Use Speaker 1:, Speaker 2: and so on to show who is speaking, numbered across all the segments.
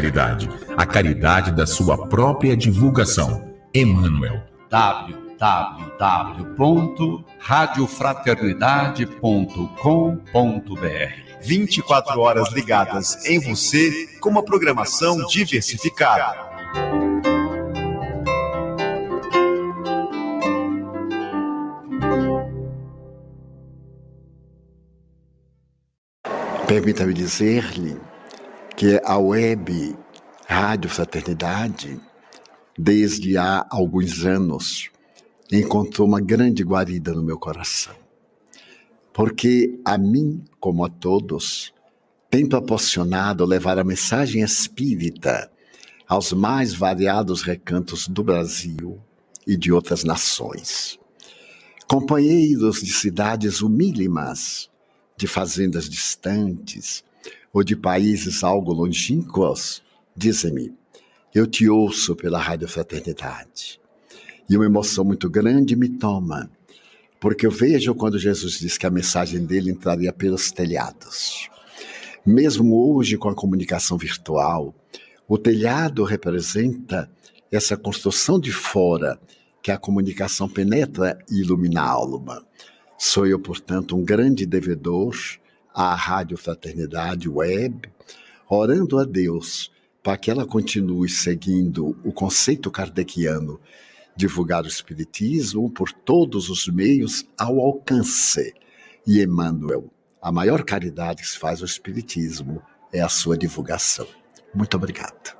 Speaker 1: caridade, a caridade da sua própria divulgação. Emmanuel.
Speaker 2: www.radiofraternidade.com.br 24 horas ligadas em você com uma programação diversificada.
Speaker 3: Permita-me dizer-lhe que a web Rádio Fraternidade, desde há alguns anos, encontrou uma grande guarida no meu coração. Porque a mim, como a todos, tem proporcionado levar a mensagem espírita aos mais variados recantos do Brasil e de outras nações. Companheiros de cidades humílimas, de fazendas distantes ou de países algo longínquos, dizem-me, eu te ouço pela Rádio Fraternidade. E uma emoção muito grande me toma, porque eu vejo quando Jesus diz que a mensagem dele entraria pelos telhados. Mesmo hoje, com a comunicação virtual, o telhado representa essa construção de fora que a comunicação penetra e ilumina a alma. Sou eu, portanto, um grande devedor à Rádio Fraternidade Web, orando a Deus para que ela continue seguindo o conceito kardeciano, divulgar o Espiritismo por todos os meios ao alcance. E Emmanuel, a maior caridade que se faz ao Espiritismo é a sua divulgação. Muito obrigado.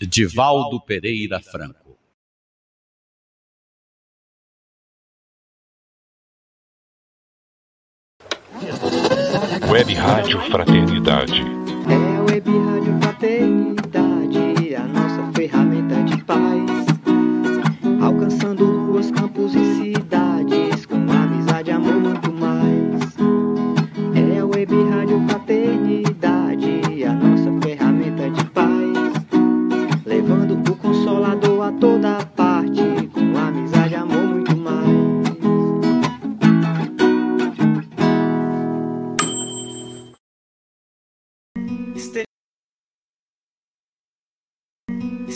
Speaker 4: Divaldo Pereira Franco.
Speaker 5: Web Rádio Fraternidade.
Speaker 6: É a Web Rádio Fraternidade, a nossa ferramenta de paz. Alcançando ruas, campos e cidades, com amizade, amor, muito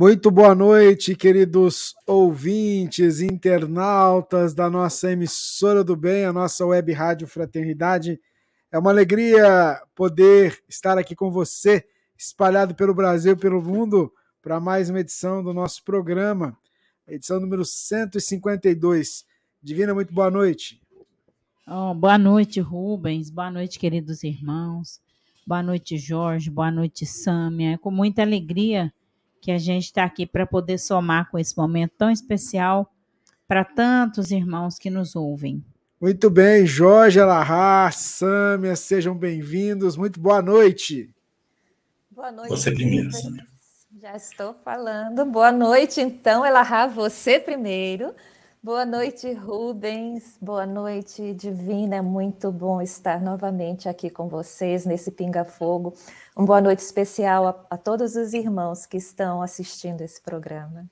Speaker 7: Muito boa noite, queridos ouvintes, internautas da nossa emissora do bem, a nossa web rádio Fraternidade. É uma alegria poder estar aqui com você, espalhado pelo Brasil pelo mundo, para mais uma edição do nosso programa, edição número 152. Divina, muito boa noite.
Speaker 8: Oh, boa noite, Rubens. Boa noite, queridos irmãos. Boa noite, Jorge. Boa noite, Sâmia. É com muita alegria que a gente está aqui para poder somar com esse momento tão especial para tantos irmãos que nos ouvem.
Speaker 7: Muito bem, Jorge Alahá, Sâmia, sejam bem-vindos. Muito boa noite.
Speaker 9: Boa noite.
Speaker 5: Você primeiro, Sâmia.
Speaker 9: Já estou falando. Boa noite, então, Elahá, você primeiro. Boa noite, Rubens. Boa noite, Divina. É muito bom estar novamente aqui com vocês nesse Pinga Fogo. Uma boa noite especial a, a todos os irmãos que estão assistindo esse programa.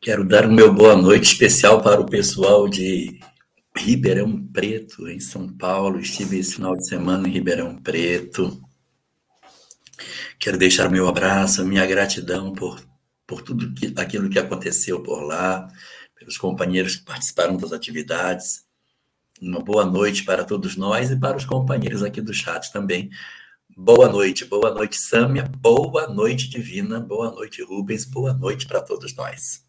Speaker 5: Quero dar o meu boa noite especial para o pessoal de Ribeirão Preto, em São Paulo. Estive esse final de semana em Ribeirão Preto. Quero deixar meu abraço, minha gratidão por por tudo que, aquilo que aconteceu por lá, pelos companheiros que participaram das atividades. Uma boa noite para todos nós e para os companheiros aqui do chat também. Boa noite, boa noite, Sâmia, boa noite, Divina, boa noite, Rubens, boa noite para todos nós.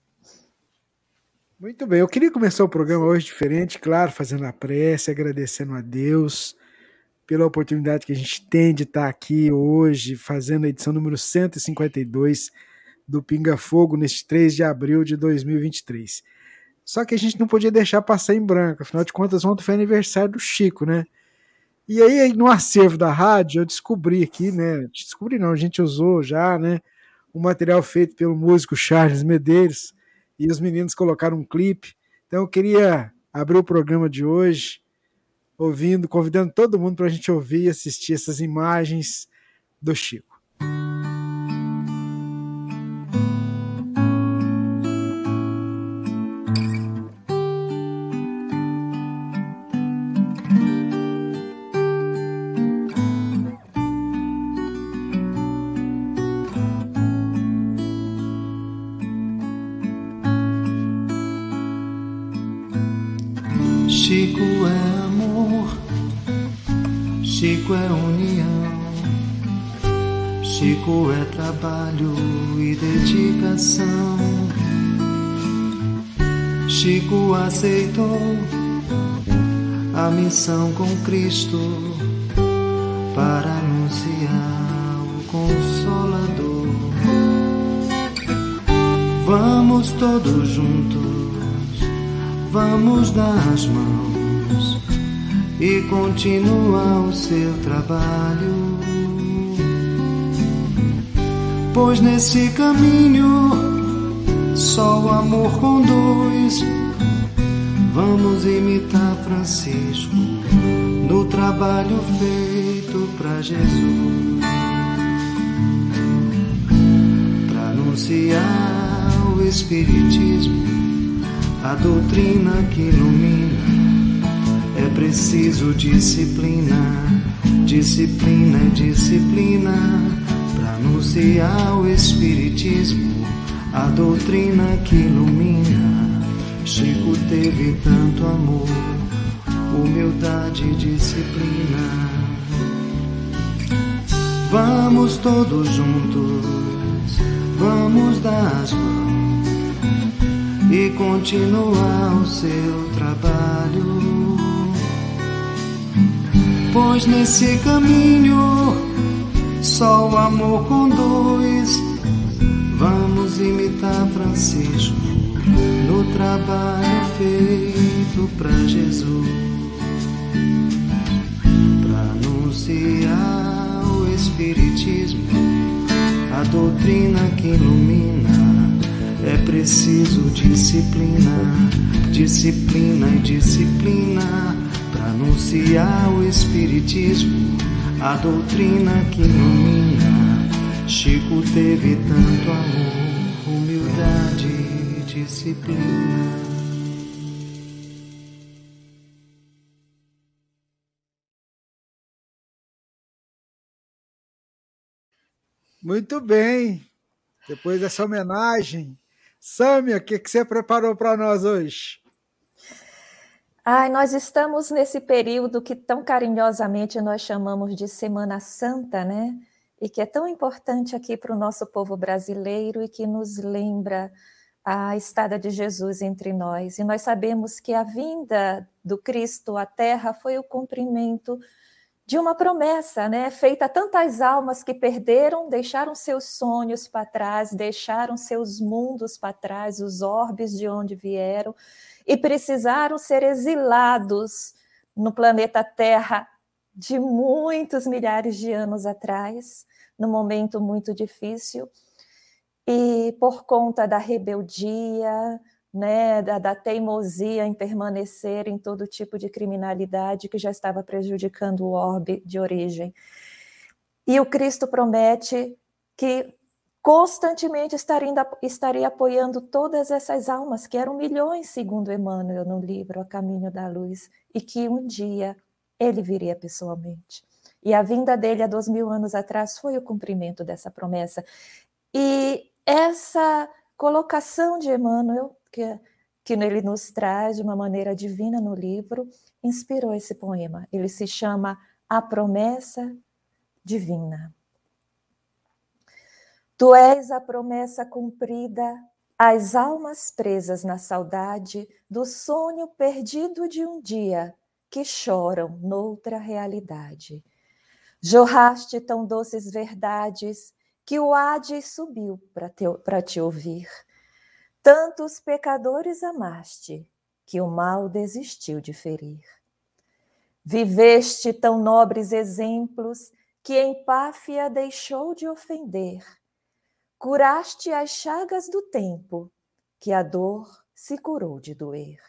Speaker 7: Muito bem, eu queria começar o programa hoje diferente, claro, fazendo a prece, agradecendo a Deus pela oportunidade que a gente tem de estar aqui hoje, fazendo a edição número 152 do Pinga Fogo, neste 3 de abril de 2023. Só que a gente não podia deixar passar em branco, afinal de contas, ontem foi aniversário do Chico, né? E aí, no acervo da rádio, eu descobri aqui, né? Descobri não, a gente usou já, né? O material feito pelo músico Charles Medeiros e os meninos colocaram um clipe. Então eu queria abrir o programa de hoje ouvindo, convidando todo mundo para a gente ouvir e assistir essas imagens do Chico.
Speaker 10: Dedicação. Chico aceitou a missão com Cristo para anunciar o Consolador. Vamos todos juntos, vamos dar as mãos e continuar o seu trabalho pois nesse caminho só o amor conduz. Vamos imitar Francisco no trabalho feito para Jesus, para anunciar o Espiritismo, a doutrina que ilumina. É preciso disciplina, disciplina, disciplina anunciar o Espiritismo, a doutrina que ilumina. Chico teve tanto amor, humildade e disciplina. Vamos todos juntos, vamos dar as mãos e continuar o seu trabalho. Pois nesse caminho só o amor conduz. Vamos imitar Francisco no trabalho feito para Jesus, para anunciar o Espiritismo, a doutrina que ilumina. É preciso disciplina, disciplina e disciplina para anunciar o Espiritismo a doutrina que ilumina. Chico teve tanto amor, humildade e disciplina.
Speaker 7: Muito bem. Depois dessa homenagem, Sâmia, o que, que você preparou para nós hoje?
Speaker 9: Ai, nós estamos nesse período que tão carinhosamente nós chamamos de Semana Santa, né? E que é tão importante aqui para o nosso povo brasileiro e que nos lembra a estada de Jesus entre nós. E nós sabemos que a vinda do Cristo à Terra foi o cumprimento de uma promessa, né? Feita a tantas almas que perderam, deixaram seus sonhos para trás, deixaram seus mundos para trás, os orbes de onde vieram e precisaram ser exilados no planeta Terra de muitos milhares de anos atrás, num momento muito difícil, e por conta da rebeldia, né, da, da, teimosia em permanecer em todo tipo de criminalidade que já estava prejudicando o orbe de origem. E o Cristo promete que constantemente estaria, estaria apoiando todas essas almas, que eram milhões, segundo Emmanuel no livro A Caminho da Luz, e que um dia ele viria pessoalmente. E a vinda dele há dois mil anos atrás foi o cumprimento dessa promessa. E essa colocação de Emmanuel, que, que ele nos traz de uma maneira divina no livro, inspirou esse poema. Ele se chama A Promessa Divina. Tu és a promessa cumprida, as almas presas na saudade do sonho perdido de um dia que choram noutra realidade. Jorraste tão doces verdades que o Hades subiu para te ouvir. Tantos pecadores amaste que o mal desistiu de ferir. Viveste tão nobres exemplos que empáfia deixou de ofender. Curaste as chagas do tempo, que a dor se curou de doer.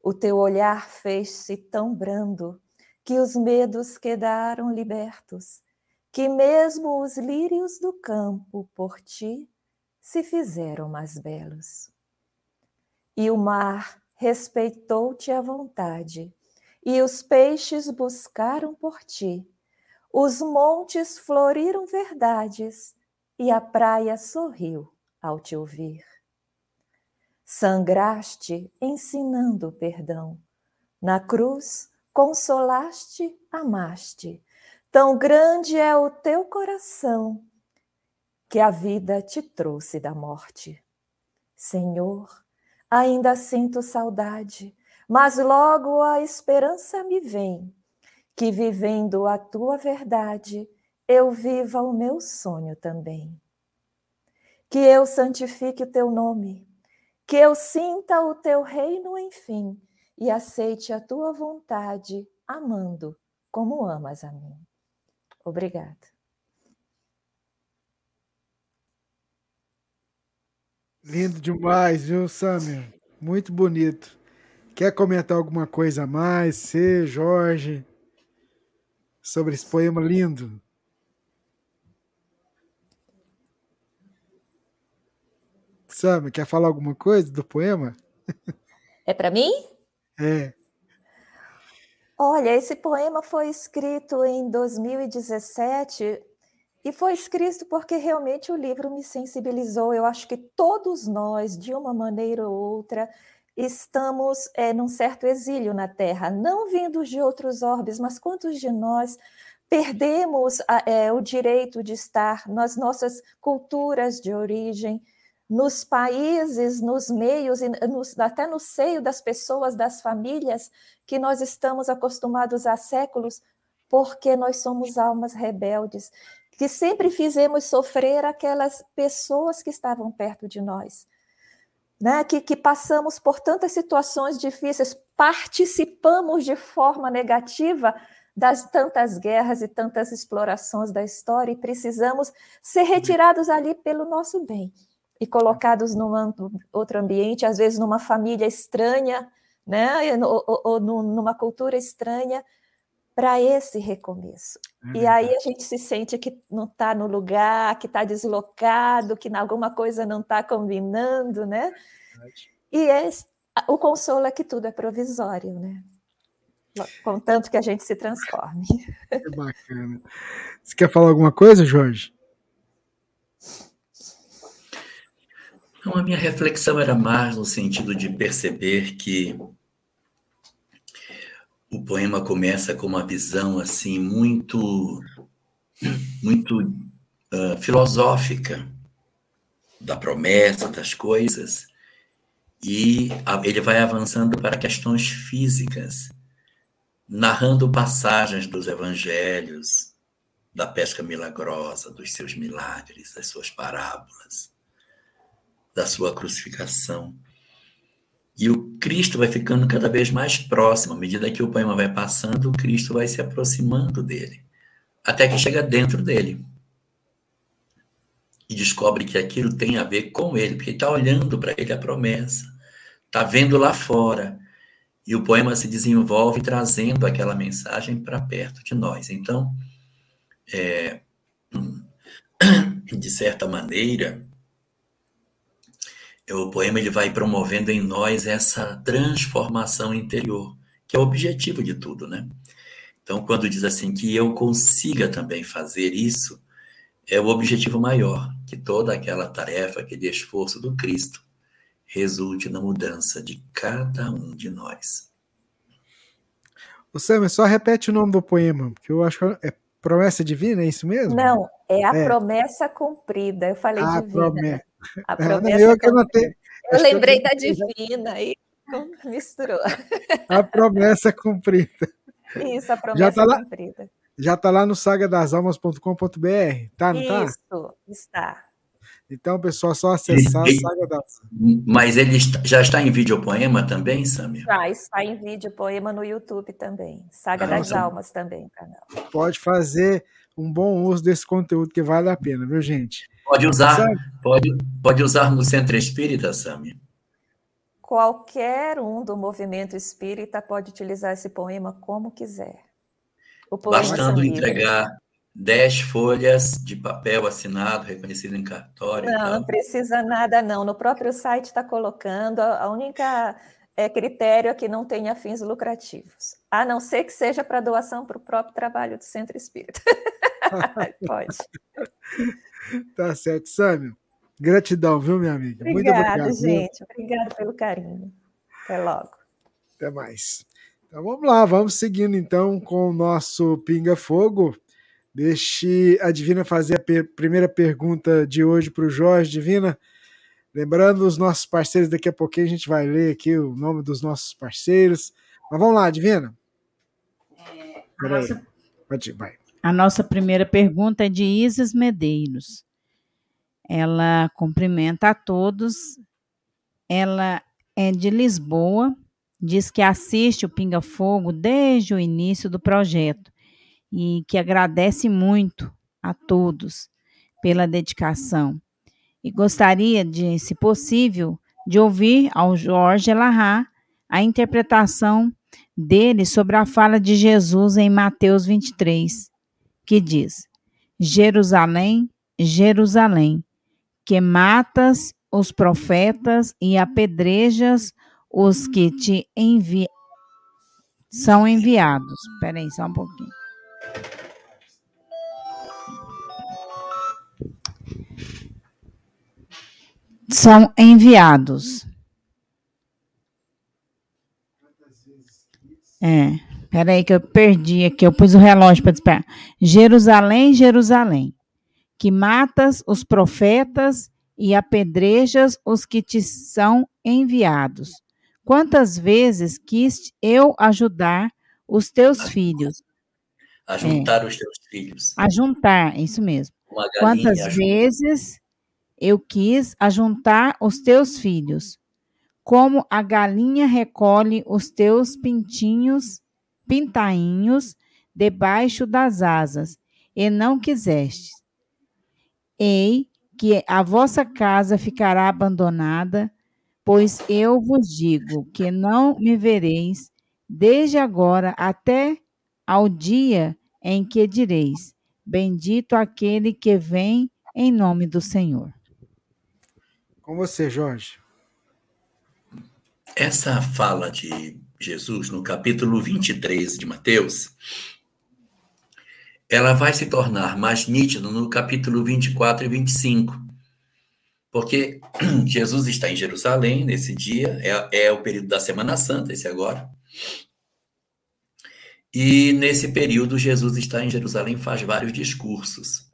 Speaker 9: O teu olhar fez-se tão brando que os medos quedaram libertos, que mesmo os lírios do campo por ti se fizeram mais belos. E o mar respeitou-te à vontade, e os peixes buscaram por ti. Os montes floriram verdades, e a praia sorriu ao te ouvir. Sangraste ensinando perdão. Na cruz, consolaste, amaste. Tão grande é o teu coração que a vida te trouxe da morte. Senhor, ainda sinto saudade, mas logo a esperança me vem, que vivendo a tua verdade, eu viva o meu sonho também. Que eu santifique o teu nome que eu sinta o teu reino, enfim, e aceite a tua vontade, amando como amas a mim. Obrigada.
Speaker 7: Lindo demais, viu, Samir? Muito bonito. Quer comentar alguma coisa a mais, você, Jorge, sobre esse poema lindo? Sam, quer falar alguma coisa do poema?
Speaker 9: É para mim?
Speaker 7: É.
Speaker 9: Olha, esse poema foi escrito em 2017 e foi escrito porque realmente o livro me sensibilizou. Eu acho que todos nós, de uma maneira ou outra, estamos é, num certo exílio na Terra, não vindos de outros orbes, mas quantos de nós perdemos a, é, o direito de estar nas nossas culturas de origem, nos países, nos meios, nos, até no seio das pessoas, das famílias, que nós estamos acostumados há séculos, porque nós somos almas rebeldes, que sempre fizemos sofrer aquelas pessoas que estavam perto de nós. Né, que, que, passamos por tantas situações difíceis, participamos de forma negativa das tantas guerras e tantas explorações da história e precisamos ser retirados ali pelo nosso bem e colocados num outro ambiente, às vezes numa família estranha, né? ou, ou, ou numa cultura estranha, para esse recomeço. É e aí a gente se sente que não está no lugar, que está deslocado, que alguma coisa não está combinando, né? E esse, o consolo é que tudo é provisório, né? Contanto que a gente se transforme.
Speaker 7: Que bacana. Você quer falar alguma coisa, Jorge?
Speaker 5: Então, a minha reflexão era mais no sentido de perceber que o poema começa com uma visão assim muito muito uh, filosófica da promessa das coisas e ele vai avançando para questões físicas narrando passagens dos evangelhos da pesca milagrosa dos seus milagres das suas parábolas da sua crucificação. E o Cristo vai ficando cada vez mais próximo. À medida que o poema vai passando, o Cristo vai se aproximando dele, até que chega dentro dele. E descobre que aquilo tem a ver com ele, porque está olhando para ele a promessa, está vendo lá fora. E o poema se desenvolve trazendo aquela mensagem para perto de nós. Então, é, de certa maneira, o poema ele vai promovendo em nós essa transformação interior, que é o objetivo de tudo, né? Então, quando diz assim que eu consiga também fazer isso, é o objetivo maior, que toda aquela tarefa, aquele esforço do Cristo resulte na mudança de cada um de nós.
Speaker 7: O Sam, só repete o nome do poema, porque eu acho que é promessa divina, é isso mesmo?
Speaker 9: Não, é a é. promessa cumprida. Eu falei
Speaker 7: a
Speaker 9: divina.
Speaker 7: Promessa.
Speaker 9: A
Speaker 7: É,
Speaker 9: promessa
Speaker 7: eu que
Speaker 9: cumprida.
Speaker 7: anotei.
Speaker 9: Eu
Speaker 7: que eu
Speaker 9: lembrei
Speaker 7: que
Speaker 9: da
Speaker 7: já.
Speaker 9: divina e misturou.
Speaker 7: A promessa cumprida.
Speaker 9: Isso, a
Speaker 7: Já
Speaker 9: promessa
Speaker 7: tá lá,
Speaker 9: cumprida.
Speaker 7: já tá lá no sagadasalmas.com.br, tá? Não tá?
Speaker 9: Isso, está.
Speaker 7: Então, pessoal, é só acessar a Saga das
Speaker 5: Mas ele está- já está em videopoema também, Samir?
Speaker 9: Já está em vídeo, poema no YouTube também. Saga
Speaker 5: Ah,
Speaker 9: das
Speaker 5: nossa.
Speaker 9: Almas também, canal.
Speaker 7: Pode fazer um bom uso desse conteúdo que vale a pena, viu, gente?
Speaker 5: Pode usar, pode, pode usar no Centro Espírita, Samir?
Speaker 9: Qualquer um do movimento espírita pode utilizar esse poema como quiser. O poema
Speaker 5: Bastando
Speaker 9: são livres.
Speaker 5: entregar 10 folhas de papel assinado, reconhecido em cartório
Speaker 9: Não, não precisa nada, não. No próprio site está colocando, a a única é, critério é que não tenha fins lucrativos. A não ser que seja para doação para o próprio trabalho do Centro Espírita. Pode.
Speaker 7: Tá certo, Sâmio. Gratidão, viu, minha amiga? Muito
Speaker 9: Obrigada,
Speaker 7: obrigado. viu?
Speaker 9: gente. Obrigada pelo carinho. Até logo.
Speaker 7: Até mais. Então vamos lá, vamos seguindo então com o nosso Pinga Fogo. Deixe a Divina fazer a per- primeira pergunta de hoje para o Jorge. Divina, lembrando os nossos parceiros, daqui a pouquinho a gente vai ler aqui o nome dos nossos parceiros. Mas vamos lá, Divina. Peraí.
Speaker 8: nossa-
Speaker 7: Pode ir, vai.
Speaker 8: A nossa primeira pergunta é de Isis Medeiros. Ela cumprimenta a todos. Ela é de Lisboa, diz que assiste o Pinga Fogo desde o início do projeto e que agradece muito a todos pela dedicação. E gostaria de, se possível, de ouvir ao Jorge Elahá a interpretação dele sobre a fala de Jesus em Mateus 23, que diz: Jerusalém, Jerusalém, que matas os profetas e apedrejas os que te envi são enviados. Espera aí, só um pouquinho. São enviados. É, peraí que eu perdi aqui, eu pus o relógio para disparar. Jerusalém, Jerusalém, que matas os profetas e apedrejas os que te são enviados. Quantas vezes quis eu ajudar os teus filhos?
Speaker 5: A juntar os teus filhos.
Speaker 8: A juntar, isso mesmo.
Speaker 5: Galinha
Speaker 8: Quantas
Speaker 5: a juntar.
Speaker 8: vezes eu quis ajuntar os teus filhos, como a galinha recolhe os teus pintinhos, pintainhos, debaixo das asas, e não quiseste. Ei, que a vossa casa ficará abandonada, pois eu vos digo que não me vereis desde agora até ao dia em que direis: Bendito aquele que vem em nome do Senhor.
Speaker 7: Com você, Jorge.
Speaker 5: Essa fala de Jesus no capítulo 23 de Mateus, ela vai se tornar mais nítida no capítulo 24 e 25. Porque Jesus está em Jerusalém nesse dia, é, é o período da Semana Santa, esse agora. E nesse período, Jesus está em Jerusalém, faz vários discursos.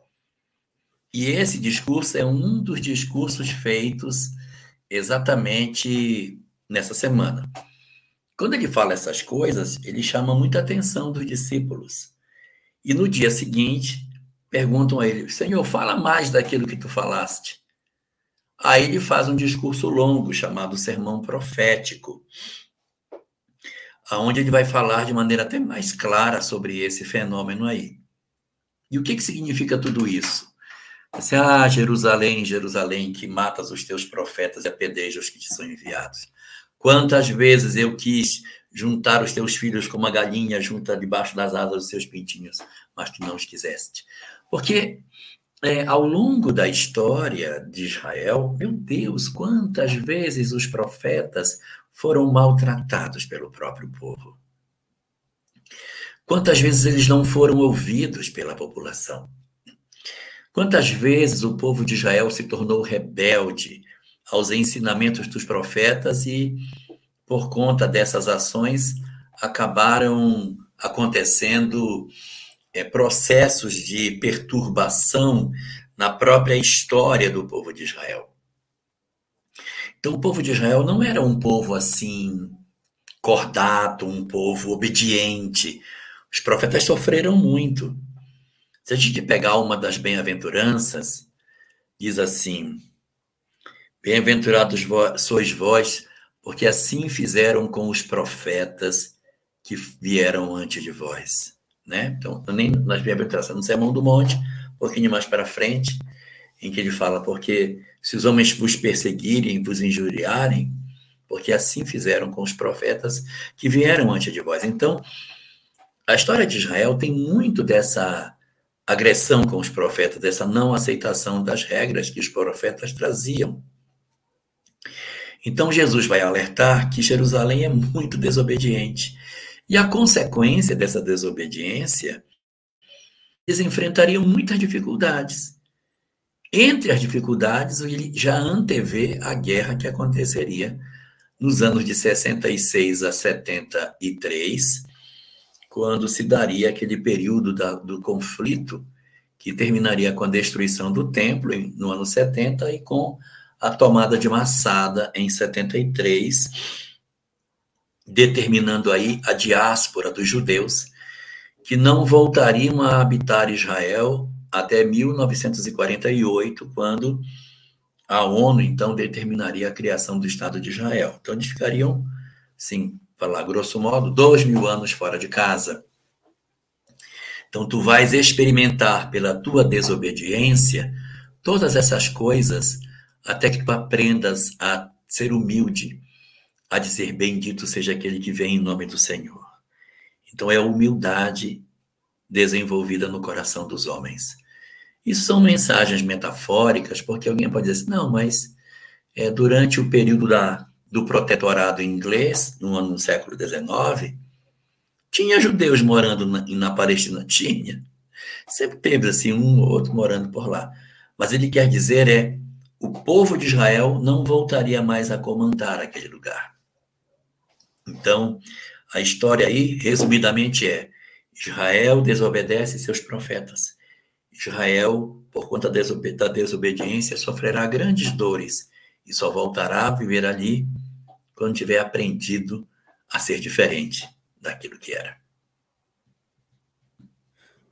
Speaker 5: E esse discurso é um dos discursos feitos exatamente nessa semana. Quando ele fala essas coisas, ele chama muita atenção dos discípulos. E no dia seguinte, perguntam a ele: Senhor, fala mais daquilo que tu falaste. Aí ele faz um discurso longo chamado Sermão Profético, aonde ele vai falar de maneira até mais clara sobre esse fenômeno aí. E o que, que significa tudo isso? Você, ah, Jerusalém, Jerusalém, que matas os teus profetas e apedrejas os que te são enviados. Quantas vezes eu quis juntar os teus filhos como uma galinha junta debaixo das asas dos seus pintinhos, mas tu não os quiseste. Porque é, ao longo da história de Israel, meu Deus, quantas vezes os profetas foram maltratados pelo próprio povo. Quantas vezes eles não foram ouvidos pela população. Quantas vezes o povo de Israel se tornou rebelde aos ensinamentos dos profetas e, por conta dessas ações, acabaram acontecendo é, processos de perturbação na própria história do povo de Israel. Então, o povo de Israel não era um povo assim, cordato, um povo obediente. Os profetas sofreram muito. Se a gente pegar uma das bem-aventuranças, diz assim: Bem-aventurados sois vós, porque assim fizeram com os profetas que vieram antes de vós. Né? Então, nem nas bem-aventuranças, no Sermão do Monte, um pouquinho mais para frente, em que ele fala: Porque se os homens vos perseguirem, vos injuriarem, porque assim fizeram com os profetas que vieram antes de vós. Então, a história de Israel tem muito dessa agressão com os profetas, dessa não aceitação das regras que os profetas traziam. Então, Jesus vai alertar que Jerusalém é muito desobediente. E a consequência dessa desobediência, eles enfrentariam muitas dificuldades. Entre as dificuldades, ele já antevê a guerra que aconteceria nos anos de 66 a 73, quando se daria aquele período da, do conflito que terminaria com a destruição do templo no ano 70 e com a tomada de Massada em 73, determinando aí a diáspora dos judeus que não voltariam a habitar Israel até 1948, quando a ONU, então, determinaria a criação do Estado de Israel. Então, eles ficariam, sim, falar grosso modo, dois mil anos fora de casa. Então, tu vais experimentar pela tua desobediência todas essas coisas até que tu aprendas a ser humilde, a dizer bendito seja aquele que vem em nome do Senhor. Então, é a humildade desenvolvida no coração dos homens. Isso são mensagens metafóricas, porque alguém pode dizer assim, não, mas é, durante o período da, do protetorado inglês, no século XIX, tinha judeus morando na, na Palestina? Tinha. Sempre teve assim um ou outro morando por lá. Mas ele quer dizer é o povo de Israel não voltaria mais a comandar aquele lugar. Então, a história aí, resumidamente, é Israel desobedece seus profetas. Israel, por conta da desobediência, sofrerá grandes dores e só voltará a viver ali quando tiver aprendido a ser diferente daquilo que era.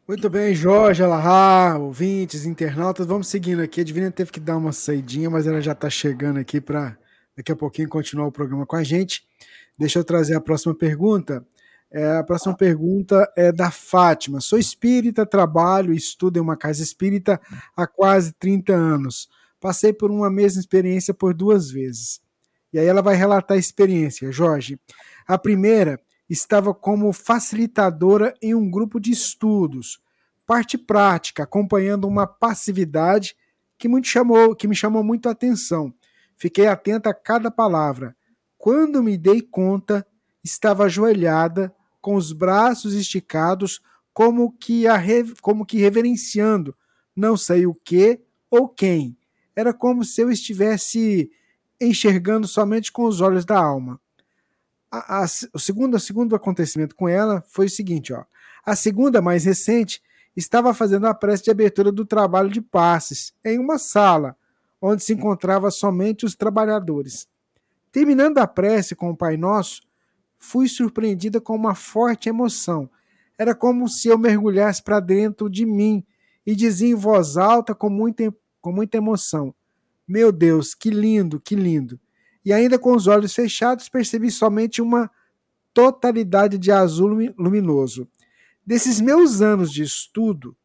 Speaker 7: Muito bem, Jorge, Alahá, ouvintes, internautas, vamos seguindo aqui. A Divina teve que dar uma saidinha, mas ela já está chegando aqui para daqui a pouquinho continuar o programa com a gente. Deixa eu trazer a próxima pergunta. É, a próxima pergunta é da Fátima. Sou espírita, trabalho e estudo em uma casa espírita há quase 30 anos. Passei por uma mesma experiência por duas vezes. E aí ela vai relatar a experiência, Jorge. A primeira estava como facilitadora em um grupo de estudos, parte prática, acompanhando uma passividade que, muito chamou, que me chamou muito a atenção. Fiquei atenta a cada palavra. Quando me dei conta, estava ajoelhada com os braços esticados, como que, a, como que reverenciando, não sei o que ou quem. Era como se eu estivesse enxergando somente com os olhos da alma. A, a, o, segundo, segundo acontecimento com ela foi o seguinte: ó. a segunda, mais recente, estava fazendo a prece de abertura do trabalho de passes em uma sala onde se encontrava somente os trabalhadores. Terminando a prece com o Pai Nosso, fui surpreendida com uma forte emoção. Era como se eu mergulhasse para dentro de mim e dizia em voz alta com muita, com muita emoção: Meu Deus, que lindo, que lindo! E ainda com os olhos fechados, percebi somente uma totalidade de azul luminoso. Desses meus anos de estudo,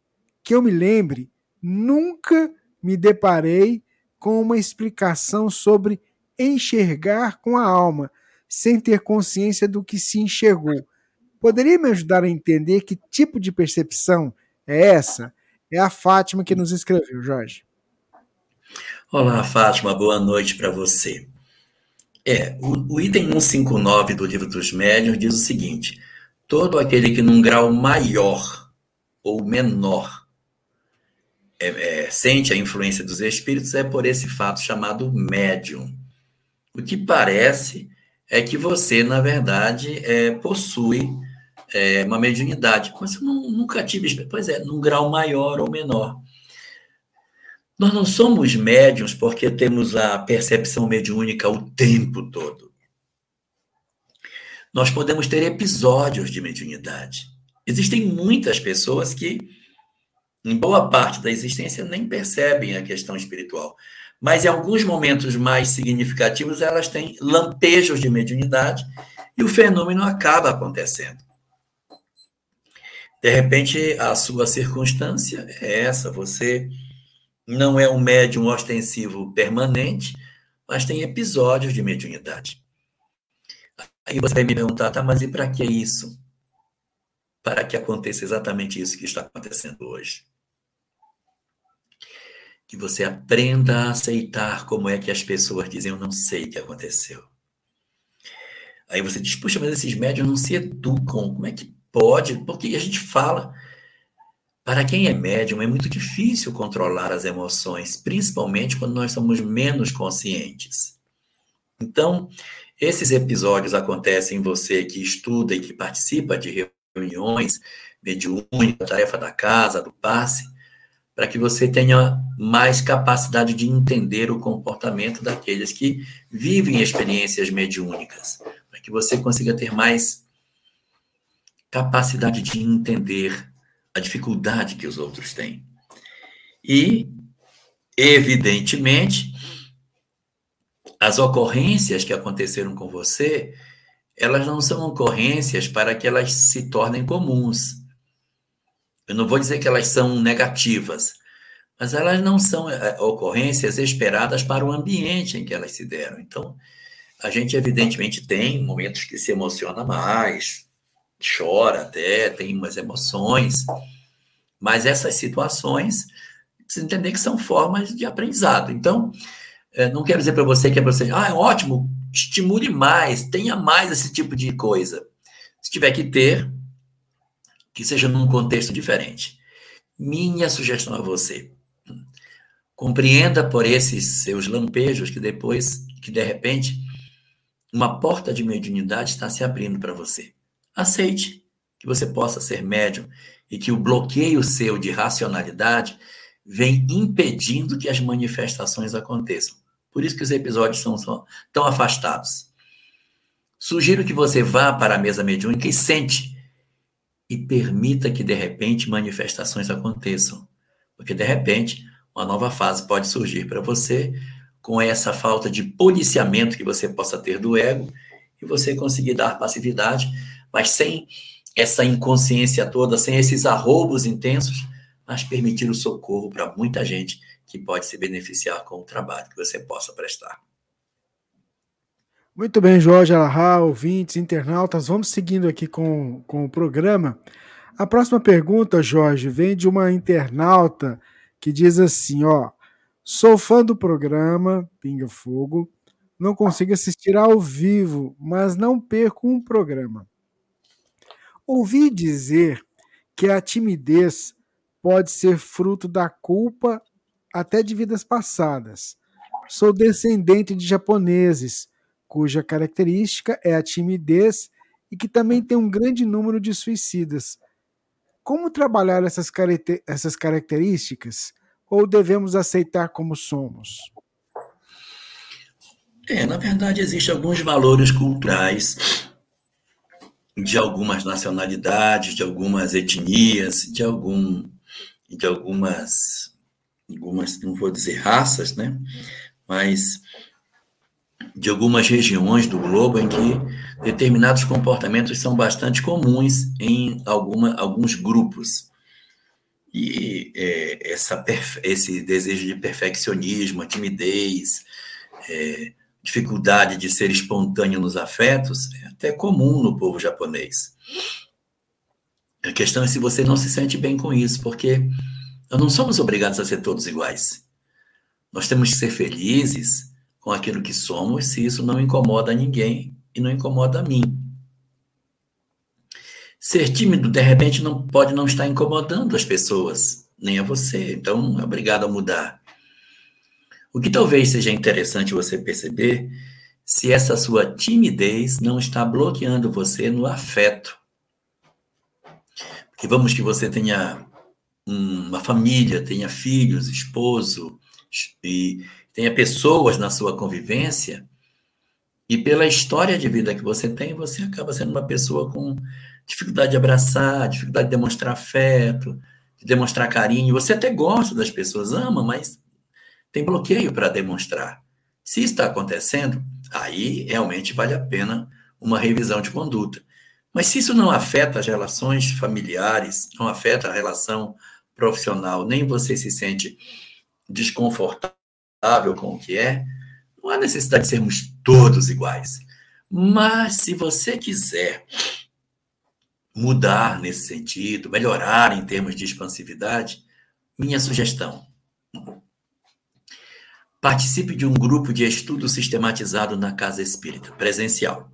Speaker 7: que eu me lembre, nunca me deparei com uma explicação sobre enxergar com a alma, sem ter consciência do que se enxergou. Poderia me ajudar a entender que tipo de percepção é essa? É a Fátima que nos escreveu, Jorge.
Speaker 5: Olá, Fátima, boa noite para você. É, o, o, item 159 do livro dos médiuns diz o seguinte: todo aquele que num grau maior ou menor é, é, sente a influência dos espíritos é por esse fato chamado médium. O que parece é que você, na verdade, é, possui é, uma mediunidade. Mas eu não, nunca tive, pois é, num grau maior ou menor. Nós não somos médiums porque temos a percepção mediúnica o tempo todo. Nós podemos ter episódios de mediunidade. Existem muitas pessoas que, em boa parte da existência, nem percebem a questão espiritual. Mas em alguns momentos mais significativos, elas têm lampejos de mediunidade e o fenômeno acaba acontecendo. De repente, a sua circunstância é essa, você não é um médium ostensivo permanente, mas tem episódios de mediunidade. Aí você vai me perguntar, tá, mas e para que isso? Para que aconteça exatamente isso que está acontecendo hoje. Que você aprenda a aceitar como é que as pessoas dizem, eu não sei o que aconteceu. Aí você diz, puxa, mas esses médios não se educam, como é que pode? Porque a gente fala, para quem é médium, é muito difícil controlar as emoções, principalmente quando nós somos menos conscientes. Então, esses episódios acontecem em você que estuda e que participa de reuniões mediúnicas, tarefa da casa, do passe, para que você tenha mais capacidade de entender o comportamento daqueles que vivem experiências mediúnicas que você consiga ter mais capacidade de entender a dificuldade que os outros têm. E, evidentemente, as ocorrências que aconteceram com você, elas não são ocorrências para que elas se tornem comuns. Eu não vou dizer que elas são negativas, mas elas não são eh, ocorrências esperadas para o ambiente em que elas se deram. Então, a gente, evidentemente, tem momentos que se emociona mais, chora até, tem umas emoções, mas essas situações, precisa entender que são formas de aprendizado. Então, eh, não quero dizer para você que é para você, ah, é ótimo, estimule mais, tenha mais esse tipo de coisa. Se tiver que ter, que seja num contexto diferente. Minha sugestão a você, compreenda por esses seus lampejos que depois, que de repente, uma porta de mediunidade está se abrindo para você. Aceite que você possa ser médium e que o bloqueio seu de racionalidade vem impedindo que as manifestações aconteçam. Por isso que os episódios são, são tão afastados. Sugiro que você vá para a mesa mediúnica e sente e permita que de repente manifestações aconteçam, porque de repente uma nova fase pode surgir para você com essa falta de policiamento que você possa ter do ego e você conseguir dar passividade, mas sem essa inconsciência toda, sem esses arroubos intensos, mas permitir o socorro para muita gente que pode se beneficiar com o trabalho que você possa prestar.
Speaker 7: Muito bem, Jorge Alahá, ouvintes, internautas, vamos seguindo aqui com, com o programa. A próxima pergunta, Jorge, vem de uma internauta que diz assim, ó, Sou fã do programa Pinga Fogo. Não consigo assistir ao vivo, mas não perco um programa. Ouvi dizer que a timidez pode ser fruto da culpa até de vidas passadas. Sou descendente de japoneses, cuja característica é a timidez e que também tem um grande número de suicidas. Como trabalhar essas, essas características? ou devemos aceitar como somos?
Speaker 5: É, na verdade, existem alguns valores culturais de algumas nacionalidades, de algumas etnias, de algum de algumas algumas não vou dizer raças, né? Mas de algumas regiões do globo em que determinados comportamentos são bastante comuns em alguma, alguns grupos. E é, essa, esse desejo de perfeccionismo, a timidez, é, dificuldade de ser espontâneo nos afetos, é até comum no povo japonês. A questão é se você não se sente bem com isso, porque nós não somos obrigados a ser todos iguais. Nós temos que ser felizes com aquilo que somos, se isso não incomoda ninguém e não incomoda a mim. Ser tímido, de repente, não pode não estar incomodando as pessoas, nem a você. Então, é obrigado a mudar. O que talvez seja interessante você perceber se essa sua timidez não está bloqueando você no afeto. Porque vamos que você tenha uma família, tenha filhos, esposo, e tenha pessoas na sua convivência, e pela história de vida que você tem, você acaba sendo uma pessoa com dificuldade de abraçar, dificuldade de demonstrar afeto, de demonstrar carinho. Você até gosta das pessoas, ama, mas tem bloqueio para demonstrar. Se está acontecendo, aí realmente vale a pena uma revisão de conduta. Mas se isso não afeta as relações familiares, não afeta a relação profissional, nem você se sente desconfortável com o que é, não há necessidade de sermos todos iguais. Mas se você quiser mudar nesse sentido, melhorar em termos de expansividade, minha sugestão: participe de um grupo de estudo sistematizado na Casa Espírita, presencial.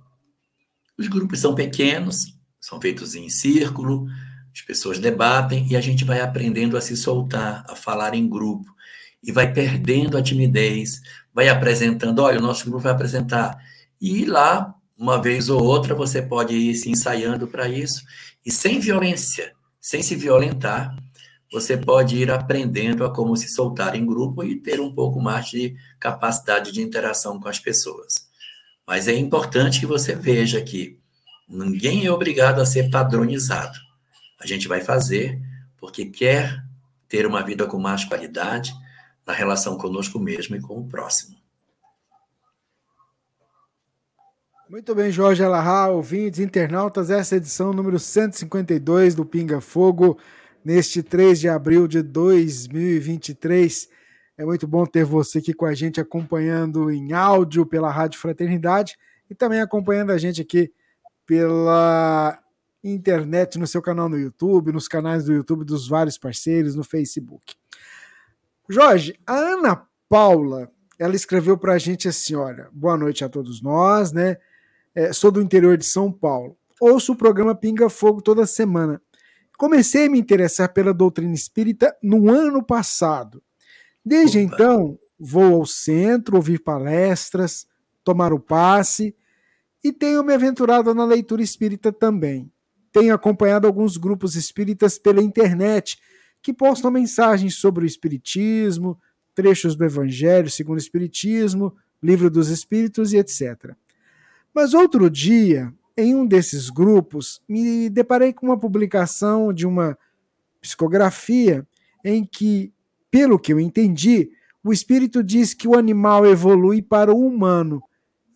Speaker 5: Os grupos são pequenos, são feitos em círculo, as pessoas debatem e a gente vai aprendendo a se soltar, a falar em grupo e vai perdendo a timidez, vai apresentando, olha, o nosso grupo vai apresentar. E lá, uma vez ou outra, você pode ir se ensaiando para isso e sem violência, sem se violentar, você pode ir aprendendo a como se soltar em grupo e ter um pouco mais de capacidade de interação com as pessoas. Mas é importante que você veja que ninguém é obrigado a ser padronizado. A gente vai fazer porque quer ter uma vida com mais qualidade na relação conosco mesmo e com o próximo.
Speaker 7: Muito bem, Jorge Alahá, ouvintes, internautas, essa é edição número 152 do Pinga Fogo, neste 3 de abril de 2023. É muito bom ter você aqui com a gente acompanhando em áudio pela Rádio Fraternidade e também acompanhando a gente aqui pela internet, no seu canal no YouTube, nos canais do YouTube dos vários parceiros, no Facebook. Jorge, a Ana Paula, ela escreveu para a gente assim: olha, boa noite a todos nós, né? É, sou do interior de São Paulo. Ouço o programa Pinga Fogo toda semana. Comecei a me interessar pela doutrina espírita no ano passado Desde Opa. então, vou ao centro ouvir palestras, tomar o passe e tenho me aventurado na leitura espírita também. Tenho acompanhado alguns grupos espíritas pela internet que postam mensagens sobre o espiritismo, trechos do Evangelho segundo o Espiritismo, Livro dos Espíritos e etc. Mas outro dia, em um desses grupos, me deparei com uma publicação de uma psicografia em que pelo que eu entendi, o espírito diz que o animal evolui para o humano.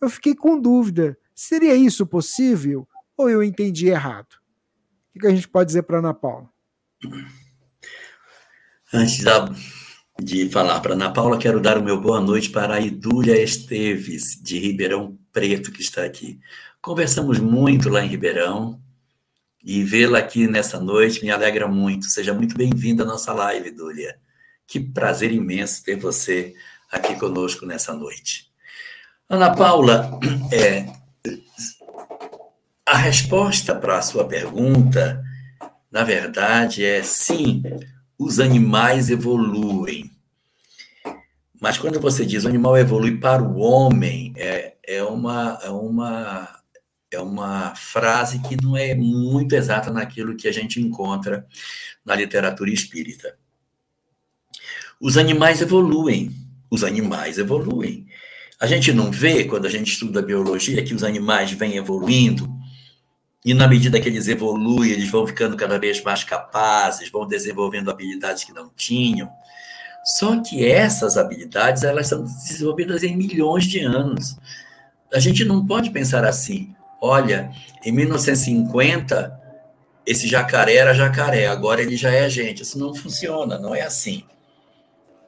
Speaker 7: Eu fiquei com dúvida: seria isso possível ou eu entendi errado? O que a gente pode dizer para Ana Paula?
Speaker 5: Antes de falar para Ana Paula, quero dar o meu boa noite para a Idúlia Esteves, de Ribeirão Preto, que está aqui. Conversamos muito lá em Ribeirão e vê-la aqui nessa noite me alegra muito. Seja muito bem-vinda à nossa live, Idúlia. Que prazer imenso ter você aqui conosco nessa noite. Ana Paula, é, a resposta para a sua pergunta, na verdade, é sim, os animais evoluem. Mas quando você diz o animal evolui para o homem, é, é, uma, é, uma, é uma frase que não é muito exata naquilo que a gente encontra na literatura espírita. Os animais evoluem. Os animais evoluem. A gente não vê, quando a gente estuda biologia, que os animais vêm evoluindo, e na medida que eles evoluem, eles vão ficando cada vez mais capazes, vão desenvolvendo habilidades que não tinham. Só que essas habilidades, elas são desenvolvidas em milhões de anos. A gente não pode pensar assim. Olha, em 1950, esse jacaré era jacaré, agora ele já é gente. Isso não funciona, não é assim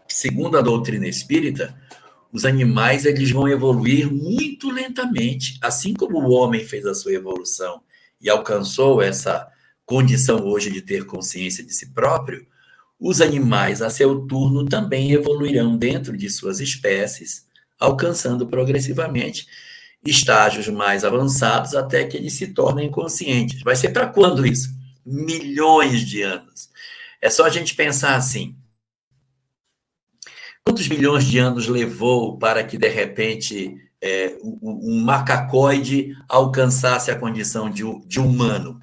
Speaker 5: segundo a doutrina espírita, os animais eles vão evoluir muito lentamente, assim como o homem fez a sua evolução e alcançou essa condição hoje de ter consciência de si próprio, os animais a seu turno também evoluirão dentro de suas espécies, alcançando progressivamente estágios mais avançados até que eles se tornem conscientes. Vai ser para quando isso? Milhões de anos. É só a gente pensar assim: Quantos milhões de anos levou para que, de repente, é, um macacoide alcançasse a condição de, de humano?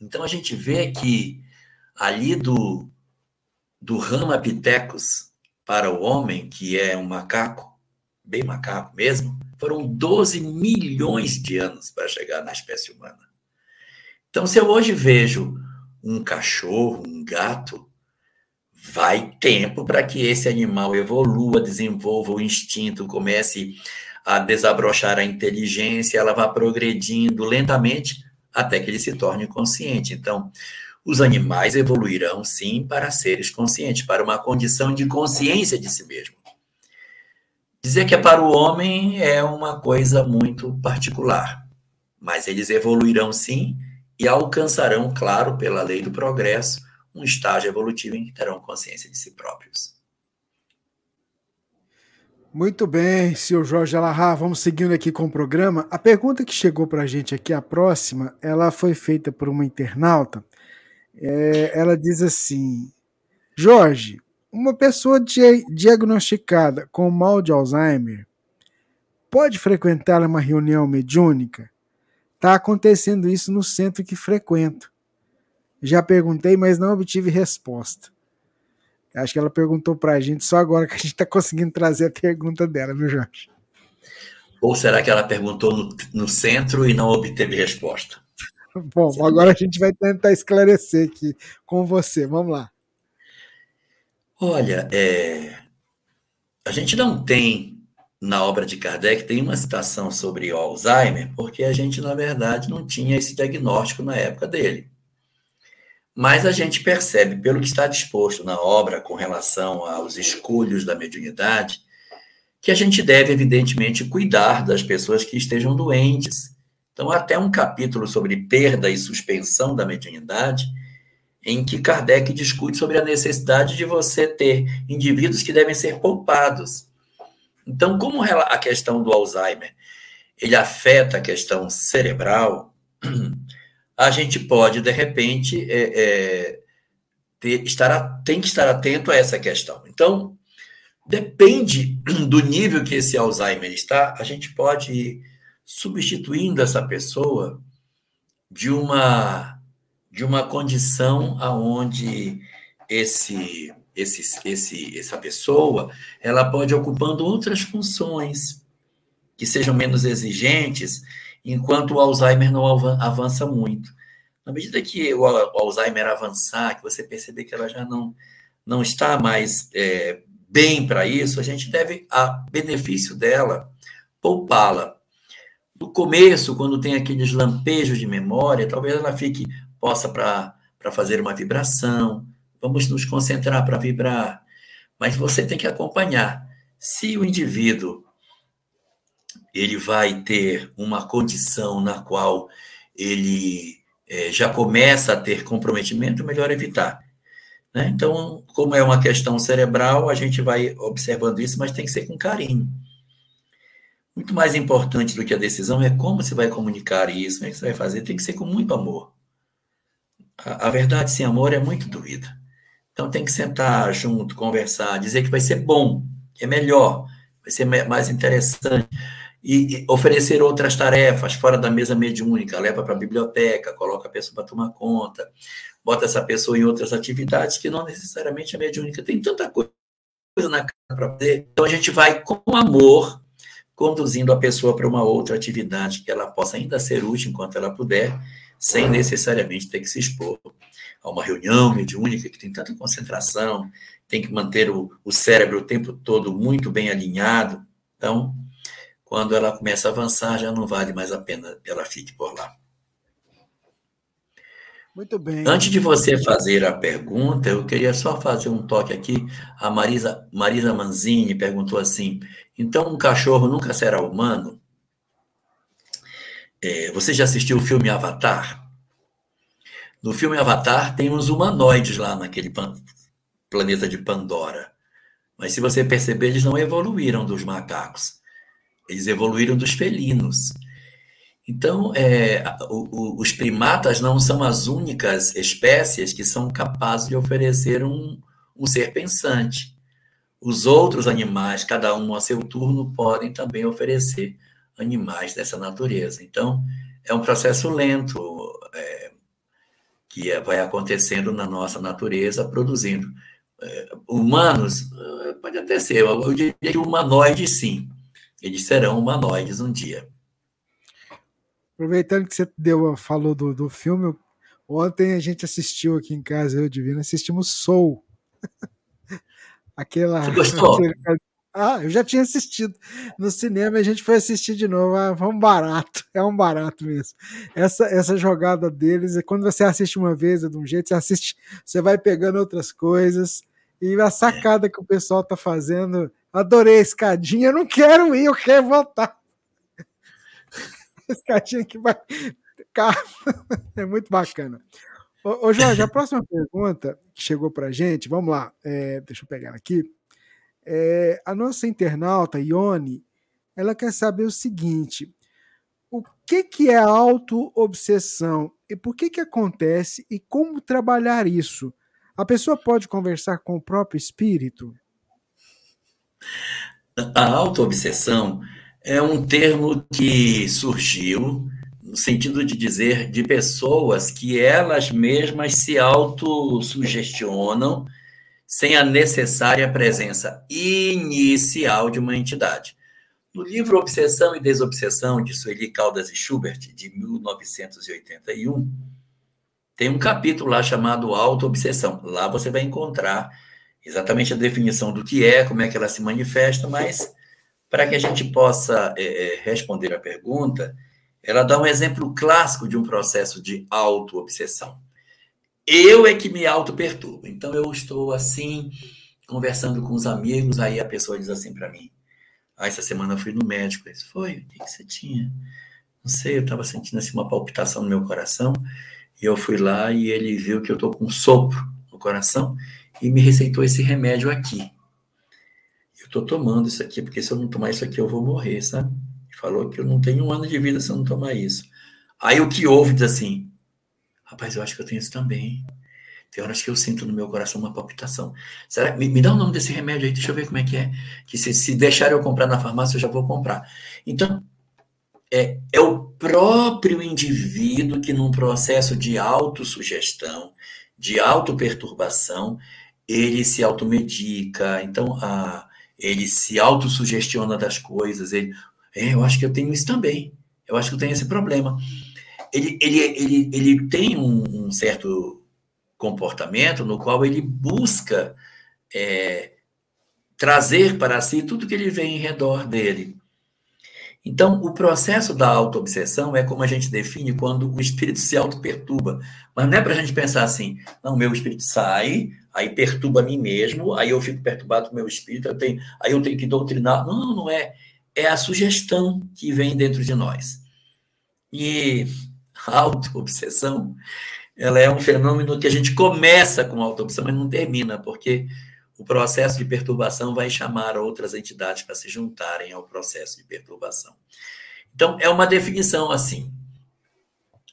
Speaker 5: Então, a gente vê que ali do, do Ramapithecus para o homem, que é um macaco, bem macaco mesmo, foram 12 milhões de anos para chegar na espécie humana. Então, se eu hoje vejo um cachorro, um gato, vai tempo para que esse animal evolua, desenvolva o instinto, comece a desabrochar a inteligência, ela vá progredindo lentamente até que ele se torne consciente. Então, os animais evoluirão sim para seres conscientes, para uma condição de consciência de si mesmo. Dizer que é para o homem é uma coisa muito particular, mas eles evoluirão sim e alcançarão, claro, pela lei do progresso, um estágio evolutivo em que terão consciência de si próprios.
Speaker 7: Muito bem, senhor Jorge Alahá, vamos seguindo aqui com o programa. A pergunta que chegou para a gente aqui, a próxima, ela foi feita por uma internauta. É, ela diz assim: Jorge, uma pessoa diagnosticada com mal de Alzheimer pode frequentar uma reunião mediúnica? Está acontecendo isso no centro que frequento. Já perguntei, mas não obtive resposta. Acho que ela perguntou para a gente só agora que a gente está conseguindo trazer a pergunta dela, viu, Jorge?
Speaker 5: Ou será que ela perguntou no, no centro e não obteve resposta?
Speaker 7: Bom, agora a gente vai tentar esclarecer aqui com você. Vamos lá.
Speaker 5: Olha, é... a gente não tem na obra de Kardec tem uma citação sobre Alzheimer, porque a gente, na verdade, não tinha esse diagnóstico na época dele. Mas a gente percebe, pelo que está disposto na obra com relação aos escolhos da mediunidade, que a gente deve, evidentemente, cuidar das pessoas que estejam doentes. Então, até um capítulo sobre perda e suspensão da mediunidade, em que Kardec discute sobre a necessidade de você ter indivíduos que devem ser poupados então, como a questão do Alzheimer ele afeta a questão cerebral, a gente pode, de repente, é, é, ter, estar, tem que estar atento a essa questão. Então, depende do nível que esse Alzheimer está, a gente pode ir substituindo essa pessoa de uma de uma condição aonde esse esse, esse, essa pessoa, ela pode ocupando outras funções que sejam menos exigentes, enquanto o Alzheimer não avança muito. Na medida que o Alzheimer avançar, que você perceber que ela já não, não está mais é, bem para isso, a gente deve, a benefício dela, poupá-la. No começo, quando tem aqueles lampejos de memória, talvez ela fique, possa para fazer uma vibração, vamos nos concentrar para vibrar. Mas você tem que acompanhar. Se o indivíduo ele vai ter uma condição na qual ele é, já começa a ter comprometimento, melhor evitar. Né? Então, como é uma questão cerebral, a gente vai observando isso, mas tem que ser com carinho. Muito mais importante do que a decisão é como você vai comunicar isso, como é que você vai fazer, tem que ser com muito amor. A, a verdade sem amor é muito doída. Então tem que sentar junto, conversar, dizer que vai ser bom, que é melhor, vai ser mais interessante. E, e oferecer outras tarefas fora da mesa mediúnica, leva para a biblioteca, coloca a pessoa para tomar conta, bota essa pessoa em outras atividades que não necessariamente é mediúnica. Tem tanta coisa na casa para fazer. Então a gente vai com amor conduzindo a pessoa para uma outra atividade que ela possa ainda ser útil enquanto ela puder, sem necessariamente ter que se expor a uma reunião mediúnica que tem tanta concentração, tem que manter o, o cérebro o tempo todo muito bem alinhado. Então, quando ela começa a avançar, já não vale mais a pena que ela fique por lá.
Speaker 7: Muito bem.
Speaker 5: Antes de você fazer a pergunta, eu queria só fazer um toque aqui. A Marisa, Marisa Manzini perguntou assim: então um cachorro nunca será humano? É, você já assistiu o filme Avatar? No filme Avatar tem uns humanoides lá naquele planeta de Pandora. Mas se você perceber, eles não evoluíram dos macacos. Eles evoluíram dos felinos. Então, é, o, o, os primatas não são as únicas espécies que são capazes de oferecer um, um ser pensante. Os outros animais, cada um a seu turno, podem também oferecer animais dessa natureza. Então, é um processo lento. É, que vai acontecendo na nossa natureza, produzindo. É, humanos, Pode até ser. Eu diria que humanoide, sim. Eles serão humanoides um dia.
Speaker 7: Aproveitando que você deu, falou do, do filme, ontem a gente assistiu aqui em casa, eu e Divino, assistimos Soul. Aquela.
Speaker 5: Você gostou?
Speaker 7: Ah, eu já tinha assistido no cinema e a gente foi assistir de novo. Ah, foi um barato, é um barato mesmo. Essa, essa jogada deles, é quando você assiste uma vez é de um jeito, você assiste, você vai pegando outras coisas. E a sacada que o pessoal tá fazendo, adorei a escadinha, eu não quero ir, eu quero voltar. Escadinha que vai. É muito bacana. Ô, ô Jorge, a próxima pergunta que chegou pra gente, vamos lá, é, deixa eu pegar aqui. É, a nossa internauta, Ione, ela quer saber o seguinte: o que, que é auto-obsessão e por que, que acontece e como trabalhar isso? A pessoa pode conversar com o próprio espírito?
Speaker 5: A auto-obsessão é um termo que surgiu no sentido de dizer de pessoas que elas mesmas se autossugestionam sem a necessária presença inicial de uma entidade. No livro Obsessão e Desobsessão, de Sueli Caldas e Schubert, de 1981, tem um capítulo lá chamado Auto-Obsessão. Lá você vai encontrar exatamente a definição do que é, como é que ela se manifesta, mas para que a gente possa é, responder a pergunta, ela dá um exemplo clássico de um processo de auto-obsessão. Eu é que me auto-perturbo. Então, eu estou assim, conversando com os amigos, aí a pessoa diz assim para mim: ah, essa semana eu fui no médico. Disse, foi? O que você tinha? Não sei, eu estava sentindo assim, uma palpitação no meu coração. E eu fui lá e ele viu que eu estou com um sopro no coração e me receitou esse remédio aqui. Eu estou tomando isso aqui, porque se eu não tomar isso aqui, eu vou morrer, sabe? Falou que eu não tenho um ano de vida se eu não tomar isso. Aí o que houve diz assim: Rapaz, eu acho que eu tenho isso também. Tem horas que eu sinto no meu coração uma palpitação. Será? Me, me dá o nome desse remédio aí, deixa eu ver como é que é. Que se, se deixar eu comprar na farmácia, eu já vou comprar. Então, é, é o próprio indivíduo que, num processo de autossugestão, de autoperturbação, ele se automedica, então a, ele se autossugestiona das coisas. Ele, é, eu acho que eu tenho isso também. Eu acho que eu tenho esse problema ele, ele, ele, ele tem um, um certo comportamento no qual ele busca é, trazer para si tudo que ele vê em redor dele. Então, o processo da autoobsessão é como a gente define quando o espírito se auto-perturba. Mas não é para a gente pensar assim, não, meu espírito sai, aí perturba a mim mesmo, aí eu fico perturbado com o meu espírito, eu tenho, aí eu tenho que doutrinar. Não, não é. É a sugestão que vem dentro de nós. E auto-obsessão, ela é um fenômeno que a gente começa com auto-obsessão, mas não termina, porque o processo de perturbação vai chamar outras entidades para se juntarem ao processo de perturbação. Então, é uma definição assim.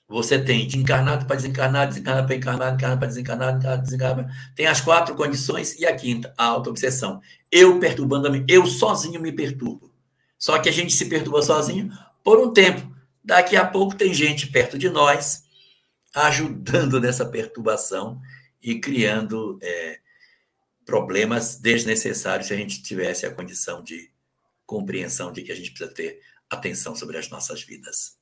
Speaker 5: Você tem de encarnado para desencarnado, desencarnado para encarnado, encarnado para desencarnado, encarnado desencarnado. Tem as quatro condições e a quinta, a auto-obsessão. Eu perturbando eu sozinho me perturbo. Só que a gente se perturba sozinho por um tempo. Daqui a pouco tem gente perto de nós ajudando nessa perturbação e criando é, problemas desnecessários se a gente tivesse a condição de compreensão de que a gente precisa ter atenção sobre as nossas vidas.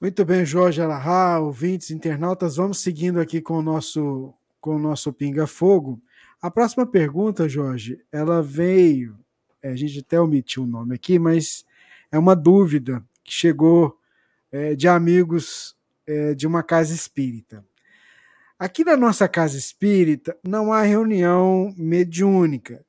Speaker 7: Muito bem, Jorge Alahá, ouvintes, internautas, vamos seguindo aqui com o nosso com o nosso Pinga Fogo. A próxima pergunta, Jorge, ela veio, é, a gente até omitiu o nome aqui, mas é uma dúvida que chegou é, de amigos é, de uma casa espírita. Aqui na nossa casa espírita não há reunião mediúnica,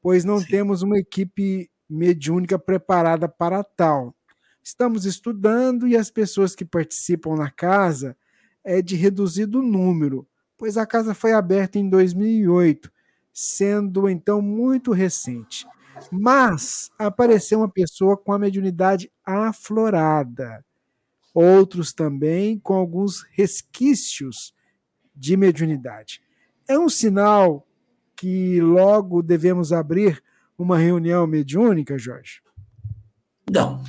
Speaker 7: pois não Sim. temos uma equipe mediúnica preparada para tal. Estamos estudando e as pessoas que participam na casa é de reduzido número, pois a casa foi aberta em 2008, sendo então muito recente. Mas apareceu uma pessoa com a mediunidade aflorada. Outros também com alguns resquícios de mediunidade. É um sinal que logo devemos abrir uma reunião mediúnica, Jorge?
Speaker 5: Não.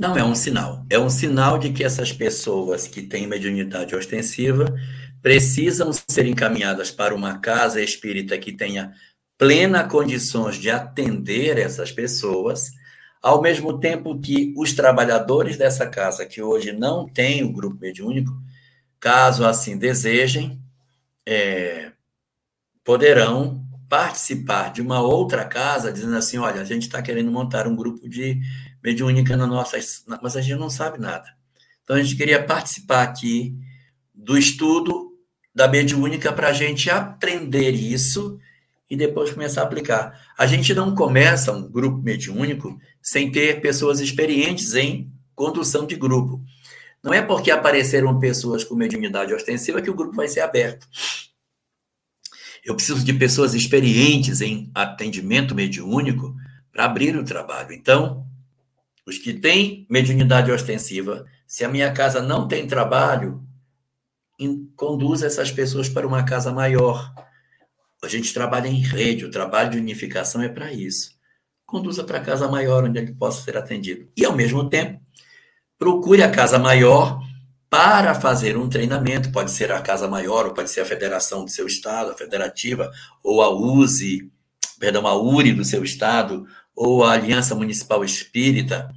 Speaker 5: Não é um sinal. É um sinal de que essas pessoas que têm mediunidade ostensiva precisam ser encaminhadas para uma casa espírita que tenha plena condições de atender essas pessoas, ao mesmo tempo que os trabalhadores dessa casa, que hoje não têm o grupo mediúnico, caso assim desejem, é, poderão participar de uma outra casa, dizendo assim: olha, a gente está querendo montar um grupo de mediúnica na nossa. Mas a gente não sabe nada. Então a gente queria participar aqui do estudo da mediúnica para a gente aprender isso e depois começar a aplicar. A gente não começa um grupo mediúnico sem ter pessoas experientes em condução de grupo. Não é porque apareceram pessoas com mediunidade ostensiva que o grupo vai ser aberto. Eu preciso de pessoas experientes em atendimento mediúnico para abrir o trabalho. Então, os que têm mediunidade ostensiva, se a minha casa não tem trabalho, conduza essas pessoas para uma casa maior. A gente trabalha em rede, o trabalho de unificação é para isso. Conduza para a casa maior, onde ele possa ser atendido. E, ao mesmo tempo, procure a casa maior para fazer um treinamento. Pode ser a casa maior, ou pode ser a federação do seu estado, a federativa, ou a USE, perdão, a URI do seu estado, ou a Aliança Municipal Espírita,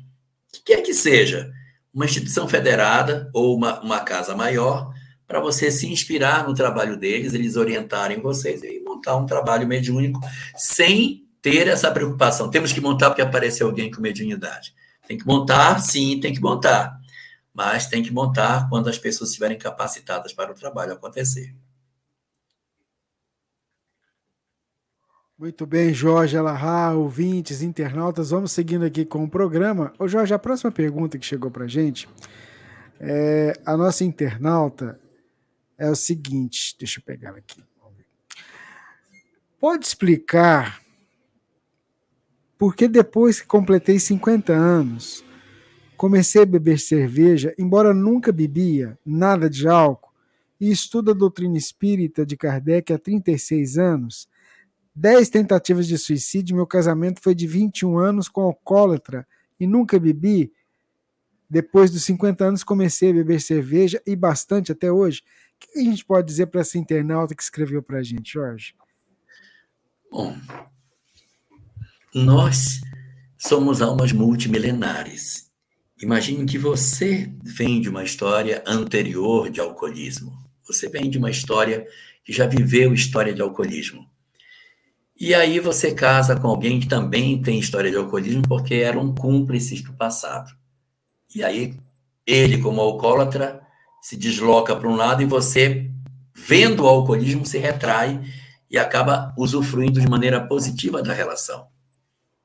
Speaker 5: que quer que seja, uma instituição federada ou uma, uma casa maior, para você se inspirar no trabalho deles, eles orientarem vocês e montar um trabalho mediúnico sem ter essa preocupação. Temos que montar porque apareceu alguém com mediunidade. Tem que montar, sim, tem que montar. Mas tem que montar quando as pessoas estiverem capacitadas para o trabalho acontecer.
Speaker 7: Muito bem, Jorge Alahá, ouvintes, internautas, vamos seguindo aqui com o programa. Ô Jorge, a próxima pergunta que chegou para gente, é, a nossa internauta é o seguinte, deixa eu pegar aqui. Pode explicar por que depois que completei 50 anos, comecei a beber cerveja, embora nunca bebia nada de álcool, e estudo a doutrina espírita de Kardec há 36 anos, 10 tentativas de suicídio, meu casamento foi de 21 anos com alcoólatra e nunca bebi. Depois dos 50 anos comecei a beber cerveja e bastante até hoje que a gente pode dizer para essa internauta que escreveu para a gente, Jorge?
Speaker 5: Bom, nós somos almas multimilenares. Imagine que você vem de uma história anterior de alcoolismo. Você vem de uma história que já viveu história de alcoolismo. E aí você casa com alguém que também tem história de alcoolismo porque eram cúmplices do passado. E aí ele, como alcoólatra, se desloca para um lado e você, vendo o alcoolismo, se retrai e acaba usufruindo de maneira positiva da relação.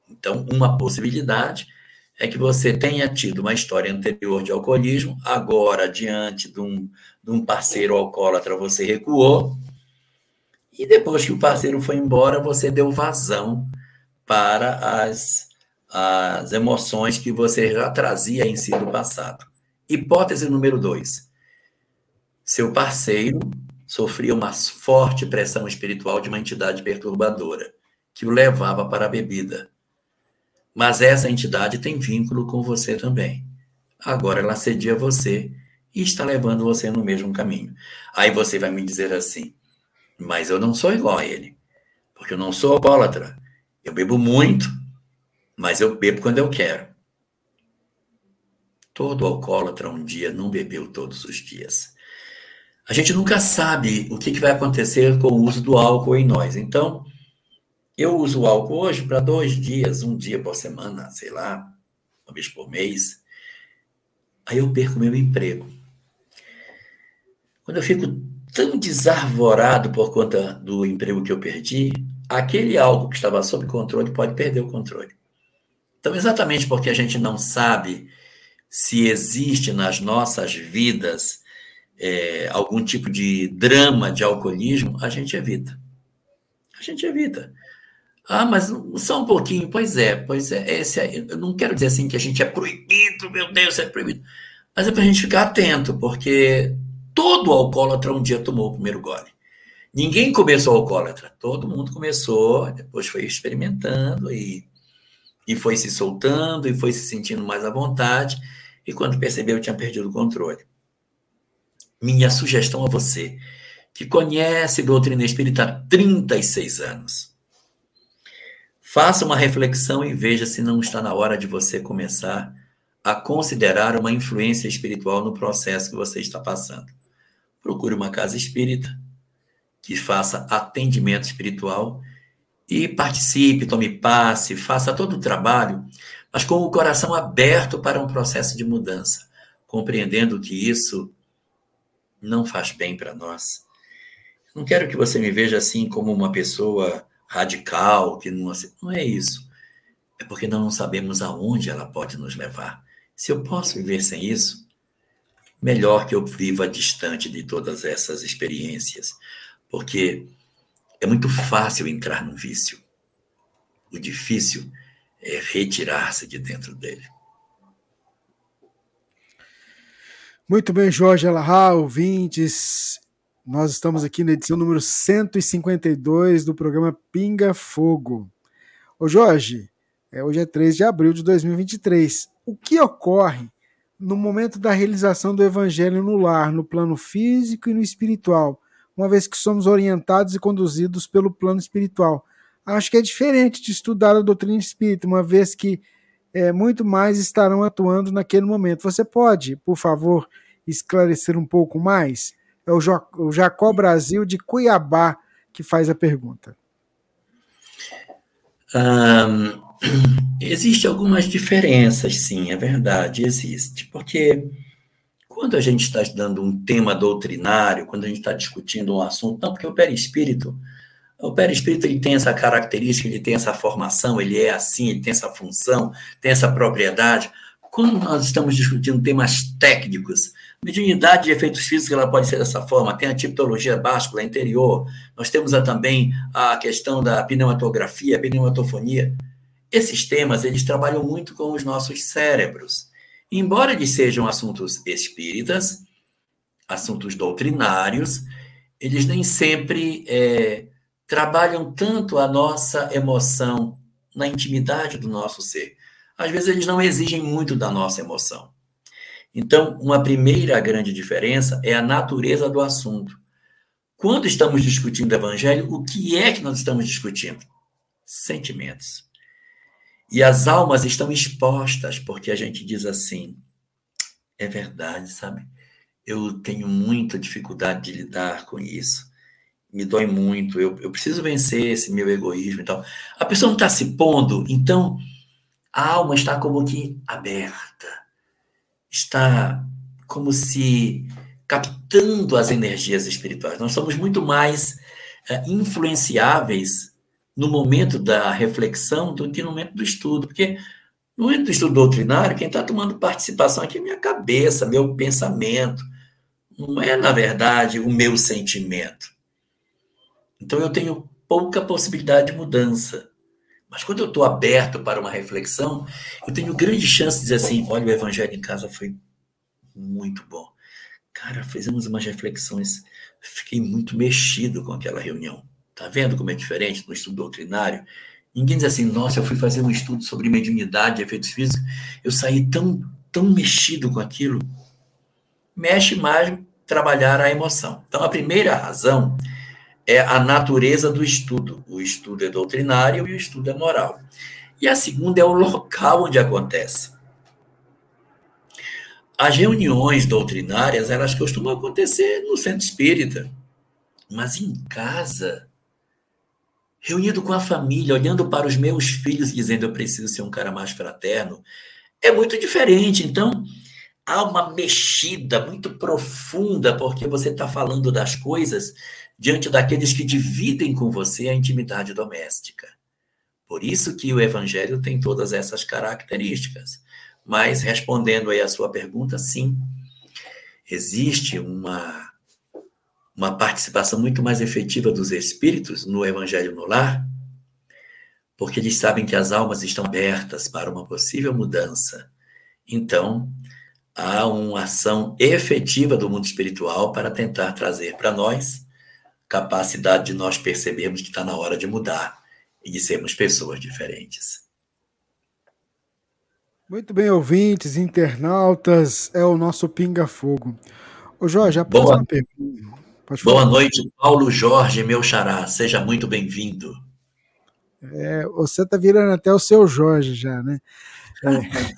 Speaker 5: Então, uma possibilidade é que você tenha tido uma história anterior de alcoolismo, agora, diante de um, de um parceiro alcoólatra, você recuou, e depois que o parceiro foi embora, você deu vazão para as, as emoções que você já trazia em si do passado. Hipótese número dois. Seu parceiro sofria uma forte pressão espiritual de uma entidade perturbadora, que o levava para a bebida. Mas essa entidade tem vínculo com você também. Agora ela cedia você e está levando você no mesmo caminho. Aí você vai me dizer assim: mas eu não sou igual a ele, porque eu não sou alcoólatra. Eu bebo muito, mas eu bebo quando eu quero. Todo alcoólatra um dia não bebeu todos os dias a gente nunca sabe o que, que vai acontecer com o uso do álcool em nós. Então, eu uso o álcool hoje para dois dias, um dia por semana, sei lá, uma vez por mês. Aí eu perco meu emprego. Quando eu fico tão desarvorado por conta do emprego que eu perdi, aquele álcool que estava sob controle pode perder o controle. Então, exatamente porque a gente não sabe se existe nas nossas vidas é, algum tipo de drama de alcoolismo, a gente evita. A gente evita. Ah, mas só um pouquinho. Pois é, pois é. Esse é, eu não quero dizer assim que a gente é proibido, meu Deus, é proibido. Mas é para a gente ficar atento, porque todo alcoólatra um dia tomou o primeiro gole. Ninguém começou alcoólatra, todo mundo começou, depois foi experimentando e, e foi se soltando e foi se sentindo mais à vontade. E quando percebeu, tinha perdido o controle minha sugestão a você. que conhece doutrina espírita há 36 anos. Faça uma reflexão e veja se não está na hora de você começar a considerar uma influência espiritual no processo que você está passando. Procure uma casa espírita que faça atendimento espiritual e participe, tome passe, faça todo o trabalho, mas com o coração aberto para um processo de mudança, compreendendo que isso não faz bem para nós. Não quero que você me veja assim como uma pessoa radical, que não, não é isso. É porque nós não sabemos aonde ela pode nos levar. Se eu posso viver sem isso, melhor que eu viva distante de todas essas experiências, porque é muito fácil entrar no vício. O difícil é retirar-se de dentro dele.
Speaker 7: Muito bem, Jorge Alahá, ouvintes. Nós estamos aqui na edição número 152 do programa Pinga Fogo. Ô Jorge, é, hoje é 3 de abril de 2023. O que ocorre no momento da realização do evangelho no lar, no plano físico e no espiritual, uma vez que somos orientados e conduzidos pelo plano espiritual? Acho que é diferente de estudar a doutrina espírita, uma vez que é, muito mais estarão atuando naquele momento. Você pode, por favor, esclarecer um pouco mais? É o, jo o Jacó Brasil de Cuiabá que faz a pergunta.
Speaker 5: Um, existe algumas diferenças, sim, é verdade, existe. Porque quando a gente está estudando um tema doutrinário, quando a gente está discutindo um assunto, não, porque o perispírito, o perispírito ele tem essa característica, ele tem essa formação, ele é assim, ele tem essa função, tem essa propriedade. Quando nós estamos discutindo temas técnicos, mediunidade de efeitos físicos ela pode ser dessa forma, tem a tipologia báscula interior, nós temos a, também a questão da pneumatografia, pneumatofonia. Esses temas, eles trabalham muito com os nossos cérebros. Embora eles sejam assuntos espíritas, assuntos doutrinários, eles nem sempre é, trabalham tanto a nossa emoção na intimidade do nosso ser às vezes eles não exigem muito da nossa emoção. Então, uma primeira grande diferença é a natureza do assunto. Quando estamos discutindo o evangelho, o que é que nós estamos discutindo? Sentimentos. E as almas estão expostas, porque a gente diz assim: é verdade, sabe? Eu tenho muita dificuldade de lidar com isso. Me dói muito. Eu, eu preciso vencer esse meu egoísmo e tal. A pessoa não está se pondo, então a alma está como que aberta, está como se captando as energias espirituais. Nós somos muito mais é, influenciáveis no momento da reflexão do que no momento do estudo, porque no momento do estudo doutrinário, quem está tomando participação aqui é minha cabeça, meu pensamento, não é, na verdade, o meu sentimento. Então eu tenho pouca possibilidade de mudança. Mas quando eu estou aberto para uma reflexão, eu tenho grande chance de dizer assim: olha, o evangelho em casa foi muito bom. Cara, fizemos umas reflexões, fiquei muito mexido com aquela reunião. Tá vendo como é diferente no estudo doutrinário? Ninguém diz assim, nossa, eu fui fazer um estudo sobre mediunidade, efeitos físicos, eu saí tão, tão mexido com aquilo. Mexe mais trabalhar a emoção. Então, a primeira razão é a natureza do estudo. O estudo é doutrinário e o estudo é moral. E a segunda é o local onde acontece. As reuniões doutrinárias, elas costumam acontecer no centro espírita, mas em casa, reunido com a família, olhando para os meus filhos, dizendo eu preciso ser um cara mais fraterno, é muito diferente. Então, há uma mexida muito profunda, porque você está falando das coisas diante daqueles que dividem com você a intimidade doméstica. Por isso que o evangelho tem todas essas características. Mas respondendo aí a sua pergunta, sim, existe uma uma participação muito mais efetiva dos espíritos no evangelho no lar, porque eles sabem que as almas estão abertas para uma possível mudança. Então, há uma ação efetiva do mundo espiritual para tentar trazer para nós capacidade de nós percebermos que está na hora de mudar e de sermos pessoas diferentes.
Speaker 7: Muito bem, ouvintes, internautas, é o nosso Pinga Fogo. Ô Jorge, a próxima
Speaker 5: Boa.
Speaker 7: pergunta.
Speaker 5: Boa noite, Paulo Jorge, meu xará. Seja muito bem-vindo.
Speaker 7: É, você está virando até o seu Jorge já, né? É.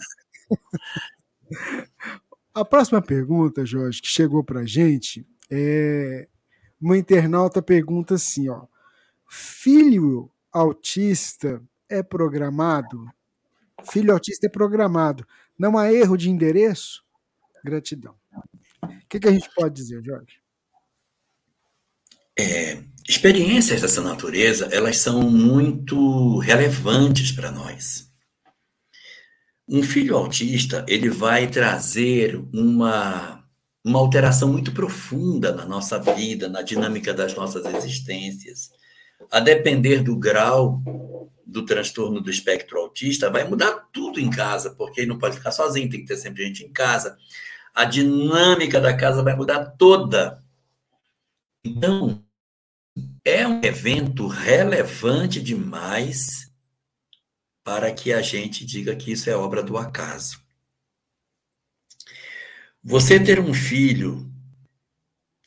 Speaker 7: A próxima pergunta, Jorge, que chegou para a gente, é uma internauta pergunta assim, ó, filho autista é programado? Filho autista é programado. Não há erro de endereço? Gratidão. O que, que a gente pode dizer, Jorge?
Speaker 5: É, experiências dessa natureza, elas são muito relevantes para nós. Um filho autista, ele vai trazer uma, uma alteração muito profunda na nossa vida, na dinâmica das nossas existências. A depender do grau do transtorno do espectro autista, vai mudar tudo em casa, porque ele não pode ficar sozinho, tem que ter sempre gente em casa. A dinâmica da casa vai mudar toda. Então, é um evento relevante demais para que a gente diga que isso é obra do acaso. Você ter um filho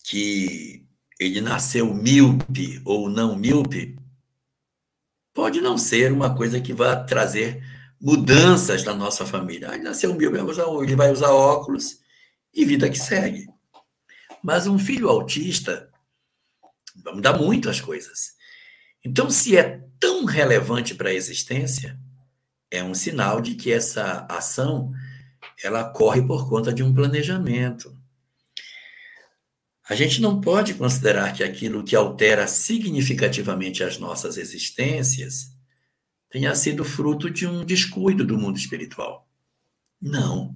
Speaker 5: que ele nasceu míope ou não míope, pode não ser uma coisa que vá trazer mudanças na nossa família. Ah, ele nasceu míope, ele vai usar óculos e vida que segue. Mas um filho autista vai mudar muito as coisas. Então, se é tão relevante para a existência, é um sinal de que essa ação ela corre por conta de um planejamento. A gente não pode considerar que aquilo que altera significativamente as nossas existências tenha sido fruto de um descuido do mundo espiritual. Não.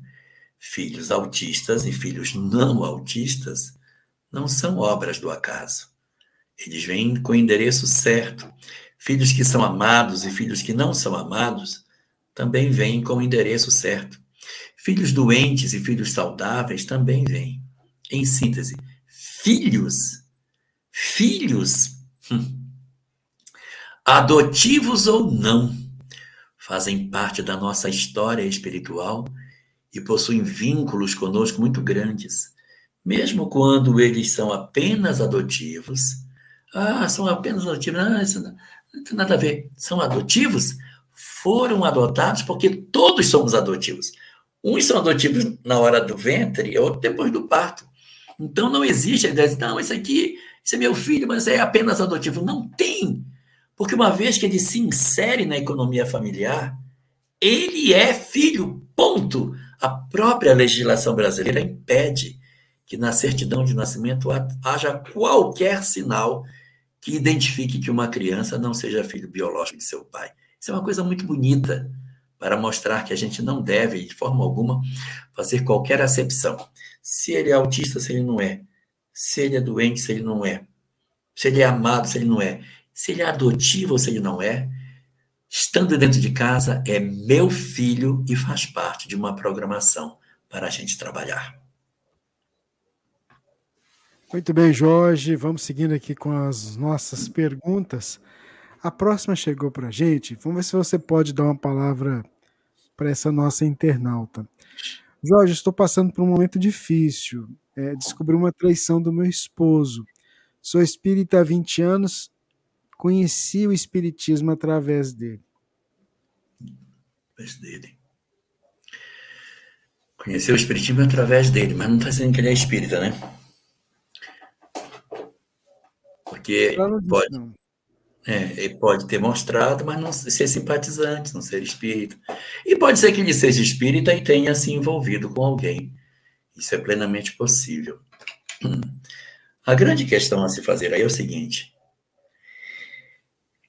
Speaker 5: Filhos autistas e filhos não autistas não são obras do acaso. Eles vêm com o endereço certo. Filhos que são amados e filhos que não são amados também vêm com o endereço certo. Filhos doentes e filhos saudáveis também vêm. Em síntese, filhos, filhos, hum, adotivos ou não, fazem parte da nossa história espiritual e possuem vínculos conosco muito grandes. Mesmo quando eles são apenas adotivos, ah, são apenas adotivos. Não, isso não tem nada a ver. São adotivos? Foram adotados porque todos somos adotivos. Uns são adotivos na hora do ventre, e outros depois do parto. Então não existe a ideia de, não, esse aqui, esse é meu filho, mas é apenas adotivo. Não tem. Porque uma vez que ele se insere na economia familiar, ele é filho, ponto. A própria legislação brasileira impede que na certidão de nascimento haja qualquer sinal que identifique que uma criança não seja filho biológico de seu pai. Isso é uma coisa muito bonita para mostrar que a gente não deve, de forma alguma, fazer qualquer acepção. Se ele é autista, se ele não é. Se ele é doente, se ele não é. Se ele é amado, se ele não é. Se ele é adotivo se ele não é. Estando dentro de casa, é meu filho e faz parte de uma programação para a gente trabalhar.
Speaker 7: Muito bem, Jorge. Vamos seguindo aqui com as nossas perguntas. A próxima chegou para a gente. Vamos ver se você pode dar uma palavra para essa nossa internauta. Jorge, estou passando por um momento difícil. É, descobri uma traição do meu esposo. Sou espírita há 20 anos. Conheci o espiritismo através dele.
Speaker 5: Através dele. Conheceu o espiritismo através dele, mas não está dizendo que ele é espírita, né? Porque pode, é, ele pode ter mostrado, mas não ser simpatizante, não ser espírita. E pode ser que ele seja espírita e tenha se envolvido com alguém. Isso é plenamente possível. A grande questão a se fazer aí é o seguinte: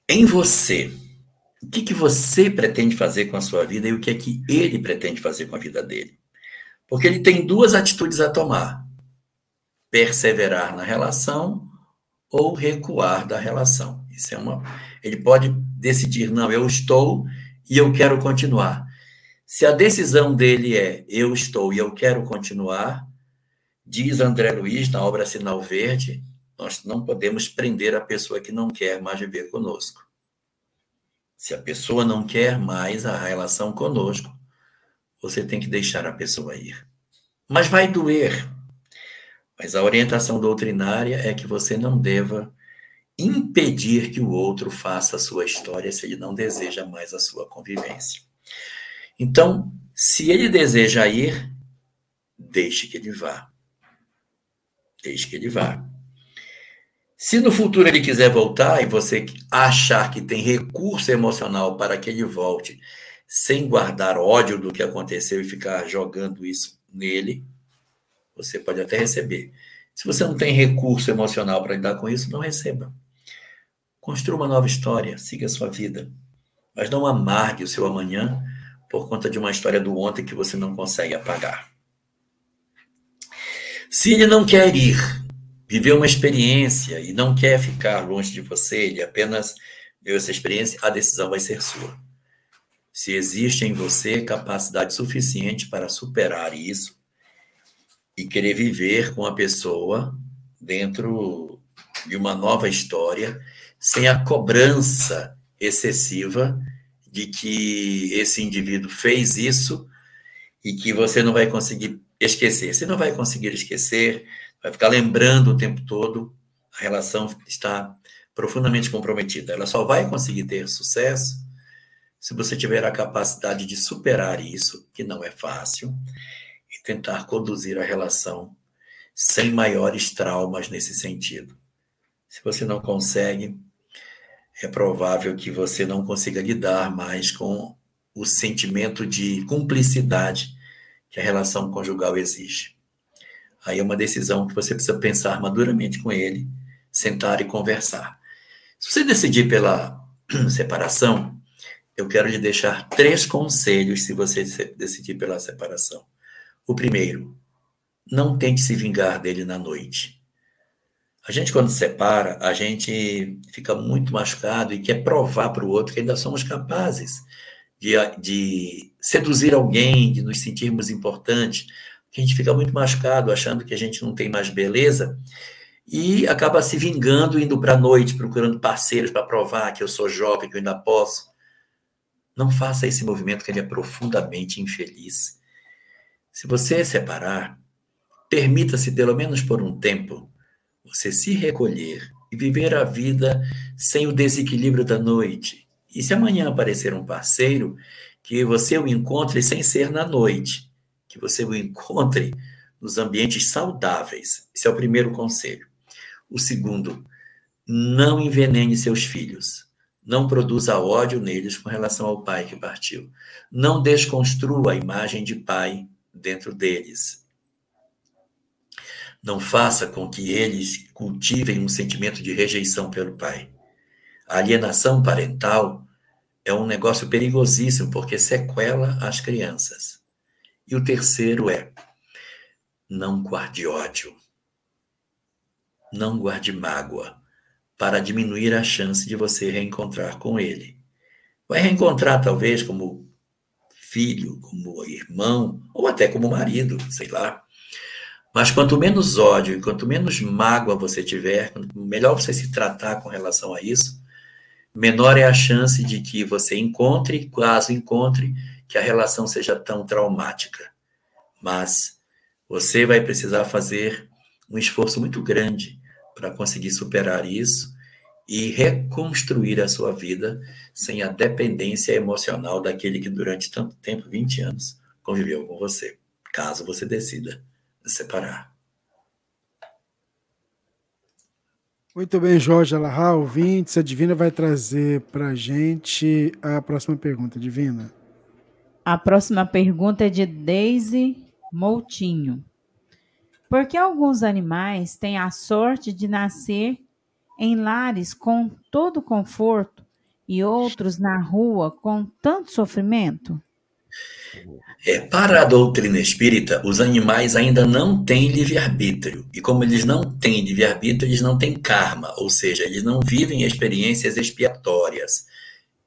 Speaker 5: em você, o que, que você pretende fazer com a sua vida e o que é que ele pretende fazer com a vida dele? Porque ele tem duas atitudes a tomar: perseverar na relação ou recuar da relação. Isso é uma. Ele pode decidir, não, eu estou e eu quero continuar. Se a decisão dele é eu estou e eu quero continuar, diz André Luiz na obra Sinal Verde, nós não podemos prender a pessoa que não quer mais viver conosco. Se a pessoa não quer mais a relação conosco, você tem que deixar a pessoa ir. Mas vai doer, Mas a orientação doutrinária é que você não deva impedir que o outro faça a sua história se ele não deseja mais a sua convivência. Então, se ele deseja ir, deixe que ele vá. Deixe que ele vá. Se no futuro ele quiser voltar e você achar que tem recurso emocional para que ele volte, sem guardar ódio do que aconteceu e ficar jogando isso nele, você pode até receber. Se você não tem recurso emocional para lidar com isso, não receba. Construa uma nova história, siga a sua vida. Mas não amargue o seu amanhã por conta de uma história do ontem que você não consegue apagar. Se ele não quer ir, viver uma experiência e não quer ficar longe de você, ele apenas viu essa experiência, a decisão vai ser sua. Se existe em você capacidade suficiente para superar isso e querer viver com a pessoa dentro de uma nova história, sem a cobrança excessiva de que esse indivíduo fez isso e que você não vai conseguir esquecer. Você não vai conseguir esquecer, vai ficar lembrando o tempo todo, a relação está profundamente comprometida. Ela só vai conseguir ter sucesso se você tiver a capacidade de superar isso, que não é fácil, e tentar conduzir a relação sem maiores traumas nesse sentido. Se você não consegue, é provável que você não consiga lidar mais com o sentimento de cumplicidade que a relação conjugal exige. Aí é uma decisão que você precisa pensar maduramente com ele, sentar e conversar. Se você decidir pela separação, eu quero lhe deixar três conselhos se você decidir pela separação. O primeiro, não tente se vingar dele na noite. A gente, quando separa, a gente fica muito machucado e quer provar para o outro que ainda somos capazes de, de seduzir alguém, de nos sentirmos importantes. A gente fica muito machucado, achando que a gente não tem mais beleza e acaba se vingando, indo para a noite, procurando parceiros para provar que eu sou jovem, que eu ainda posso. Não faça esse movimento que ele é profundamente infeliz. Se você separar, permita-se, pelo menos por um tempo, você se recolher e viver a vida sem o desequilíbrio da noite. E se amanhã aparecer um parceiro, que você o encontre sem ser na noite, que você o encontre nos ambientes saudáveis. Esse é o primeiro conselho. O segundo, não envenene seus filhos. Não produza ódio neles com relação ao pai que partiu. Não desconstrua a imagem de pai dentro deles. Não faça com que eles cultivem um sentimento de rejeição pelo pai. A alienação parental é um negócio perigosíssimo porque sequela as crianças. E o terceiro é: não guarde ódio. Não guarde mágoa para diminuir a chance de você reencontrar com ele. Vai reencontrar, talvez, como filho, como irmão, ou até como marido, sei lá. Mas quanto menos ódio quanto menos mágoa você tiver, melhor você se tratar com relação a isso, menor é a chance de que você encontre, caso encontre, que a relação seja tão traumática. Mas você vai precisar fazer um esforço muito grande para conseguir superar isso e reconstruir a sua vida sem a dependência emocional daquele que durante tanto tempo 20 anos conviveu com você, caso você decida separar.
Speaker 7: Muito bem, Jorge Alahá, ouvintes, a Divina vai trazer para a gente a próxima pergunta, Divina.
Speaker 8: A próxima pergunta é de Daisy Moutinho. Por que alguns animais têm a sorte de nascer em lares com todo conforto e outros na rua com tanto sofrimento?
Speaker 5: É, para a doutrina espírita, os animais ainda não têm livre-arbítrio. E como eles não têm livre-arbítrio, eles não têm karma, ou seja, eles não vivem experiências expiatórias.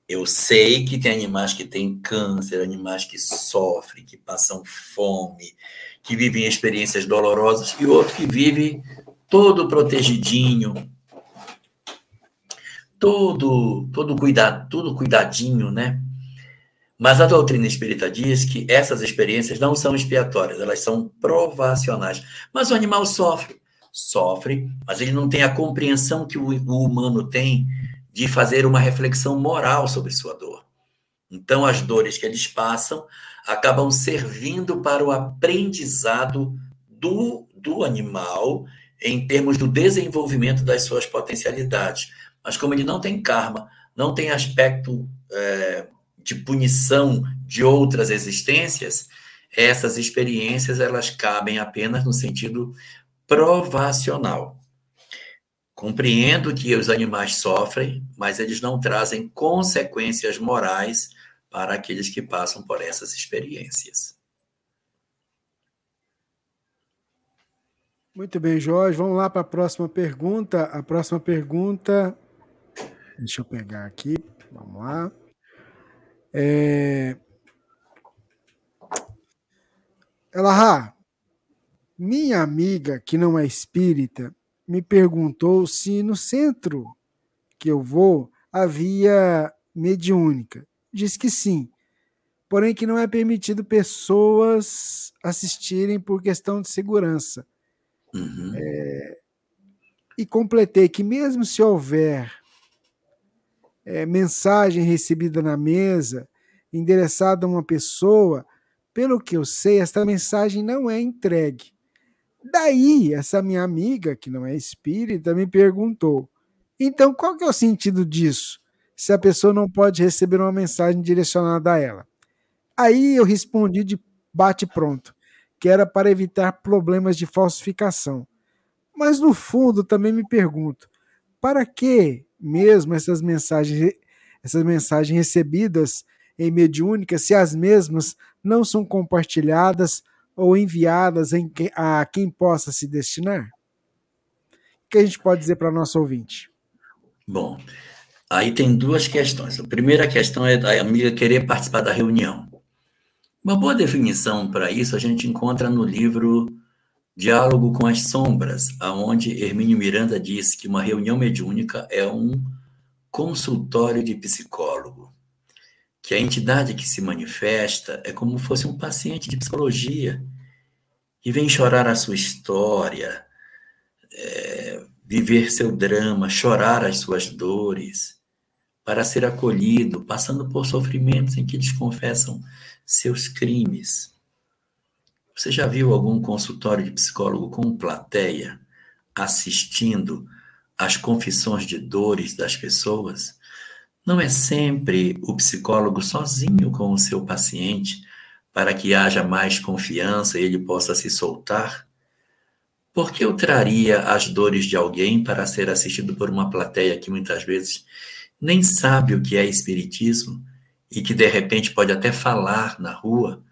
Speaker 5: Eu sei que tem animais que têm câncer, animais que sofrem, que passam fome, que vivem experiências dolorosas, e outro que vive todo protegidinho, todo, todo cuidado, tudo cuidadinho, né? Mas a doutrina espírita diz que essas experiências não são expiatórias, elas são provacionais. Mas o animal sofre. sofre, mas ele não tem a compreensão que o, o humano tem de fazer uma reflexão moral sobre sua dor. Então, as dores que eles passam acabam servindo para o aprendizado do, do animal em termos do desenvolvimento das suas potencialidades. Mas como ele não tem karma, não tem aspecto é, de punição de outras existências, essas experiências elas cabem apenas no sentido provacional. Compreendo que os animais sofrem, mas eles não trazem consequências morais para aqueles que passam por essas experiências.
Speaker 7: Muito bem, Jorge. Vamos lá para a próxima pergunta. A próxima pergunta. Deixa eu pegar aqui. Vamos lá. É... Elahá, minha amiga, que não é espírita, me perguntou se no centro que eu vou havia mediúnica. Diz que sim, porém que não é permitido pessoas assistirem por questão de segurança.
Speaker 5: Uhum.
Speaker 7: É, e completei que mesmo se houver é, mensagem recebida na mesa endereçada a uma pessoa, pelo que eu sei, esta mensagem não é entregue. Daí, essa minha amiga, que não é espírita, me perguntou: então qual que é o sentido disso? Se a pessoa não pode receber uma mensagem direcionada a ela. Aí eu respondi de bate-pronto, que era para evitar problemas de falsificação. Mas no fundo também me pergunto: para que mesmo essas mensagens, essas mensagens recebidas em mediúnica, se as mesmas não são compartilhadas ou enviadas em a quem possa se destinar? O que a gente pode dizer para nosso ouvinte?
Speaker 5: Bom, aí tem duas questões. A primeira questão é da amiga querer participar da reunião. Uma boa definição para isso a gente encontra no livro Diálogo com as Sombras, aonde Hermínio Miranda diz que uma reunião mediúnica é um consultório de psicólogo que a entidade que se manifesta é como fosse um paciente de psicologia que vem chorar a sua história, é, viver seu drama, chorar as suas dores, para ser acolhido, passando por sofrimentos em que eles confessam seus crimes. Você já viu algum consultório de psicólogo com plateia assistindo às confissões de dores das pessoas? Não é sempre o psicólogo sozinho com o seu paciente para que haja mais confiança e ele possa se soltar? Por que eu traria as dores de alguém para ser assistido por uma plateia que muitas vezes nem sabe o que é espiritismo e que de repente pode até falar na rua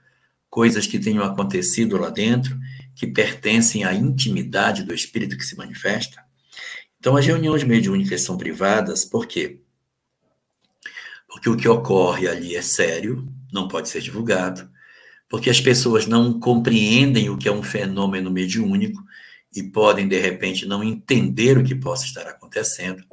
Speaker 5: coisas que tenham acontecido lá dentro que pertencem à intimidade do espírito que se manifesta? Então, as reuniões mediúnicas são privadas, por quê? porque o que ocorre ali é sério, não pode ser divulgado, porque as pessoas não compreendem o que é um fenômeno mediúnico e podem, de repente, não entender o que possa estar acontecendo,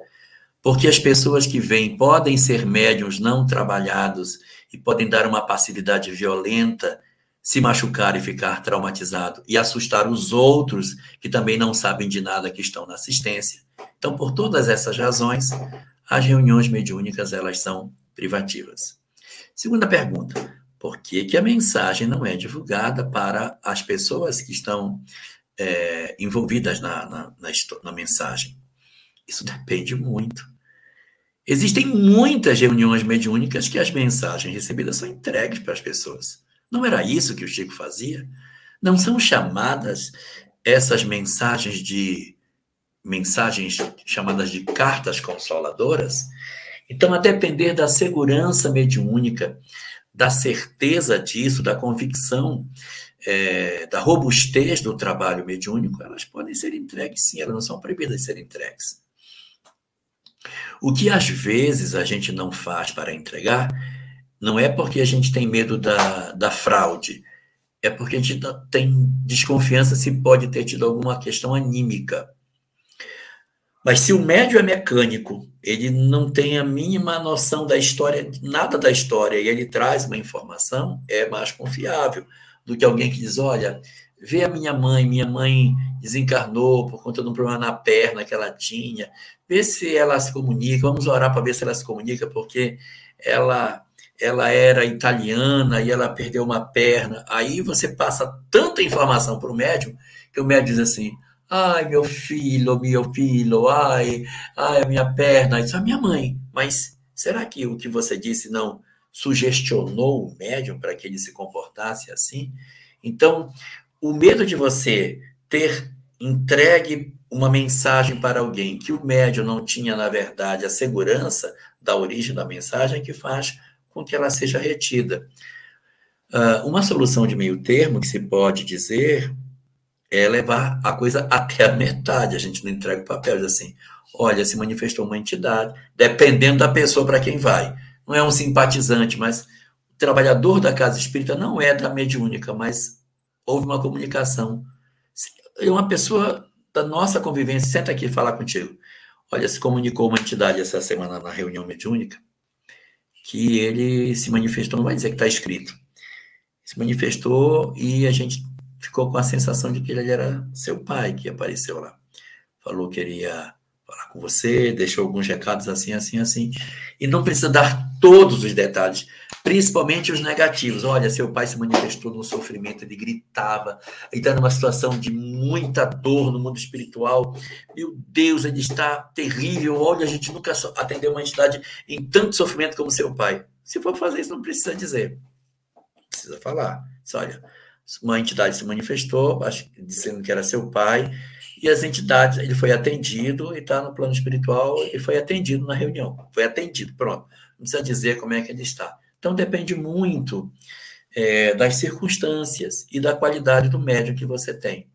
Speaker 5: porque as pessoas que vêm podem ser médiums não trabalhados e podem dar uma passividade violenta, se machucar e ficar traumatizado e assustar os outros que também não sabem de nada que estão na assistência. Então, por todas essas razões, as reuniões mediúnicas elas são privativas. Segunda pergunta: por que, que a mensagem não é divulgada para as pessoas que estão é, envolvidas na, na, na, na mensagem? Isso depende muito. Existem muitas reuniões mediúnicas que as mensagens recebidas são entregues para as pessoas. Não era isso que o Chico fazia? Não são chamadas essas mensagens de mensagens chamadas de cartas consoladoras? Então, a depender da segurança mediúnica, da certeza disso, da convicção, é, da robustez do trabalho mediúnico, elas podem ser entregues sim, elas não são proibidas de serem entregues. O que às vezes a gente não faz para entregar não é porque a gente tem medo da, da fraude, é porque a gente tem desconfiança se pode ter tido alguma questão anímica. Mas se o médio é mecânico, ele não tem a mínima noção da história, nada da história, e ele traz uma informação, é mais confiável do que alguém que diz: olha, vê a minha mãe, minha mãe desencarnou por conta de um problema na perna que ela tinha, vê se ela se comunica, vamos orar para ver se ela se comunica, porque ela ela era italiana e ela perdeu uma perna. Aí você passa tanta informação para o médium que o médium diz assim: ai, meu filho, meu filho, ai, ai, minha perna, isso é a minha mãe. Mas será que o que você disse não sugestionou o médium para que ele se comportasse assim? Então, o medo de você ter entregue uma mensagem para alguém que o médium não tinha, na verdade, a segurança da origem da mensagem que faz com que ela seja retida. Uh, uma solução de meio termo que se pode dizer é levar a coisa até a metade. A gente não entrega o papel, assim, olha, se manifestou uma entidade, dependendo da pessoa para quem vai. Não é um simpatizante, mas o trabalhador da casa espírita não é da mediúnica, mas houve uma comunicação. Uma pessoa da nossa convivência senta aqui falar contigo. Olha, se comunicou uma entidade essa semana na reunião mediúnica que ele se manifestou, não vai dizer que está escrito. Se manifestou e a gente ficou com a sensação de que ele era seu pai que apareceu lá. Falou que queria falar com você, deixou alguns recados assim, assim, assim. E não precisa dar todos os detalhes, principalmente os negativos. Olha, seu pai se manifestou no sofrimento, ele gritava, ele está numa situação de muita dor no mundo espiritual. Meu Deus, ele está terrível. Olha, a gente nunca atendeu uma entidade em tanto sofrimento como seu pai. Se for fazer isso, não precisa dizer. Precisa falar. Olha, uma entidade se manifestou, dizendo que era seu pai, e as entidades, ele foi atendido e está no plano espiritual e foi atendido na reunião. Foi atendido, pronto. Não precisa dizer como é que ele está. Então depende muito é, das circunstâncias e da qualidade do médium que você tem.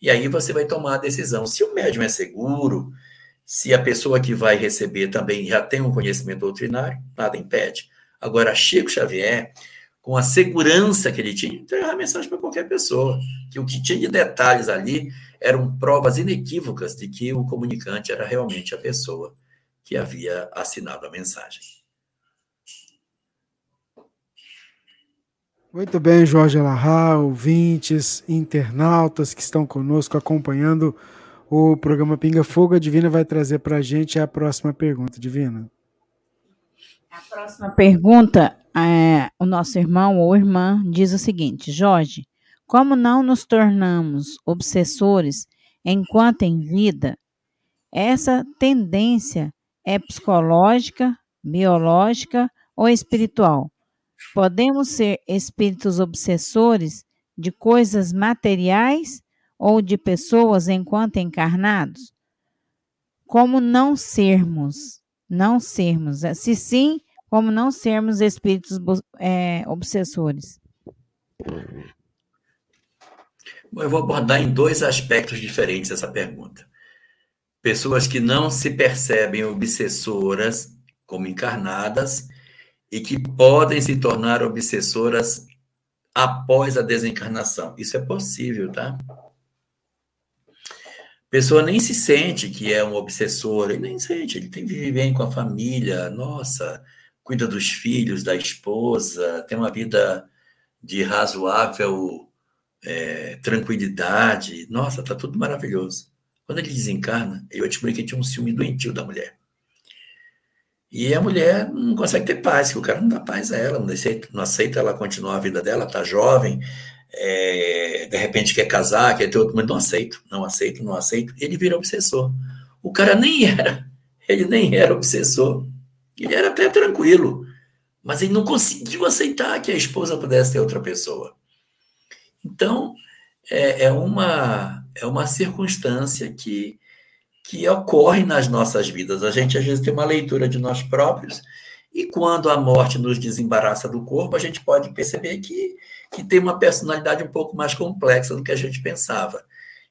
Speaker 5: E aí você vai tomar a decisão. Se o médium é seguro, se a pessoa que vai receber também já tem um conhecimento doutrinário, nada impede. Agora, Chico Xavier, com a segurança que ele tinha, entregar a mensagem para qualquer pessoa. Que o que tinha de detalhes ali eram provas inequívocas de que o comunicante era realmente a pessoa que havia assinado a mensagem.
Speaker 7: Muito bem, Jorge Larra, ouvintes, internautas que estão conosco acompanhando o programa Pinga Fogo. A Divina vai trazer para a gente a próxima pergunta, Divina.
Speaker 8: A próxima pergunta, é, o nosso irmão ou irmã diz o seguinte: Jorge, como não nos tornamos obsessores enquanto em vida, essa tendência é psicológica, biológica ou espiritual? Podemos ser espíritos obsessores de coisas materiais ou de pessoas enquanto encarnados? Como não sermos? Não sermos. Se sim, como não sermos espíritos é, obsessores?
Speaker 5: Eu vou abordar em dois aspectos diferentes essa pergunta. Pessoas que não se percebem obsessoras como encarnadas e que podem se tornar obsessoras após a desencarnação. Isso é possível, tá? Pessoa nem se sente que é um obsessor, ele nem sente, ele tem que viver bem com a família, nossa, cuida dos filhos, da esposa, tem uma vida de razoável é, tranquilidade, nossa, tá tudo maravilhoso. Quando ele desencarna, eu descobri que tinha um ciúme doentio da mulher. E a mulher não consegue ter paz, que o cara não dá paz a ela, não aceita, não aceita ela continuar a vida dela, tá jovem, é, de repente quer casar, quer ter outro, mas não aceito, não aceito, não aceito. Ele vira obsessor. O cara nem era, ele nem era obsessor, ele era até tranquilo, mas ele não conseguiu aceitar que a esposa pudesse ter outra pessoa. Então, é, é uma, é uma circunstância que que ocorre nas nossas vidas. A gente às vezes tem uma leitura de nós próprios e quando a morte nos desembaraça do corpo, a gente pode perceber que, que tem uma personalidade um pouco mais complexa do que a gente pensava.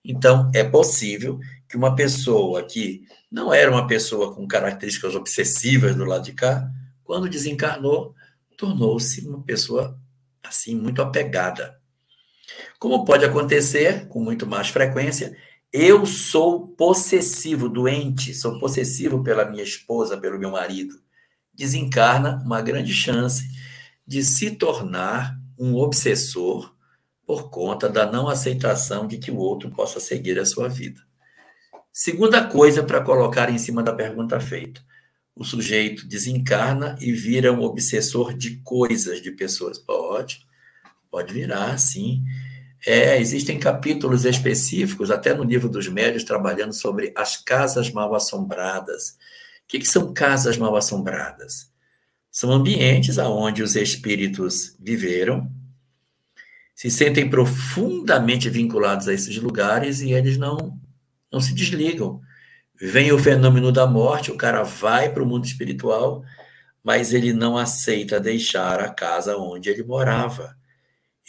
Speaker 5: Então, é possível que uma pessoa que não era uma pessoa com características obsessivas do lado de cá, quando desencarnou, tornou-se uma pessoa assim muito apegada. Como pode acontecer com muito mais frequência eu sou possessivo, doente, sou possessivo pela minha esposa, pelo meu marido. Desencarna uma grande chance de se tornar um obsessor por conta da não aceitação de que o outro possa seguir a sua vida. Segunda coisa para colocar em cima da pergunta feita: o sujeito desencarna e vira um obsessor de coisas, de pessoas. Pode, pode virar, sim. É, existem capítulos específicos, até no livro dos médios, trabalhando sobre as casas mal assombradas. O que, que são casas mal assombradas? São ambientes onde os espíritos viveram, se sentem profundamente vinculados a esses lugares e eles não, não se desligam. Vem o fenômeno da morte, o cara vai para o mundo espiritual, mas ele não aceita deixar a casa onde ele morava.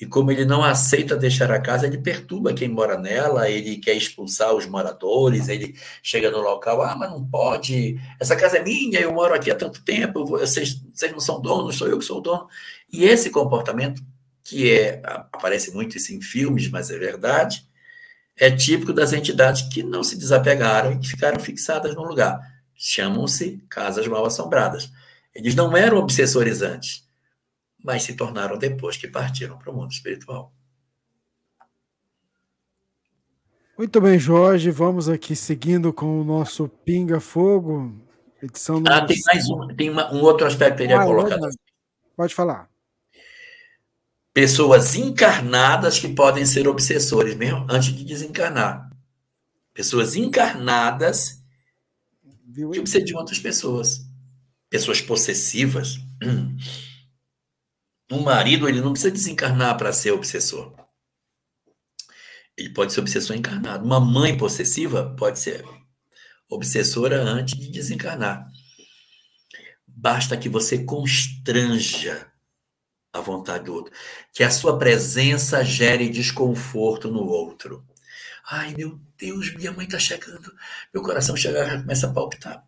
Speaker 5: E como ele não aceita deixar a casa, ele perturba quem mora nela, ele quer expulsar os moradores, ele chega no local, ah, mas não pode, essa casa é minha, eu moro aqui há tanto tempo, vocês, vocês não são donos, sou eu que sou o dono. E esse comportamento que é, aparece muito isso em filmes, mas é verdade, é típico das entidades que não se desapegaram e que ficaram fixadas no lugar. Chamam-se casas mal assombradas. Eles não eram obsessores antes, mas se tornaram depois que partiram para o mundo espiritual.
Speaker 7: Muito bem, Jorge. Vamos aqui seguindo com o nosso Pinga Fogo, edição.
Speaker 5: Ah, tem mais um, tem uma, um outro aspecto que eu ah, colocar.
Speaker 7: Pode falar
Speaker 5: pessoas encarnadas que podem ser obsessores mesmo antes de desencarnar. Pessoas encarnadas que obsediam outras pessoas. Pessoas possessivas. Um marido, ele não precisa desencarnar para ser obsessor. Ele pode ser obsessor encarnado. Uma mãe possessiva pode ser obsessora antes de desencarnar. Basta que você constranja a vontade do outro. Que a sua presença gere desconforto no outro. Ai, meu Deus, minha mãe está chegando. Meu coração chega, começa a palpitar.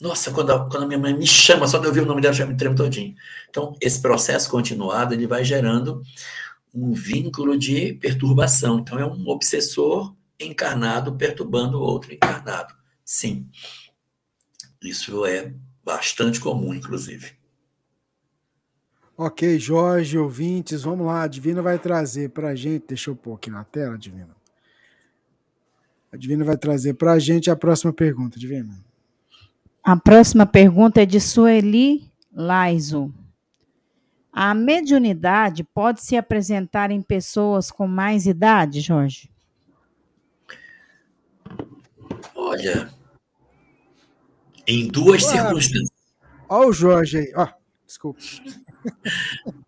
Speaker 5: Nossa, quando a, quando a minha mãe me chama, só de ouvir o nome dela, já me tremo todinho. Então, esse processo continuado, ele vai gerando um vínculo de perturbação. Então, é um obsessor encarnado perturbando outro encarnado. Sim. Isso é bastante comum, inclusive.
Speaker 7: Ok, Jorge, ouvintes, vamos lá. A Divina vai trazer para a gente. Deixa eu pôr aqui na tela, Divina. A Divina vai trazer para a gente a próxima pergunta, Divina.
Speaker 8: A próxima pergunta é de Sueli Laiso. A mediunidade pode se apresentar em pessoas com mais idade, Jorge?
Speaker 5: Olha, em duas circunstâncias.
Speaker 7: Olha o Jorge aí, ó. Desculpa.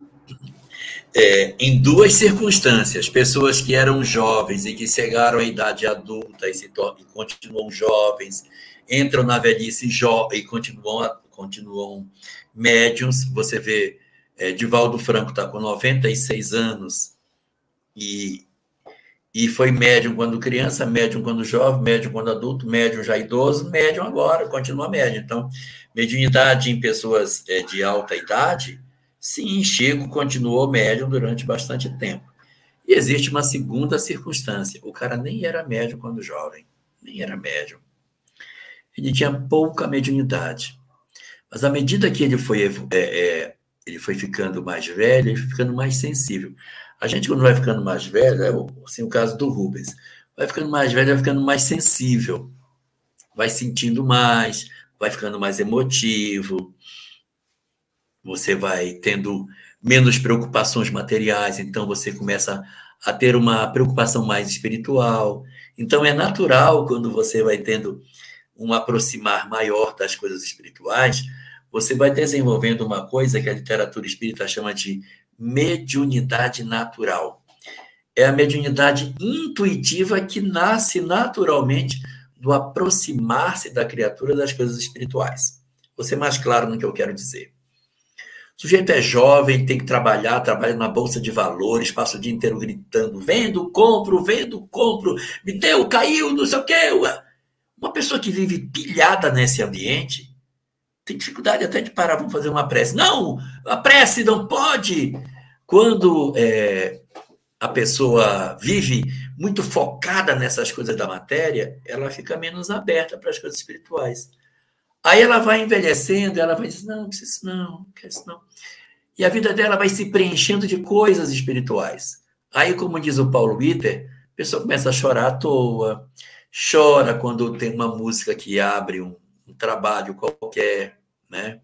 Speaker 5: É, em duas circunstâncias, pessoas que eram jovens e que chegaram à idade adulta e, se e continuam jovens, entram na velhice jo e continuam, continuam médiums. Você vê, é, Divaldo Franco está com 96 anos e, e foi médium quando criança, médium quando jovem, médium quando adulto, médium já idoso, médium agora, continua médium. Então, mediunidade em pessoas é, de alta idade Sim, Chico continuou médium durante bastante tempo. E existe uma segunda circunstância: o cara nem era médium quando jovem, nem era médium. Ele tinha pouca mediunidade. Mas à medida que ele foi, é, é, ele foi ficando mais velho, ele foi ficando mais sensível. A gente, quando vai ficando mais velho, é assim, o caso do Rubens, vai ficando mais velho, vai ficando mais sensível, vai sentindo mais, vai ficando mais emotivo, você vai tendo menos preocupações materiais, então você começa a ter uma preocupação mais espiritual. Então é natural quando você vai tendo um aproximar maior das coisas espirituais, você vai desenvolvendo uma coisa que a literatura espírita chama de mediunidade natural. É a mediunidade intuitiva que nasce naturalmente do aproximar-se da criatura das coisas espirituais. Vou ser mais claro no que eu quero dizer. O sujeito é jovem, tem que trabalhar, trabalha na bolsa de valores, passa o dia inteiro gritando: vendo, compro, vendo, compro, me deu, caiu, não sei o quê. Uma pessoa que vive pilhada nesse ambiente tem dificuldade até de parar, vamos fazer uma prece. Não, a prece não pode. Quando é, a pessoa vive muito focada nessas coisas da matéria, ela fica menos aberta para as coisas espirituais. Aí ela vai envelhecendo, ela vai dizer, não, não precisa não, não quer isso não. E a vida dela vai se preenchendo de coisas espirituais. Aí, como diz o Paulo Witter, a pessoa começa a chorar à toa, chora quando tem uma música que abre um, um trabalho qualquer, né?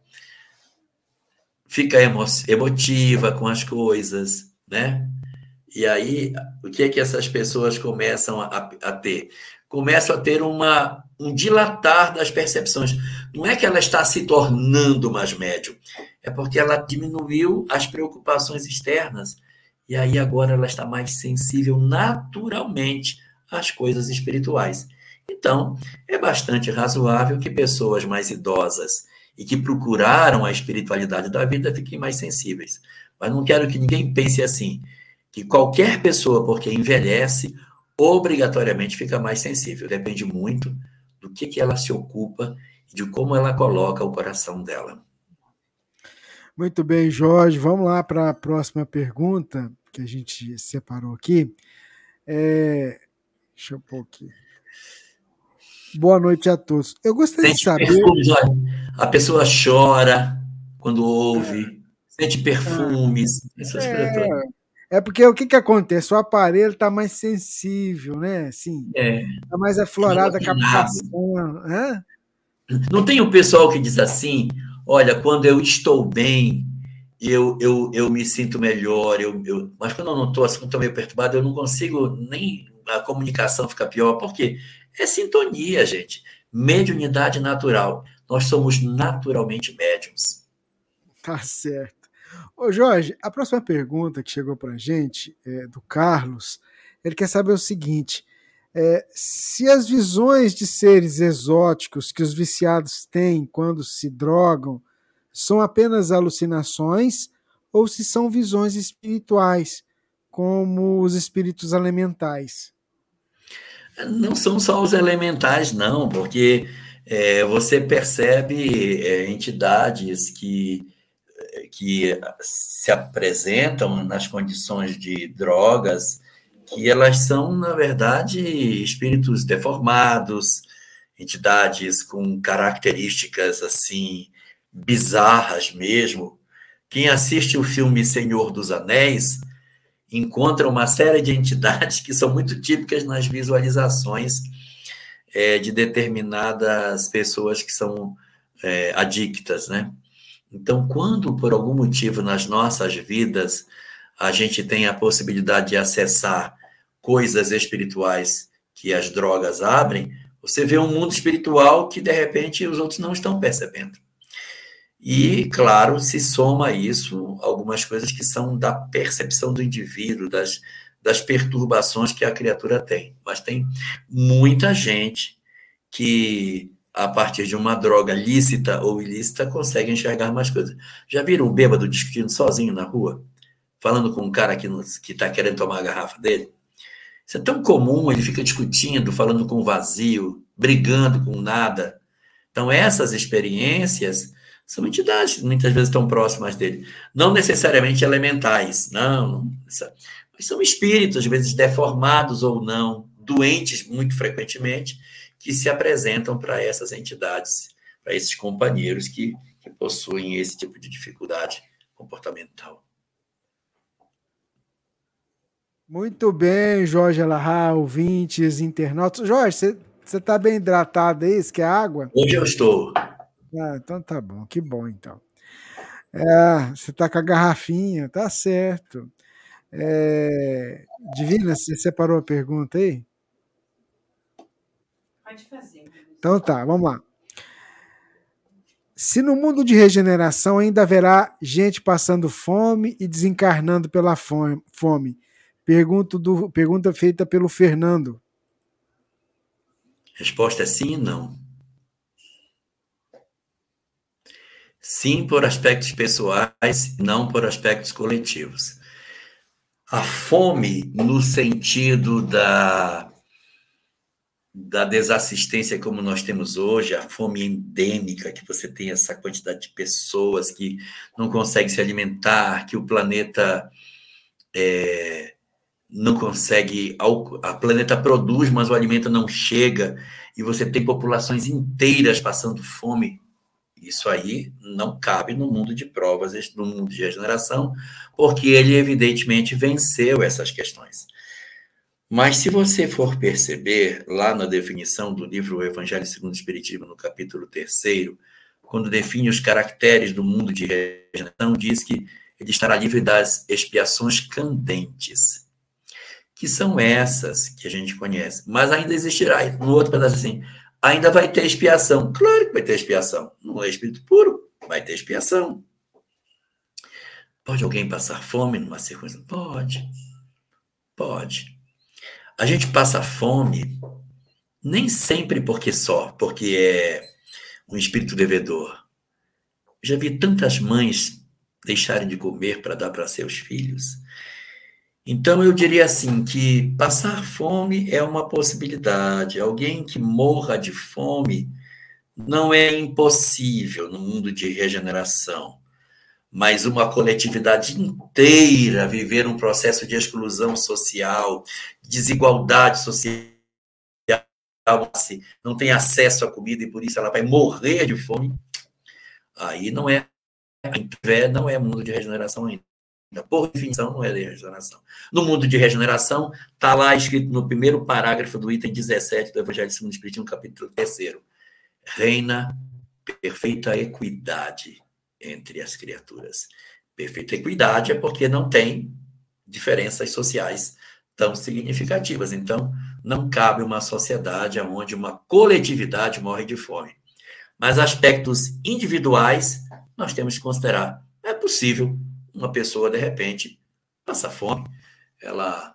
Speaker 5: Fica emo emotiva com as coisas, né? E aí, o que é que essas pessoas começam a, a ter? Começam a ter uma, um dilatar das percepções. Não é que ela está se tornando mais médium, é porque ela diminuiu as preocupações externas. E aí agora ela está mais sensível naturalmente às coisas espirituais. Então, é bastante razoável que pessoas mais idosas e que procuraram a espiritualidade da vida fiquem mais sensíveis. Mas não quero que ninguém pense assim, que qualquer pessoa, porque envelhece, obrigatoriamente fica mais sensível. Depende muito do que, que ela se ocupa e de como ela coloca o coração dela.
Speaker 7: Muito bem, Jorge. Vamos lá para a próxima pergunta que a gente separou aqui. É... Deixa eu pôr aqui. Boa noite a todos. Eu gostaria sente de saber. Perfumes, olha,
Speaker 5: a pessoa chora quando ouve, é. sente perfumes, essas
Speaker 7: é. coisas É porque o que, que acontece? O aparelho está mais sensível, né? Assim,
Speaker 5: é.
Speaker 7: Está mais aflorada a captação. Hã?
Speaker 5: Não tem o pessoal que diz assim: olha, quando eu estou bem, eu, eu, eu me sinto melhor, eu, eu... mas quando eu não estou assim, estou meio perturbado, eu não consigo nem a comunicação fica pior. Por quê? É sintonia, gente. Mediunidade natural. Nós somos naturalmente médiums.
Speaker 7: Tá certo. Ô Jorge, a próxima pergunta que chegou para a gente é do Carlos. Ele quer saber o seguinte: é, se as visões de seres exóticos que os viciados têm quando se drogam são apenas alucinações ou se são visões espirituais, como os espíritos elementais.
Speaker 5: Não são só os elementais, não, porque é, você percebe é, entidades que, que se apresentam nas condições de drogas, que elas são, na verdade, espíritos deformados, entidades com características assim bizarras mesmo. Quem assiste o filme Senhor dos Anéis encontra uma série de entidades que são muito típicas nas visualizações é, de determinadas pessoas que são é, adictas, né? Então, quando por algum motivo nas nossas vidas a gente tem a possibilidade de acessar coisas espirituais que as drogas abrem, você vê um mundo espiritual que de repente os outros não estão percebendo. E, claro, se soma a isso algumas coisas que são da percepção do indivíduo, das, das perturbações que a criatura tem. Mas tem muita gente que, a partir de uma droga lícita ou ilícita, consegue enxergar mais coisas. Já viram um bêbado discutindo sozinho na rua? Falando com um cara que está querendo tomar a garrafa dele? Isso é tão comum, ele fica discutindo, falando com o vazio, brigando com nada. Então, essas experiências são entidades muitas vezes estão próximas dele. Não necessariamente elementais, não, não mas são espíritos, às vezes deformados ou não, doentes muito frequentemente, que se apresentam para essas entidades, para esses companheiros que, que possuem esse tipo de dificuldade comportamental.
Speaker 7: Muito bem, Jorge Alahá, ouvintes, internautas. Jorge, você está bem hidratado aí? Isso que é água?
Speaker 5: Hoje eu estou.
Speaker 7: Ah, então tá bom, que bom então. É, você tá com a garrafinha, tá certo. É, Divina, você separou a pergunta aí? Pode fazer. Então tá, vamos lá. Se no mundo de regeneração ainda haverá gente passando fome e desencarnando pela fome, pergunta, do, pergunta feita pelo Fernando.
Speaker 5: Resposta é sim e não. Sim, por aspectos pessoais, não por aspectos coletivos. A fome, no sentido da, da desassistência como nós temos hoje, a fome endêmica, que você tem essa quantidade de pessoas que não conseguem se alimentar, que o planeta é, não consegue. A planeta produz, mas o alimento não chega, e você tem populações inteiras passando fome Isso aí não cabe no mundo de provas, no mundo de regeneração, porque ele evidentemente venceu essas questões. Mas se você for perceber, lá na definição do livro Evangelho segundo o Espiritismo, no capítulo 3, quando define os caracteres do mundo de regeneração, diz que ele estará livre das expiações candentes, que são essas que a gente conhece. Mas ainda existirá, no outro pedaço assim, ainda vai ter expiação. Claro que vai ter expiação. Não é espírito puro, vai ter expiação. Pode alguém passar fome numa circunstância? Pode. Pode. A gente passa fome nem sempre porque só, porque é um espírito devedor. Já vi tantas mães deixarem de comer para dar para seus filhos. Então eu diria assim que passar fome é uma possibilidade. Alguém que morra de fome não é impossível no mundo de regeneração mas uma coletividade inteira viver um processo de exclusão social, desigualdade social, não tem acesso à comida e por isso ela vai morrer de fome, aí não é não é mundo de regeneração ainda. Por definição, não é de regeneração. No mundo de regeneração, está lá escrito no primeiro parágrafo do item 17 do Evangelho segundo o Espiritismo, capítulo 3. Reina perfeita equidade entre as criaturas. Perfeita equidade é porque não tem diferenças sociais tão significativas. Então, não cabe uma sociedade onde uma coletividade morre de fome. Mas aspectos individuais, nós temos que considerar. É possível uma pessoa, de repente, passar fome. Ela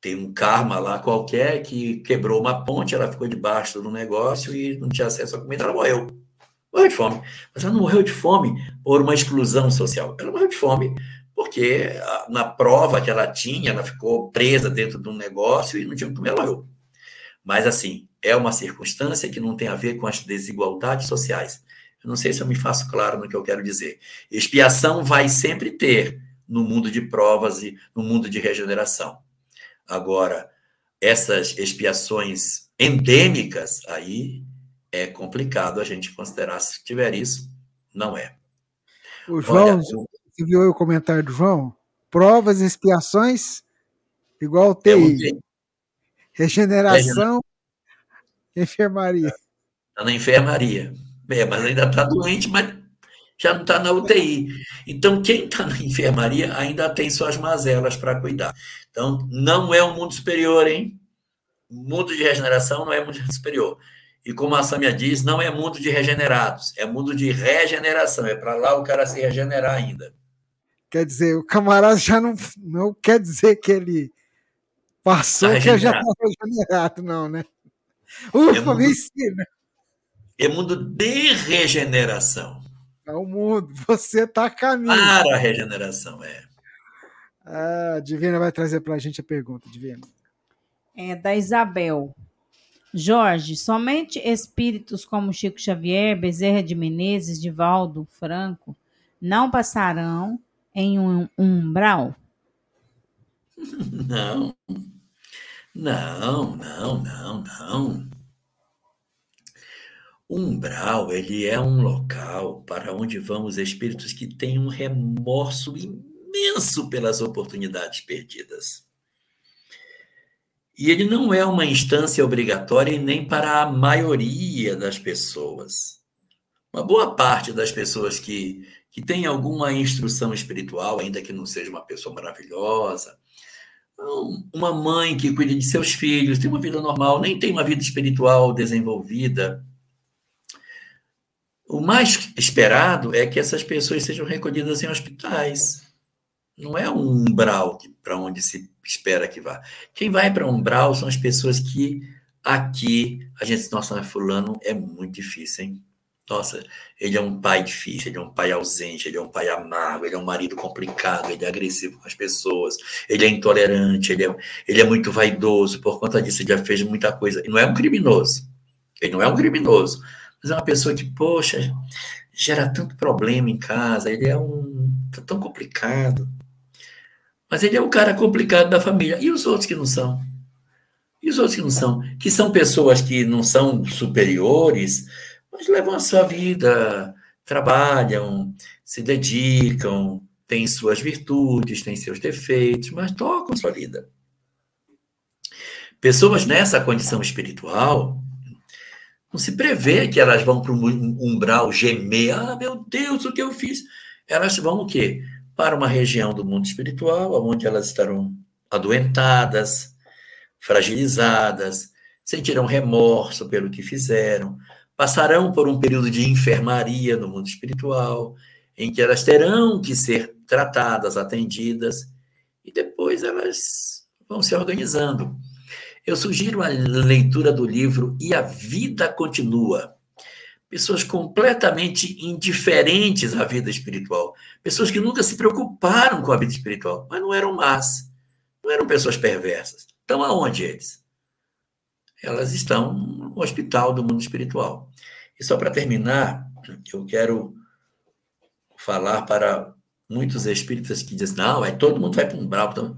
Speaker 5: tem um karma lá qualquer que quebrou uma ponte, ela ficou debaixo do negócio e não tinha acesso à comida, ela morreu. Morreu de fome. Mas ela não morreu de fome por uma exclusão social. Ela morreu de fome porque na prova que ela tinha, ela ficou presa dentro de um negócio e não tinha como ela morreu. Mas, assim, é uma circunstância que não tem a ver com as desigualdades sociais. Eu não sei se eu me faço claro no que eu quero dizer. Expiação vai sempre ter no mundo de provas e no mundo de regeneração. Agora, essas expiações endêmicas, aí é complicado a gente considerar se tiver isso, não é.
Speaker 7: O João, Olha, você viu o comentário do João? Provas e expiações igual TI. Regeneração, enfermaria.
Speaker 5: Está na enfermaria. É, mas ainda está doente, mas já não está na UTI. Então, quem está na enfermaria ainda tem suas mazelas para cuidar. Então, não é um mundo superior, hein? Mundo de regeneração não é um mundo superior. E como a Samia diz, não é mundo de regenerados, é mundo de regeneração. É para lá o cara se regenerar ainda.
Speaker 7: Quer dizer, o camarada já não, não quer dizer que ele passou tá que já está regenerado, não, né? Ufa, é me ensina.
Speaker 5: É mundo de regeneração.
Speaker 7: É o mundo, você está a caminho.
Speaker 5: Para a regeneração, é.
Speaker 7: Ah, Divina vai trazer para a gente a pergunta, Divina.
Speaker 8: É da Isabel. Jorge, somente espíritos como Chico Xavier, Bezerra de Menezes, Divaldo Franco não passarão em um umbral?
Speaker 5: Não, não, não, não, não. Umbral, ele é um local para onde vão os espíritos que têm um remorso imenso pelas oportunidades perdidas. E ele não é uma instância obrigatória nem para a maioria das pessoas. Uma boa parte das pessoas que, que tem alguma instrução espiritual, ainda que não seja uma pessoa maravilhosa, uma mãe que cuida de seus filhos, tem uma vida normal, nem tem uma vida espiritual desenvolvida. O mais esperado é que essas pessoas sejam recolhidas em hospitais. Não é um umbral para onde se espera que vá. Quem vai para umbral são as pessoas que aqui a gente, nossa, é fulano é muito difícil, hein? Nossa, ele é um pai difícil, ele é um pai ausente, ele é um pai amargo, ele é um marido complicado, ele é agressivo com as pessoas, ele é intolerante, ele é, ele é muito vaidoso, por conta disso ele já fez muita coisa. E não é um criminoso, ele não é um criminoso, mas é uma pessoa que, poxa, gera tanto problema em casa, ele é um. Tá tão complicado. Mas ele é o cara complicado da família. E os outros que não são? E os outros que não são? Que são pessoas que não são superiores, mas levam a sua vida trabalham, se dedicam, têm suas virtudes, têm seus defeitos, mas tocam sua vida. Pessoas nessa condição espiritual, não se prevê que elas vão para um umbral gemer. Ah, meu Deus, o que eu fiz? Elas vão o quê? Para uma região do mundo espiritual, onde elas estarão adoentadas, fragilizadas, sentirão remorso pelo que fizeram, passarão por um período de enfermaria no mundo espiritual, em que elas terão que ser tratadas, atendidas, e depois elas vão se organizando. Eu sugiro a leitura do livro E a Vida Continua. Pessoas completamente indiferentes à vida espiritual. Pessoas que nunca se preocuparam com a vida espiritual, mas não eram más. Não eram pessoas perversas. Então, aonde eles? Elas estão no hospital do mundo espiritual. E só para terminar, eu quero falar para muitos espíritas que dizem: não, é todo mundo vai para um brau. Então...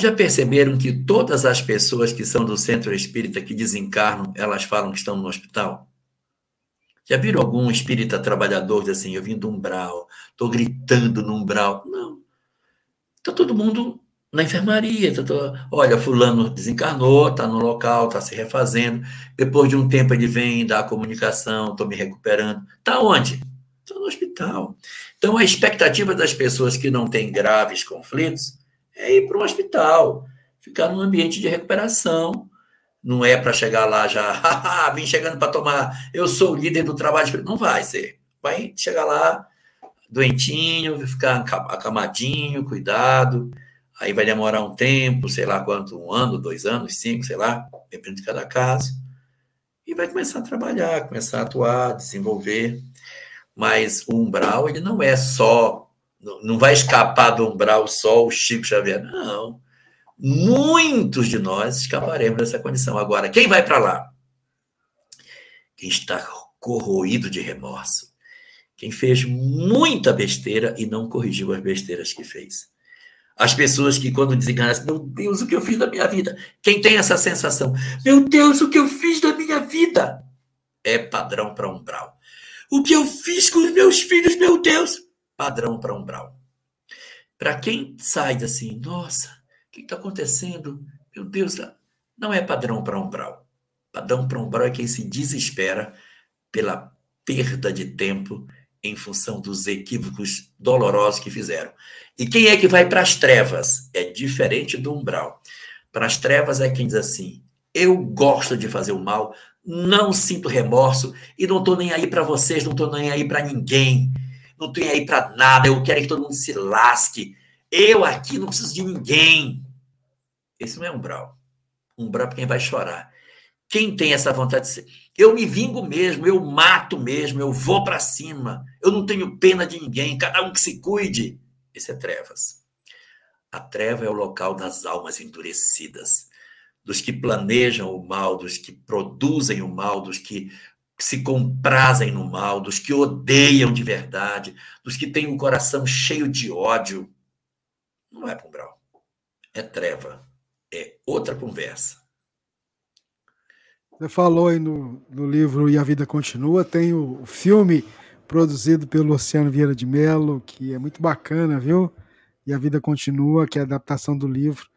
Speaker 5: Já perceberam que todas as pessoas que são do centro espírita que desencarnam, elas falam que estão no hospital? Já viram algum espírita trabalhador dizer assim, eu vim do umbral, estou gritando no umbral? Não. Está todo mundo na enfermaria. Tá tô, olha, fulano desencarnou, está no local, está se refazendo. Depois de um tempo ele vem dar a comunicação, estou me recuperando. Está onde? Estou no hospital. Então a expectativa das pessoas que não têm graves conflitos é ir para um hospital, ficar num ambiente de recuperação. Não é para chegar lá já, vim chegando para tomar, eu sou o líder do trabalho. Não vai ser. Vai chegar lá doentinho, ficar acamadinho, cuidado. Aí vai demorar um tempo, sei lá quanto, um ano, dois anos, cinco, sei lá, depende de cada caso. E vai começar a trabalhar, começar a atuar, desenvolver. Mas o umbral, ele não é só não vai escapar do umbral só o Chico Xavier. Não. Muitos de nós escaparemos dessa condição. Agora, quem vai para lá? Quem está corroído de remorso. Quem fez muita besteira e não corrigiu as besteiras que fez. As pessoas que, quando desenganam, meu Deus, o que eu fiz da minha vida? Quem tem essa sensação? Meu Deus, o que eu fiz da minha vida? É padrão para umbral. O que eu fiz com os meus filhos, meu Deus? Padrão para umbral. Para quem sai assim, nossa, o que está acontecendo? Meu Deus, não é padrão para umbral. Padrão para umbral é quem se desespera pela perda de tempo em função dos equívocos dolorosos que fizeram. E quem é que vai para as trevas? É diferente do umbral. Para as trevas é quem diz assim: eu gosto de fazer o mal, não sinto remorso e não estou nem aí para vocês, não estou nem aí para ninguém não tem aí para nada, eu quero que todo mundo se lasque. Eu aqui não preciso de ninguém. Esse não é umbral. Umbral é para quem vai chorar. Quem tem essa vontade de ser? Eu me vingo mesmo, eu mato mesmo, eu vou para cima. Eu não tenho pena de ninguém, cada um que se cuide. Esse é trevas. A treva é o local das almas endurecidas, dos que planejam o mal, dos que produzem o mal, dos que que se comprazem no mal, dos que odeiam de verdade, dos que têm o coração cheio de ódio. Não é umbral. É treva. É outra conversa.
Speaker 7: Você falou aí no, no livro E a Vida Continua, tem o filme produzido pelo Luciano Vieira de Mello, que é muito bacana, viu? E a Vida Continua, que é a adaptação do livro,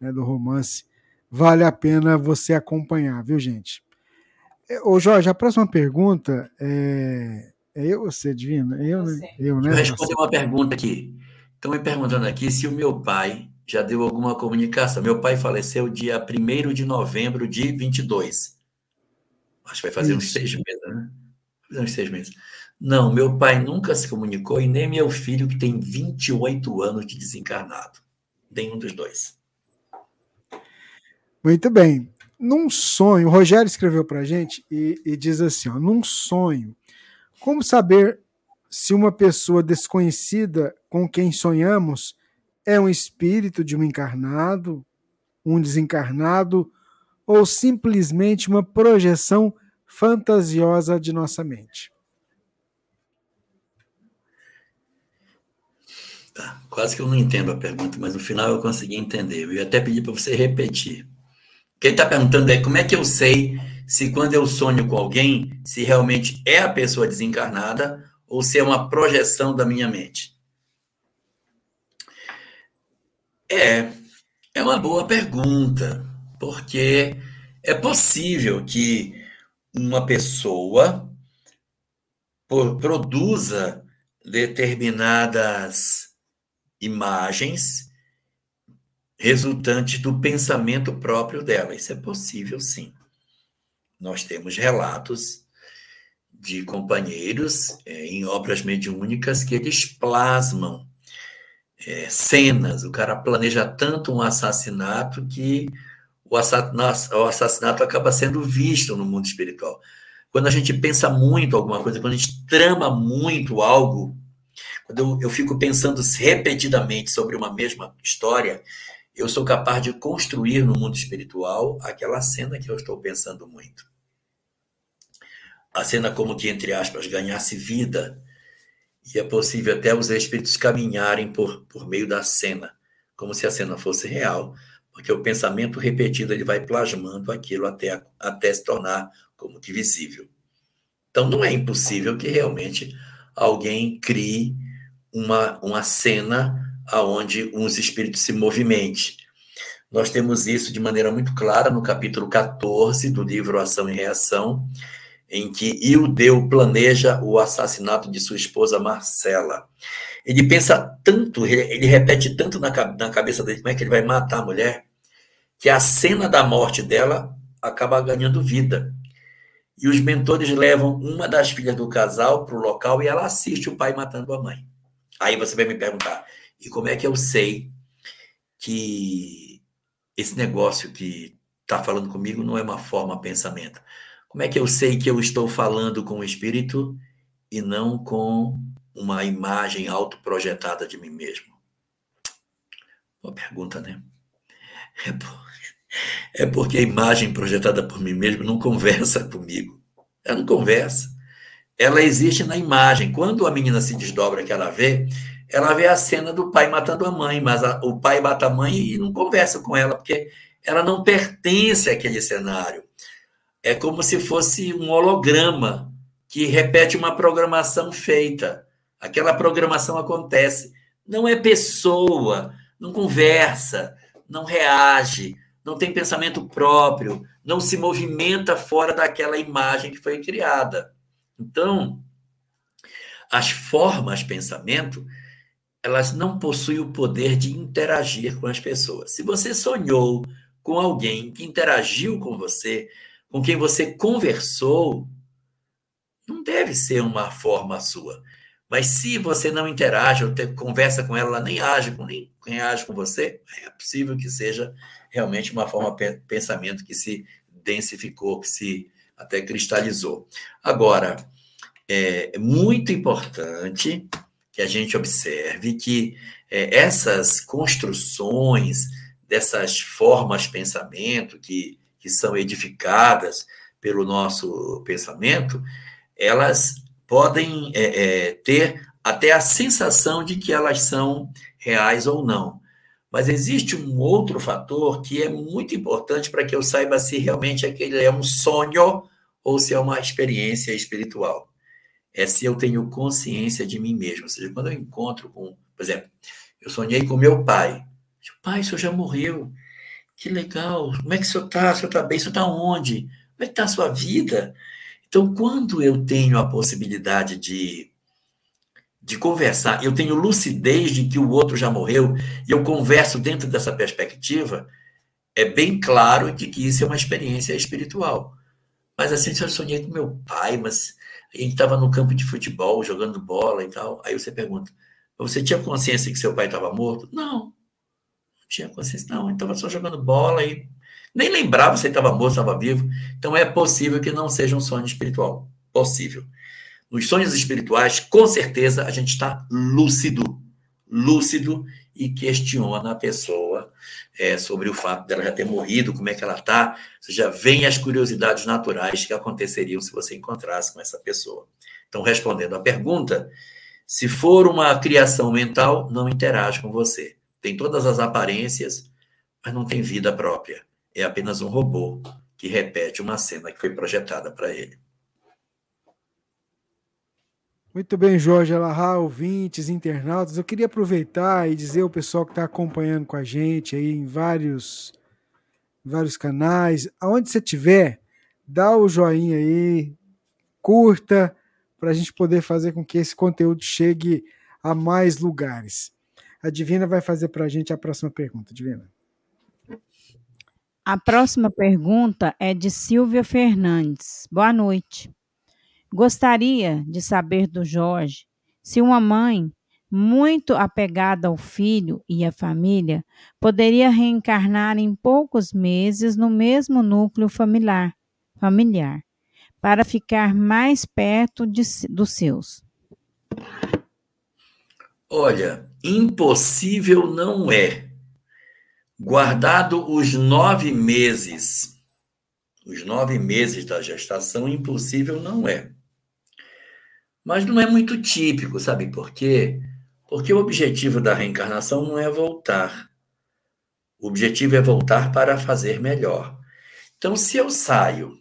Speaker 7: né, do romance. Vale a pena você acompanhar, viu, gente? É, ô Jorge, a próxima pergunta é, é eu ou você, Divino? É eu,
Speaker 5: você. eu, né? Eu responder uma pergunta aqui. Estão me perguntando aqui se o meu pai já deu alguma comunicação. Meu pai faleceu dia 1 de novembro de 22. Acho que vai fazer Isso. uns seis meses, né? Fazer uns seis meses. Não, meu pai nunca se comunicou e nem meu filho, que tem 28 anos de desencarnado. Nenhum dos dois.
Speaker 7: Muito bem num sonho, o Rogério escreveu para a gente e, e, diz assim: ó, num sonho, como saber se uma pessoa desconhecida com quem sonhamos é um espírito de um encarnado, um desencarnado ou simplesmente uma projeção fantasiosa de nossa mente?
Speaker 5: Tá, quase que eu não entendo a pergunta, mas no final eu consegui entender. Eu ia até pedir para você repetir. Quem está perguntando é como é que eu sei se quando eu sonho com alguém, se realmente é a pessoa desencarnada ou se é uma projeção da minha mente? É, é uma boa pergunta, porque é possível que uma pessoa produza determinadas imagens resultantes do pensamento próprio dela. Isso é possível, sim. Nós temos relatos de companheiros é, em obras mediúnicas que eles plasmam é, cenas. O cara planeja tanto um assassinato que o assassinato, o assassinato acaba sendo visto no mundo espiritual. Quando a gente pensa muito alguma coisa, quando a gente trama muito algo, quando eu, eu fico pensando repetidamente sobre uma mesma história, eu sou capaz de construir no mundo espiritual aquela cena que eu estou pensando muito. A cena como que, entre aspas, ganhasse vida, e é possível até os espíritos caminharem por, por meio da cena, como se a cena fosse real, porque o pensamento repetido ele vai plasmando aquilo até, até se tornar como que visível. Então não é impossível que realmente alguém crie uma, uma cena aonde uns espíritos se movimentem. Nós temos isso de maneira muito clara no capítulo 14 do livro Ação e Reação, em que Ildeu planeja o assassinato de sua esposa Marcela. Ele pensa tanto, ele, repete tanto na cabeça dele como é que ele vai matar a mulher, que a cena da morte dela acaba ganhando vida. E os mentores levam uma das filhas do casal para o local e ela assiste o pai matando a mãe. Aí você vai me perguntar, e como é que eu sei que esse negócio que está falando comigo não é uma forma pensamento? Como é que eu sei que eu estou falando com o espírito e não com uma imagem autoprojetada de mim mesmo? Boa pergunta, né? É, é porque a imagem projetada por mim mesmo não conversa comigo. Ela não conversa. Ela existe na imagem. Quando a menina se desdobra que ela vê, ela vê a cena do pai matando a mãe, mas a, o pai mata a mãe e não conversa com ela, porque ela não pertence àquele cenário é como se fosse um holograma que repete uma programação feita. Aquela programação acontece. Não é pessoa, não conversa, não reage, não tem pensamento próprio, não se movimenta fora daquela imagem que foi criada. Então, as formas pensamento, elas não possuem o poder de interagir com as pessoas. Se você sonhou com alguém que interagiu com você, com quem você conversou, não deve ser uma forma sua. Mas se você não interage ou te, conversa com ela, ela nem age com nem, age com você, é possível que seja realmente uma forma de pensamento que se densificou, que se até cristalizou. Agora, é muito importante que a gente observe que é, essas construções dessas formas de pensamento que que são edificadas pelo nosso pensamento, elas podem é, é, ter até a sensação de que elas são reais ou não. Mas existe um outro fator que é muito importante para que eu saiba se realmente aquele é um sonho ou se é uma experiência espiritual. É se eu tenho consciência de mim mesmo. Ou seja, quando eu encontro com, por exemplo, eu sonhei com meu pai. Pai, o senhor já morreu. Que legal. Como é que o senhor está? O senhor está bem? O senhor está onde? Como é que está a sua vida? Então, quando eu tenho a possibilidade de, de conversar, eu tenho lucidez de que o outro já morreu, e eu converso dentro dessa perspectiva, é bem claro de que isso é uma experiência espiritual. Mas assim, eu sonhei com meu pai, mas a gente estava no campo de futebol, jogando bola e tal. Aí você pergunta, você tinha consciência que seu pai estava morto? Não tinha consciência, não, ele estava só jogando bola e nem lembrava se ele estava morto, estava vivo. Então é possível que não seja um sonho espiritual. Possível. Nos sonhos espirituais, com certeza, a gente está lúcido, lúcido e questiona a pessoa é, sobre o fato dela já ter morrido, como é que ela está. Você já vem as curiosidades naturais que aconteceriam se você encontrasse com essa pessoa. Então, respondendo à pergunta, se for uma criação mental, não interage com você tem todas as aparências, mas não tem vida própria. É apenas um robô que repete uma cena que foi projetada para ele.
Speaker 7: Muito bem, Jorge Alahá, ouvintes, internautas. Eu queria aproveitar e dizer ao pessoal que está acompanhando com a gente aí em vários, vários canais, aonde você estiver, dá o joinha aí, curta, para a gente poder fazer com que esse conteúdo chegue a mais lugares. A Divina vai fazer para a gente a próxima pergunta. Divina.
Speaker 8: A próxima pergunta é de Silvia Fernandes. Boa noite. Gostaria de saber do Jorge se uma mãe muito apegada ao filho e à família poderia reencarnar em poucos meses no mesmo núcleo familiar, familiar para ficar mais perto de, dos seus.
Speaker 5: Olha, impossível não é. Guardado os nove meses, os nove meses da gestação, impossível não é. Mas não é muito típico, sabe por quê? Porque o objetivo da reencarnação não é voltar. O objetivo é voltar para fazer melhor. Então, se eu saio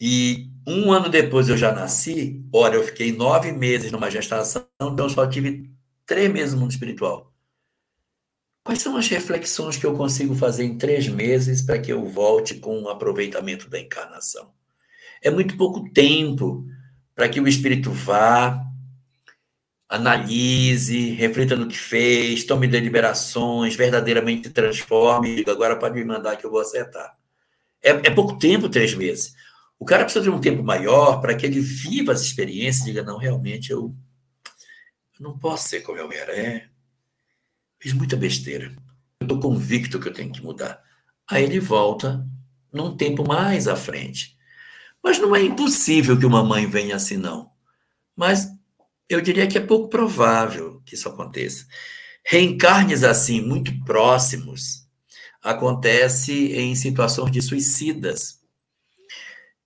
Speaker 5: e um ano depois eu já nasci, ora, eu fiquei nove meses numa gestação, então só tive três meses no mundo espiritual. Quais são as reflexões que eu consigo fazer em três meses para que eu volte com o aproveitamento da encarnação? É muito pouco tempo para que o espírito vá, analise, reflita no que fez, tome deliberações, verdadeiramente transforme diga, agora pode me mandar que eu vou acertar. É, é pouco tempo, três meses. O cara precisa de um tempo maior para que ele viva essa experiência e diga, não, realmente eu, eu não posso ser como eu era. É, fiz muita besteira. Eu estou convicto que eu tenho que mudar. Aí ele volta num tempo mais à frente. Mas não é impossível que uma mãe venha assim, não. Mas eu diria que é pouco provável que isso aconteça. Reencarnes assim, muito próximos, acontece em situações de suicidas.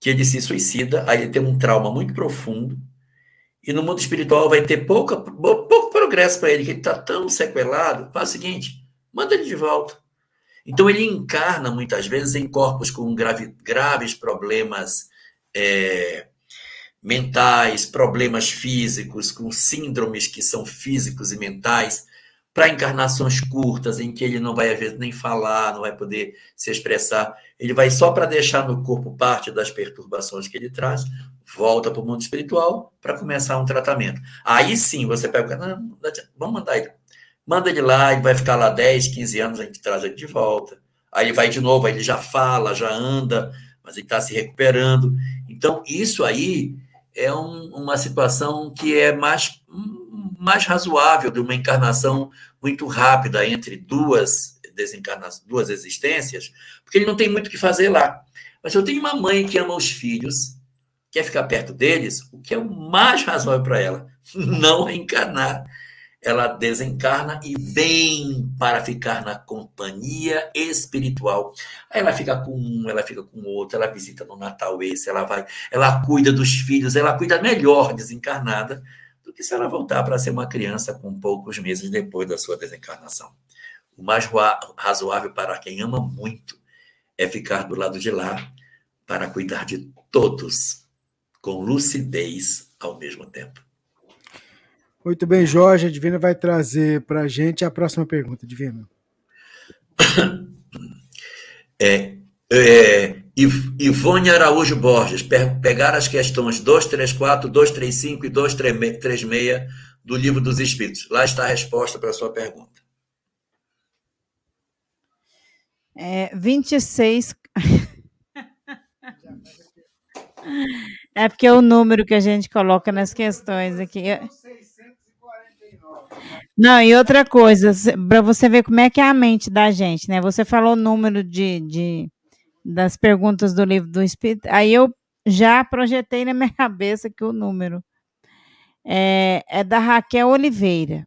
Speaker 5: Que ele se suicida, aí ele tem um trauma muito profundo, e no mundo espiritual vai ter pouca, pouco progresso para ele, que ele está tão sequelado. Faz o seguinte: manda ele de volta. Então ele encarna muitas vezes em corpos com grave, graves problemas é, mentais, problemas físicos, com síndromes que são físicos e mentais, para encarnações curtas, em que ele não vai, às vezes, nem falar, não vai poder se expressar. Ele vai só para deixar no corpo parte das perturbações que ele traz, volta para o mundo espiritual para começar um tratamento. Aí sim você pega, não, vamos mandar ele. Manda ele lá, ele vai ficar lá 10, 15 anos, a gente traz ele de volta. Aí ele vai de novo, aí ele já fala, já anda, mas ele está se recuperando. Então, isso aí é um, uma situação que é mais, mais razoável de uma encarnação muito rápida entre duas desencarnações, duas existências, porque ele não tem muito o que fazer lá. Mas eu tenho uma mãe que ama os filhos, quer ficar perto deles, o que é o mais razoável para ela? Não reencarnar ela desencarna e vem para ficar na companhia espiritual. Aí ela fica com um, ela fica com outro, ela visita no Natal esse, ela vai, ela cuida dos filhos, ela cuida melhor desencarnada do que se ela voltar para ser uma criança com poucos meses depois da sua desencarnação. O mais razoável para quem ama muito é ficar do lado de lá para cuidar de todos com lucidez ao mesmo tempo.
Speaker 7: Muito bem, Jorge. A Divina vai trazer para a gente a próxima pergunta, Divina.
Speaker 5: É, é, Ivone Araújo Borges, pegar as questões 234, 235 e 236 do Livro dos Espíritos. Lá está a resposta para a sua pergunta.
Speaker 8: É, 26. é porque é o número que a gente coloca nas questões aqui. Não, e outra coisa, para você ver como é que é a mente da gente, né? Você falou o número de, de das perguntas do livro do Espírito, aí eu já projetei na minha cabeça que o número é, é da Raquel Oliveira.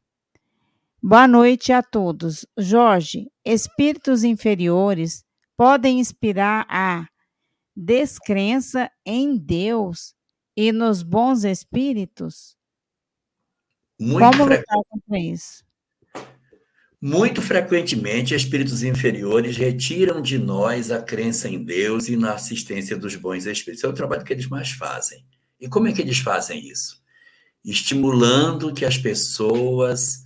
Speaker 8: Boa noite a todos. Jorge, espíritos inferiores podem inspirar a descrença em Deus e nos bons espíritos?
Speaker 5: Muito
Speaker 8: Como
Speaker 5: fre...
Speaker 8: lutar contra isso?
Speaker 5: Muito frequentemente, espíritos inferiores retiram de nós a crença em Deus e na assistência dos bons espíritos. É o trabalho que eles mais fazem. E como é que eles fazem isso? Estimulando que as pessoas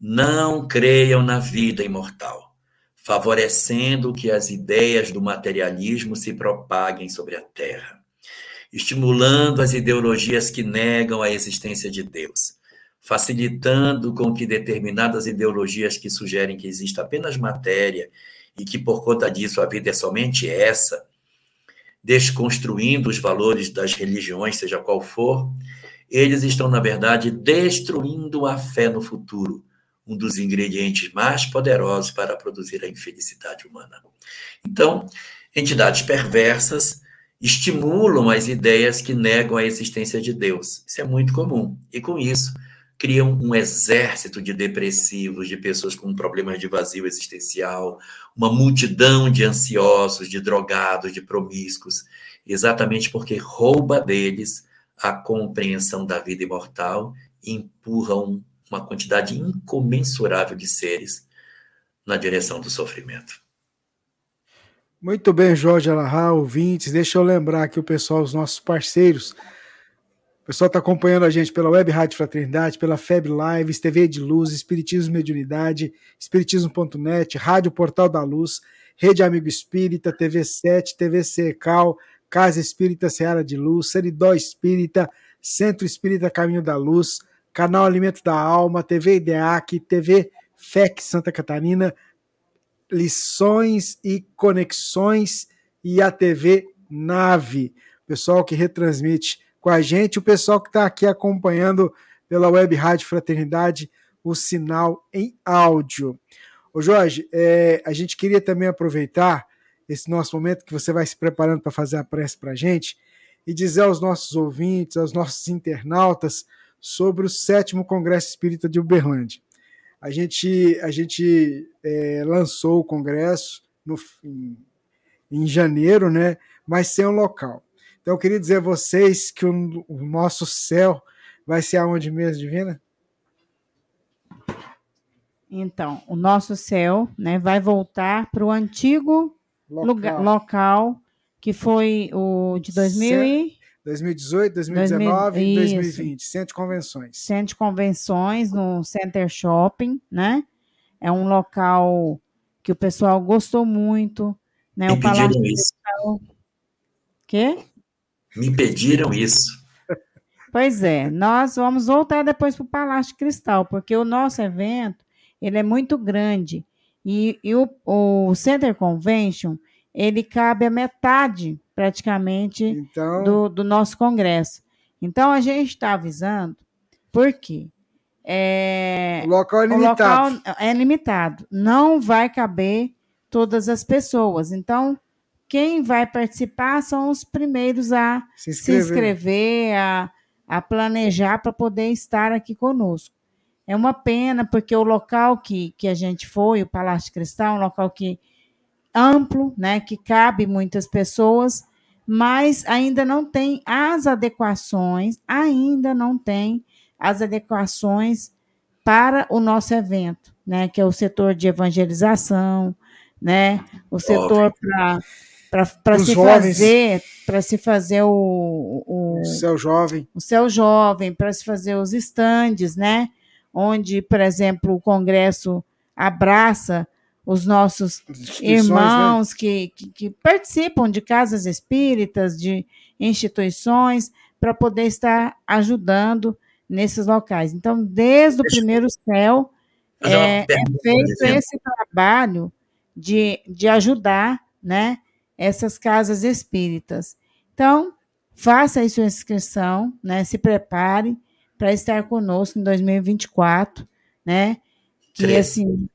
Speaker 5: não creiam na vida imortal, favorecendo que as ideias do materialismo se propaguem sobre a Terra, estimulando as ideologias que negam a existência de Deus facilitando com que determinadas ideologias que sugerem que existe apenas matéria e que por conta disso a vida é somente essa, desconstruindo os valores das religiões, seja qual for, eles estão, na verdade, destruindo a fé no futuro, um dos ingredientes mais poderosos para produzir a infelicidade humana. Então, entidades perversas estimulam as ideias que negam a existência de Deus. Isso é muito comum. E com isso, criam um exército de depressivos, de pessoas com problemas de vazio existencial, uma multidão de ansiosos, de drogados, de promíscuos, exatamente porque rouba deles a compreensão da vida imortal e empurram uma quantidade incomensurável de seres na direção do sofrimento.
Speaker 7: Muito bem, Jorge Alahá, ouvintes. Deixa eu lembrar aqui o pessoal, os nossos parceiros pessoal está acompanhando a gente pela Web Rádio Fraternidade, pela FEB Lives, TV de Luz, Espiritismo Mediunidade, Espiritismo.net, Rádio Portal da Luz, Rede Amigo Espírita, TV 7, TV Secal, Casa Espírita Seara de Luz, Seridó Espírita, Centro Espírita Caminho da Luz, Canal Alimento da Alma, TV IDEAC, TV FEC Santa Catarina, Lições e Conexões e a TV Nave. Pessoal que retransmite com a gente, o pessoal que está aqui acompanhando pela Web Rádio Fraternidade, o sinal em áudio. Ô Jorge, é, a gente queria também aproveitar esse nosso momento que você vai se preparando para fazer a prece para a gente e dizer aos nossos ouvintes, aos nossos internautas, sobre o sétimo Congresso Espírita de Uberlândia. A gente, a gente é, lançou o congresso no, em, em janeiro, né? Mas sem um local. Então eu queria dizer a vocês que o, o nosso céu vai ser aonde mesmo, Divina?
Speaker 8: Então, o nosso céu né, vai voltar para o antigo local. Lugar, local que foi o de 2000 e...
Speaker 7: 2018, 2019 e 2020, Centro de Convenções.
Speaker 8: Centro de Convenções, no Center Shopping, né? É um local que o pessoal gostou muito, né? o Palácio isso. Quê?
Speaker 5: Me pediram isso.
Speaker 8: Pois é, nós vamos voltar depois para o Palácio Cristal, porque o nosso evento ele é muito grande e, e o, o Center Convention ele cabe a metade praticamente então... do, do nosso congresso. Então a gente está avisando, por quê? É,
Speaker 7: o local é limitado.
Speaker 8: O local é limitado. Não vai caber todas as pessoas. Então, quem vai participar são os primeiros a se inscrever, se inscrever a, a planejar para poder estar aqui conosco. É uma pena, porque o local que, que a gente foi, o Palácio Cristal, é um local que amplo, né, que cabe muitas pessoas, mas ainda não tem as adequações, ainda não tem as adequações para o nosso evento, né, que é o setor de evangelização, né, o setor para para se jovens. fazer para se fazer o, o,
Speaker 7: o céu jovem
Speaker 8: o céu jovem para se fazer os estandes né onde por exemplo o congresso abraça os nossos né? irmãos né? que, que, que, participam de casas espíritas de instituições para poder estar ajudando nesses locais então desde o primeiro céu é, é feito esse trabalho de, de ajudar né essas casas espíritas. Então, faça aí sua inscrição, né? Se prepare para estar conosco em 2024, né? Que 13. assim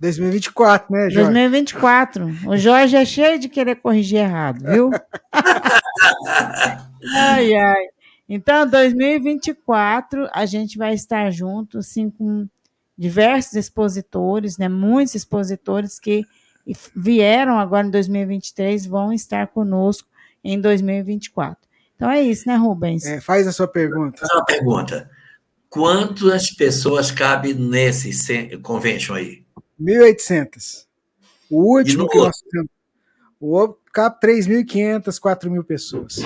Speaker 7: 2024, né, Jorge?
Speaker 8: 2024. O Jorge é cheio de querer corrigir errado, viu? ai, ai. Então, 2024, a gente vai estar junto, assim, com diversos expositores, né? Muitos expositores que e vieram agora em 2023 vão estar conosco em 2024. Então é isso, né, Rubens? É,
Speaker 7: faz a sua pergunta.
Speaker 5: Faz uma pergunta. Quantas pessoas cabe nesse convention aí?
Speaker 7: 1.800. O último que nós fizemos. O outro cabe 3.500, 4.000 pessoas.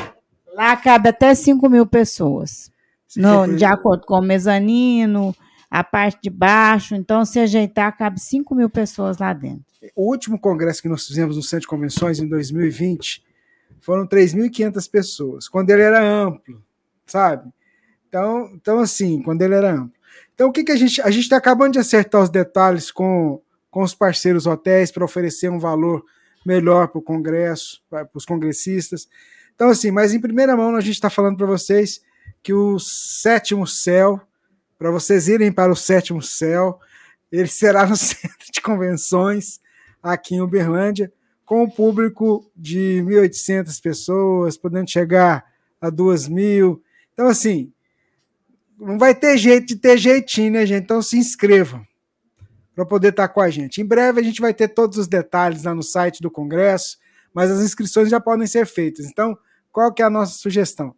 Speaker 8: Lá cabe até 5 mil pessoas. No, de acordo com o mezanino, a parte de baixo. Então, se ajeitar, cabe 5 mil pessoas lá dentro.
Speaker 7: O último congresso que nós fizemos no Centro de Convenções, em 2020, foram 3.500 pessoas, quando ele era amplo, sabe? Então, então assim, quando ele era amplo. Então, o que, que a gente. A gente está acabando de acertar os detalhes com, com os parceiros hotéis para oferecer um valor melhor para o Congresso, para os congressistas. Então, assim, mas em primeira mão, a gente está falando para vocês que o sétimo céu, para vocês irem para o sétimo céu, ele será no centro de convenções aqui em Uberlândia, com um público de 1.800 pessoas, podendo chegar a 2.000. Então, assim, não vai ter jeito de ter jeitinho, né, gente? Então se inscrevam para poder estar tá com a gente. Em breve a gente vai ter todos os detalhes lá no site do Congresso, mas as inscrições já podem ser feitas. Então, qual que é a nossa sugestão?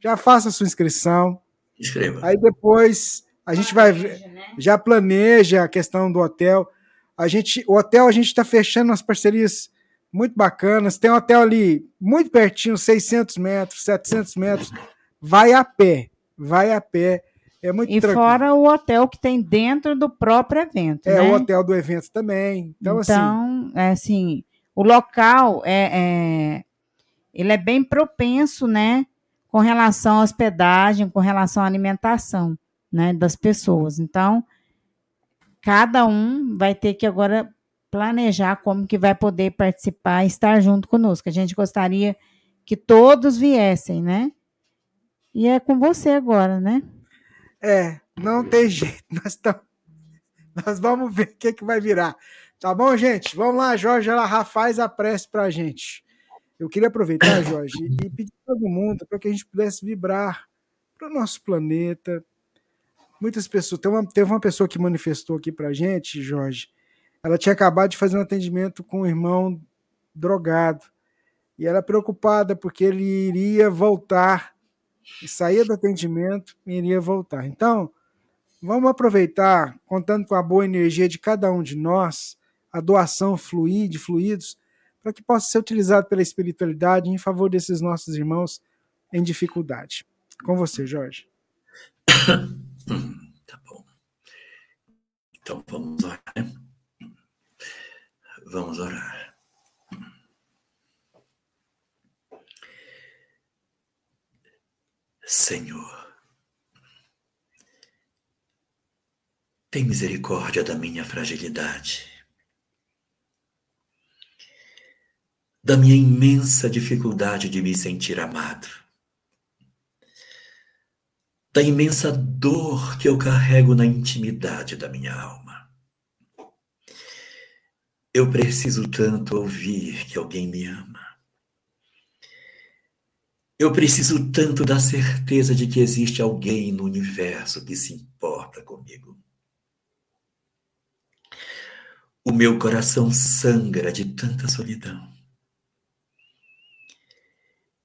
Speaker 7: Já faça a sua inscrição.
Speaker 5: Inscreva.
Speaker 7: Aí depois a gente vai ver, né? já planeja a questão do hotel. A gente, o hotel a gente está fechando umas parcerias muito bacanas. Tem um hotel ali muito pertinho, 600 metros, 700 metros. Vai a pé, vai a pé. É muito
Speaker 8: e
Speaker 7: tranquilo.
Speaker 8: fora o hotel que tem dentro do próprio evento.
Speaker 7: É
Speaker 8: né?
Speaker 7: o hotel do evento também. Então,
Speaker 8: então
Speaker 7: assim,
Speaker 8: é assim, o local é, é, ele é bem propenso, né, com relação à hospedagem, com relação à alimentação né, das pessoas. Então, cada um vai ter que agora planejar como que vai poder participar e estar junto conosco. A gente gostaria que todos viessem, né? E é com você agora, né?
Speaker 7: É, não tem jeito. Nós, tam... Nós vamos ver o que, que vai virar. Tá bom, gente? Vamos lá, Jorge ela faz a prece para a gente. Eu queria aproveitar, Jorge, e pedir para todo mundo para que a gente pudesse vibrar para o nosso planeta, muitas pessoas. Tem uma, teve uma pessoa que manifestou aqui pra gente, Jorge. Ela tinha acabado de fazer um atendimento com um irmão drogado. E ela preocupada porque ele iria voltar. E saía do atendimento e iria voltar. Então, vamos aproveitar, contando com a boa energia de cada um de nós, a doação fluir de fluidos, para que possa ser utilizado pela espiritualidade em favor desses nossos irmãos em dificuldade. Com você, Jorge.
Speaker 5: Tá bom. Então vamos orar. Né? Vamos orar. Senhor, tem misericórdia da minha fragilidade, da minha imensa dificuldade de me sentir amado da imensa dor que eu carrego na intimidade da minha alma. Eu preciso tanto ouvir que alguém me ama. Eu preciso tanto da certeza de que existe alguém no universo que se importa comigo. O meu coração sangra de tanta solidão.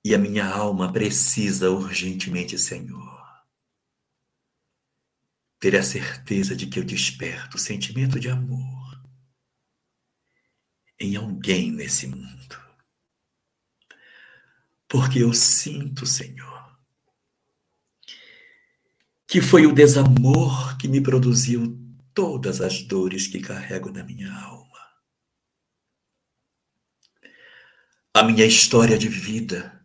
Speaker 5: E a minha alma precisa urgentemente, Senhor, ter a certeza de que eu desperto o sentimento de amor em alguém nesse mundo. Porque eu sinto, Senhor, que foi o desamor que me produziu todas as dores que carrego na minha alma. A minha história de vida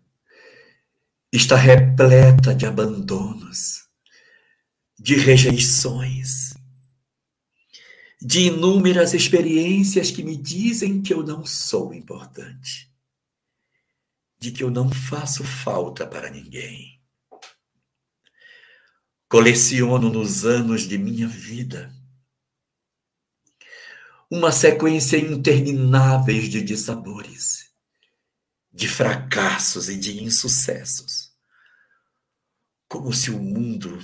Speaker 5: está repleta de abandonos de rejeições, de inúmeras experiências que me dizem que eu não sou importante, de que eu não faço falta para ninguém. Coleciono nos anos de minha vida uma sequência intermináveis de dissabores, de fracassos e de insucessos, como se o mundo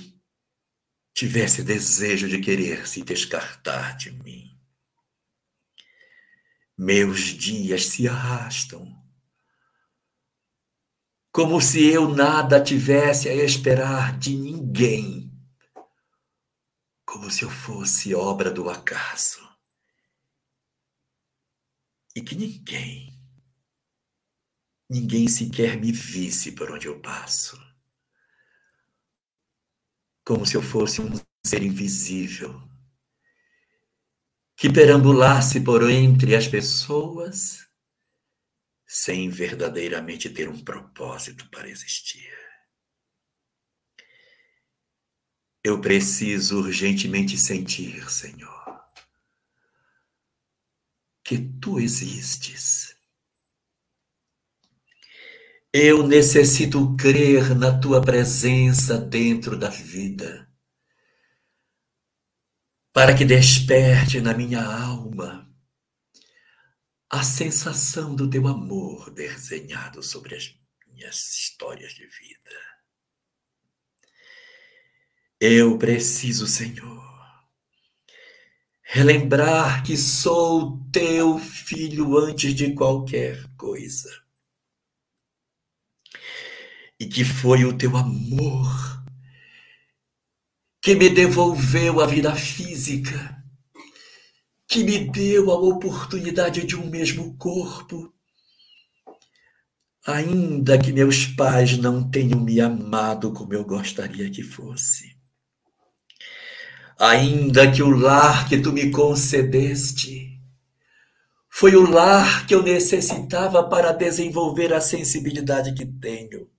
Speaker 5: tivesse desejo de querer se descartar de mim. Meus dias se arrastam, como se eu nada tivesse a esperar de ninguém, como se eu fosse obra do acaso. E que ninguém, ninguém sequer me visse por onde eu passo. Como se eu fosse um ser invisível que perambulasse por entre as pessoas sem verdadeiramente ter um propósito para existir. Eu preciso urgentemente sentir, Senhor, que tu existes. Eu necessito crer na tua presença dentro da vida, para que desperte na minha alma a sensação do teu amor desenhado sobre as minhas histórias de vida. Eu preciso, Senhor, relembrar que sou teu filho antes de qualquer coisa. E que foi o teu amor que me devolveu a vida física, que me deu a oportunidade de um mesmo corpo. Ainda que meus pais não tenham me amado como eu gostaria que fosse ainda que o lar que tu me concedeste foi o lar que eu necessitava para desenvolver a sensibilidade que tenho.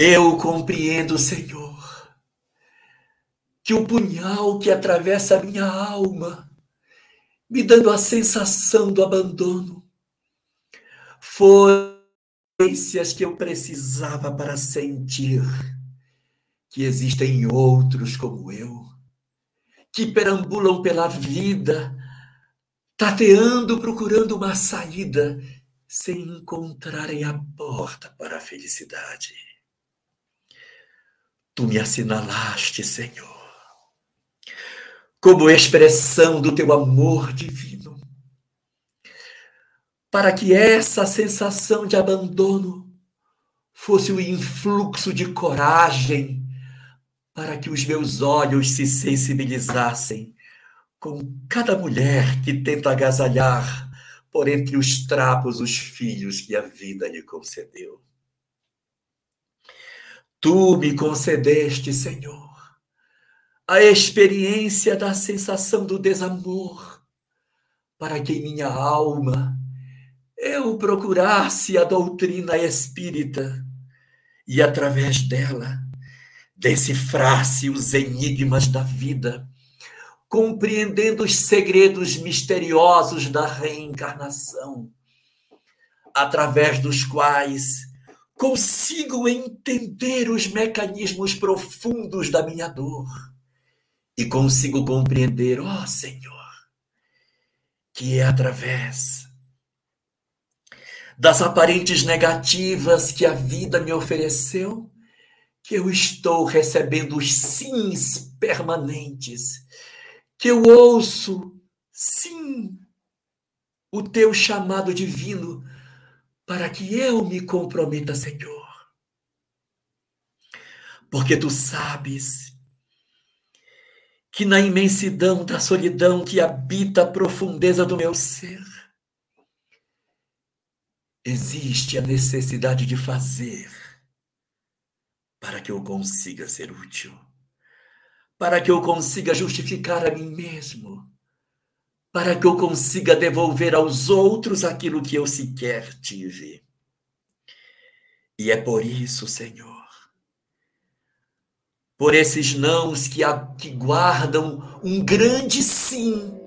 Speaker 5: Eu compreendo, Senhor, que o punhal que atravessa a minha alma, me dando a sensação do abandono, foi as que eu precisava para sentir que existem outros como eu, que perambulam pela vida, tateando, procurando uma saída, sem encontrarem a porta para a felicidade. Tu me assinalaste, Senhor, como expressão do teu amor divino, para que essa sensação de abandono fosse o influxo de coragem para que os meus olhos se sensibilizassem com cada mulher que tenta agasalhar por entre os trapos os filhos que a vida lhe concedeu. Tu me concedeste, Senhor, a experiência da sensação do desamor, para que em minha alma eu procurasse a doutrina espírita e, através dela, decifrasse os enigmas da vida, compreendendo os segredos misteriosos da reencarnação, através dos quais consigo entender os mecanismos profundos da minha dor. E consigo compreender, ó oh, Senhor, que é através das aparentes negativas que a vida me ofereceu que eu estou recebendo os sims permanentes, que eu ouço, sim, o teu chamado divino, para que eu me comprometa, Senhor. Porque tu sabes que na imensidão da solidão que habita a profundeza do meu ser, existe a necessidade de fazer para que eu consiga ser útil, para que eu consiga justificar a mim mesmo, para que eu consiga devolver aos outros aquilo que eu sequer tive. E é por isso, Senhor, por esses nãos que, a, que guardam um grande sim,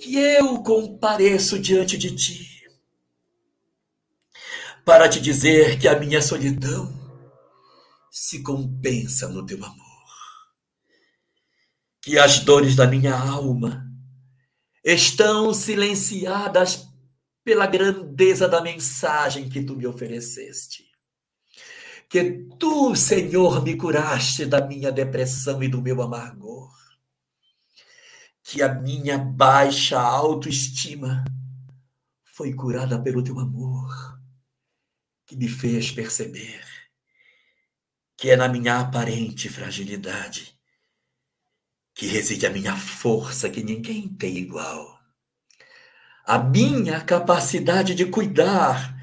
Speaker 5: que eu compareço diante de ti, para te dizer que a minha solidão se compensa no teu amor. Que as dores da minha alma estão silenciadas pela grandeza da mensagem que tu me ofereceste. Que tu, Senhor, me curaste da minha depressão e do meu amargor. Que a minha baixa autoestima foi curada pelo teu amor, que me fez perceber que é na minha aparente fragilidade que reside a minha força que ninguém tem igual. A minha capacidade de cuidar,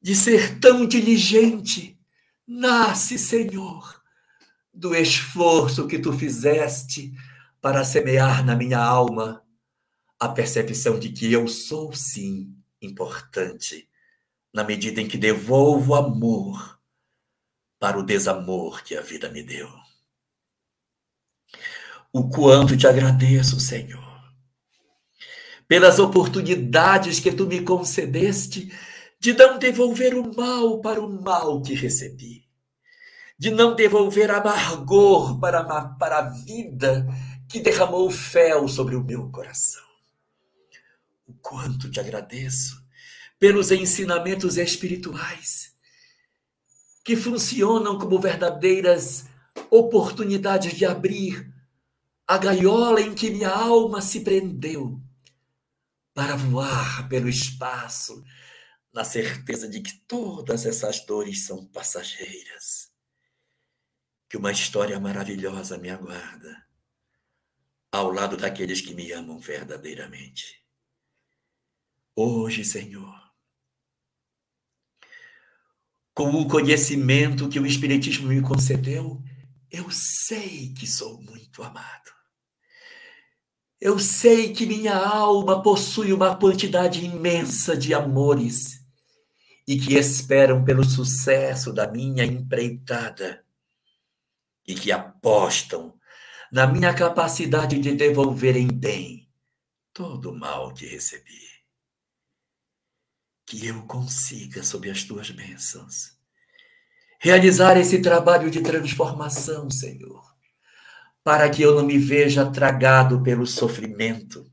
Speaker 5: de ser tão diligente, nasce, Senhor, do esforço que tu fizeste para semear na minha alma a percepção de que eu sou, sim, importante, na medida em que devolvo amor para o desamor que a vida me deu. O quanto te agradeço, Senhor, pelas oportunidades que tu me concedeste de não devolver o mal para o mal que recebi, de não devolver amargor para, para a vida que derramou fel sobre o meu coração. O quanto te agradeço pelos ensinamentos espirituais que funcionam como verdadeiras oportunidades de abrir a gaiola em que minha alma se prendeu para voar pelo espaço, na certeza de que todas essas dores são passageiras, que uma história maravilhosa me aguarda ao lado daqueles que me amam verdadeiramente. Hoje, Senhor, com o conhecimento que o Espiritismo me concedeu, eu sei que sou muito amado. Eu sei que minha alma possui uma quantidade imensa de amores e que esperam pelo sucesso da minha empreitada e que apostam na minha capacidade de devolver em bem todo o mal que recebi. Que eu consiga, sob as tuas bênçãos, realizar esse trabalho de transformação, Senhor, para que eu não me veja tragado pelo sofrimento,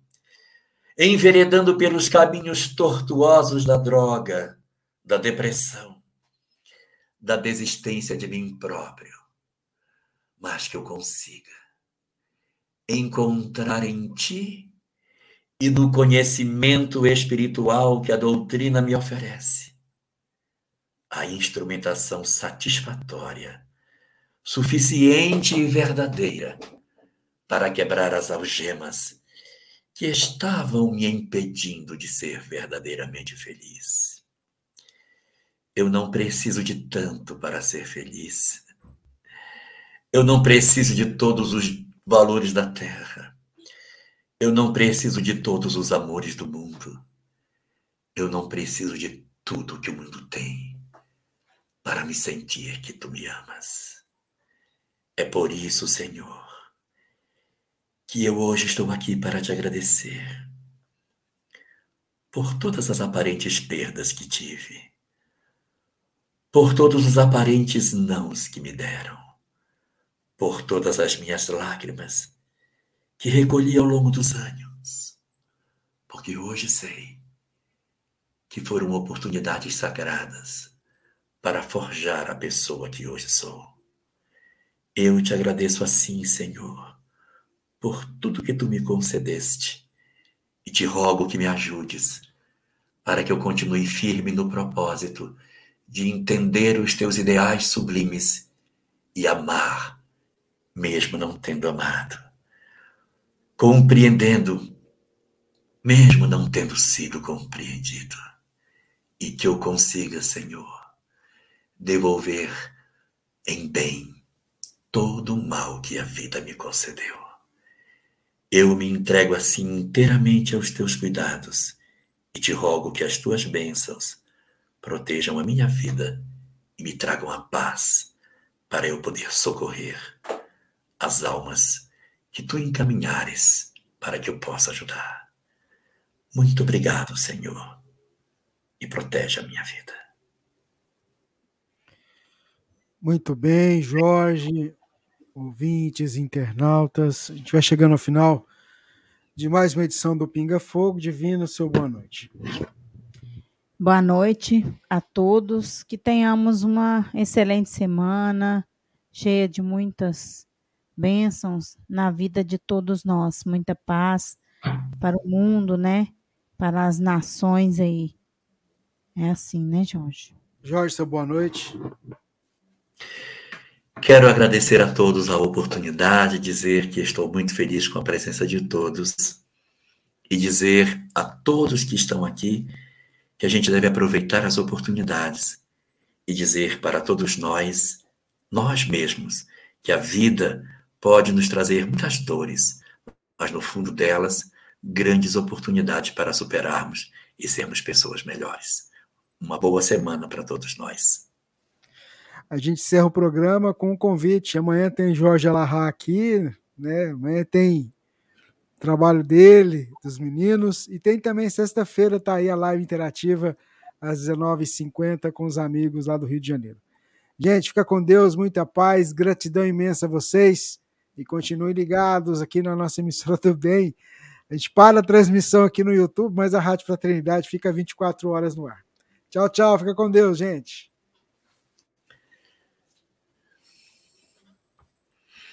Speaker 5: enveredando pelos caminhos tortuosos da droga, da depressão, da desistência de mim próprio, mas que eu consiga encontrar em ti e do conhecimento espiritual que a doutrina me oferece. A instrumentação satisfatória, suficiente e verdadeira para quebrar as algemas que estavam me impedindo de ser verdadeiramente feliz. Eu não preciso de tanto para ser feliz. Eu não preciso de todos os valores da terra. Eu não preciso de todos os amores do mundo. Eu não preciso de tudo que o mundo tem para me sentir que tu me amas. É por isso, Senhor, que eu hoje estou aqui para te agradecer por todas as aparentes perdas que tive, por todos os aparentes nãos que me deram, por todas as minhas lágrimas que recolhi ao longo dos anos, porque hoje sei que foram oportunidades sagradas para forjar a pessoa que hoje sou. Eu te agradeço assim, Senhor, por tudo que tu me concedeste e te rogo que me ajudes para que eu continue firme no propósito de entender os teus ideais sublimes e amar, mesmo não tendo amado compreendendo, mesmo não tendo sido compreendido, e que eu consiga, Senhor, devolver em bem todo o mal que a vida me concedeu. Eu me entrego assim inteiramente aos teus cuidados e te rogo que as tuas bênçãos protejam a minha vida e me tragam a paz para eu poder socorrer as almas que tu encaminhares para que eu possa ajudar. Muito obrigado, Senhor, e protege a minha vida.
Speaker 7: Muito bem, Jorge, ouvintes, internautas. A gente vai chegando ao final de mais uma edição do Pinga Fogo. Divino, seu boa noite.
Speaker 8: Boa noite a todos. Que tenhamos uma excelente semana, cheia de muitas bênçãos na vida de todos nós, muita paz para o mundo, né? Para as nações aí. É assim, né, Jorge?
Speaker 7: Jorge, seu boa noite.
Speaker 5: Quero agradecer a todos a oportunidade, dizer que estou muito feliz com a presença de todos e dizer a todos que estão aqui que a gente deve aproveitar as oportunidades e dizer para todos nós, nós mesmos, que a vida pode nos trazer muitas dores, mas no fundo delas, grandes oportunidades para superarmos e sermos pessoas melhores. Uma boa semana para todos nós.
Speaker 7: A gente encerra o programa com um convite. Amanhã tem Jorge Alahá aqui, né? Amanhã tem trabalho dele, dos meninos. E tem também sexta-feira, tá aí a live interativa às 19h50 com os amigos lá do Rio de Janeiro. Gente, fica com Deus, muita paz, gratidão imensa a vocês e continuem ligados aqui na nossa emissora do bem. A gente para a transmissão aqui no YouTube, mas a Rádio Fraternidade fica 24 horas no ar. Tchau, tchau, fica com Deus, gente.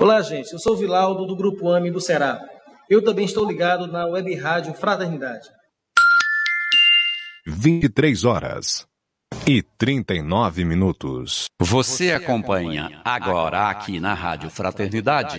Speaker 11: Olá, gente. Eu sou o Vilaldo do Grupo AME do Ceará. Eu também estou ligado na Web Rádio Fraternidade.
Speaker 12: 23 horas e 39 minutos.
Speaker 4: Você acompanha agora aqui na Rádio Fraternidade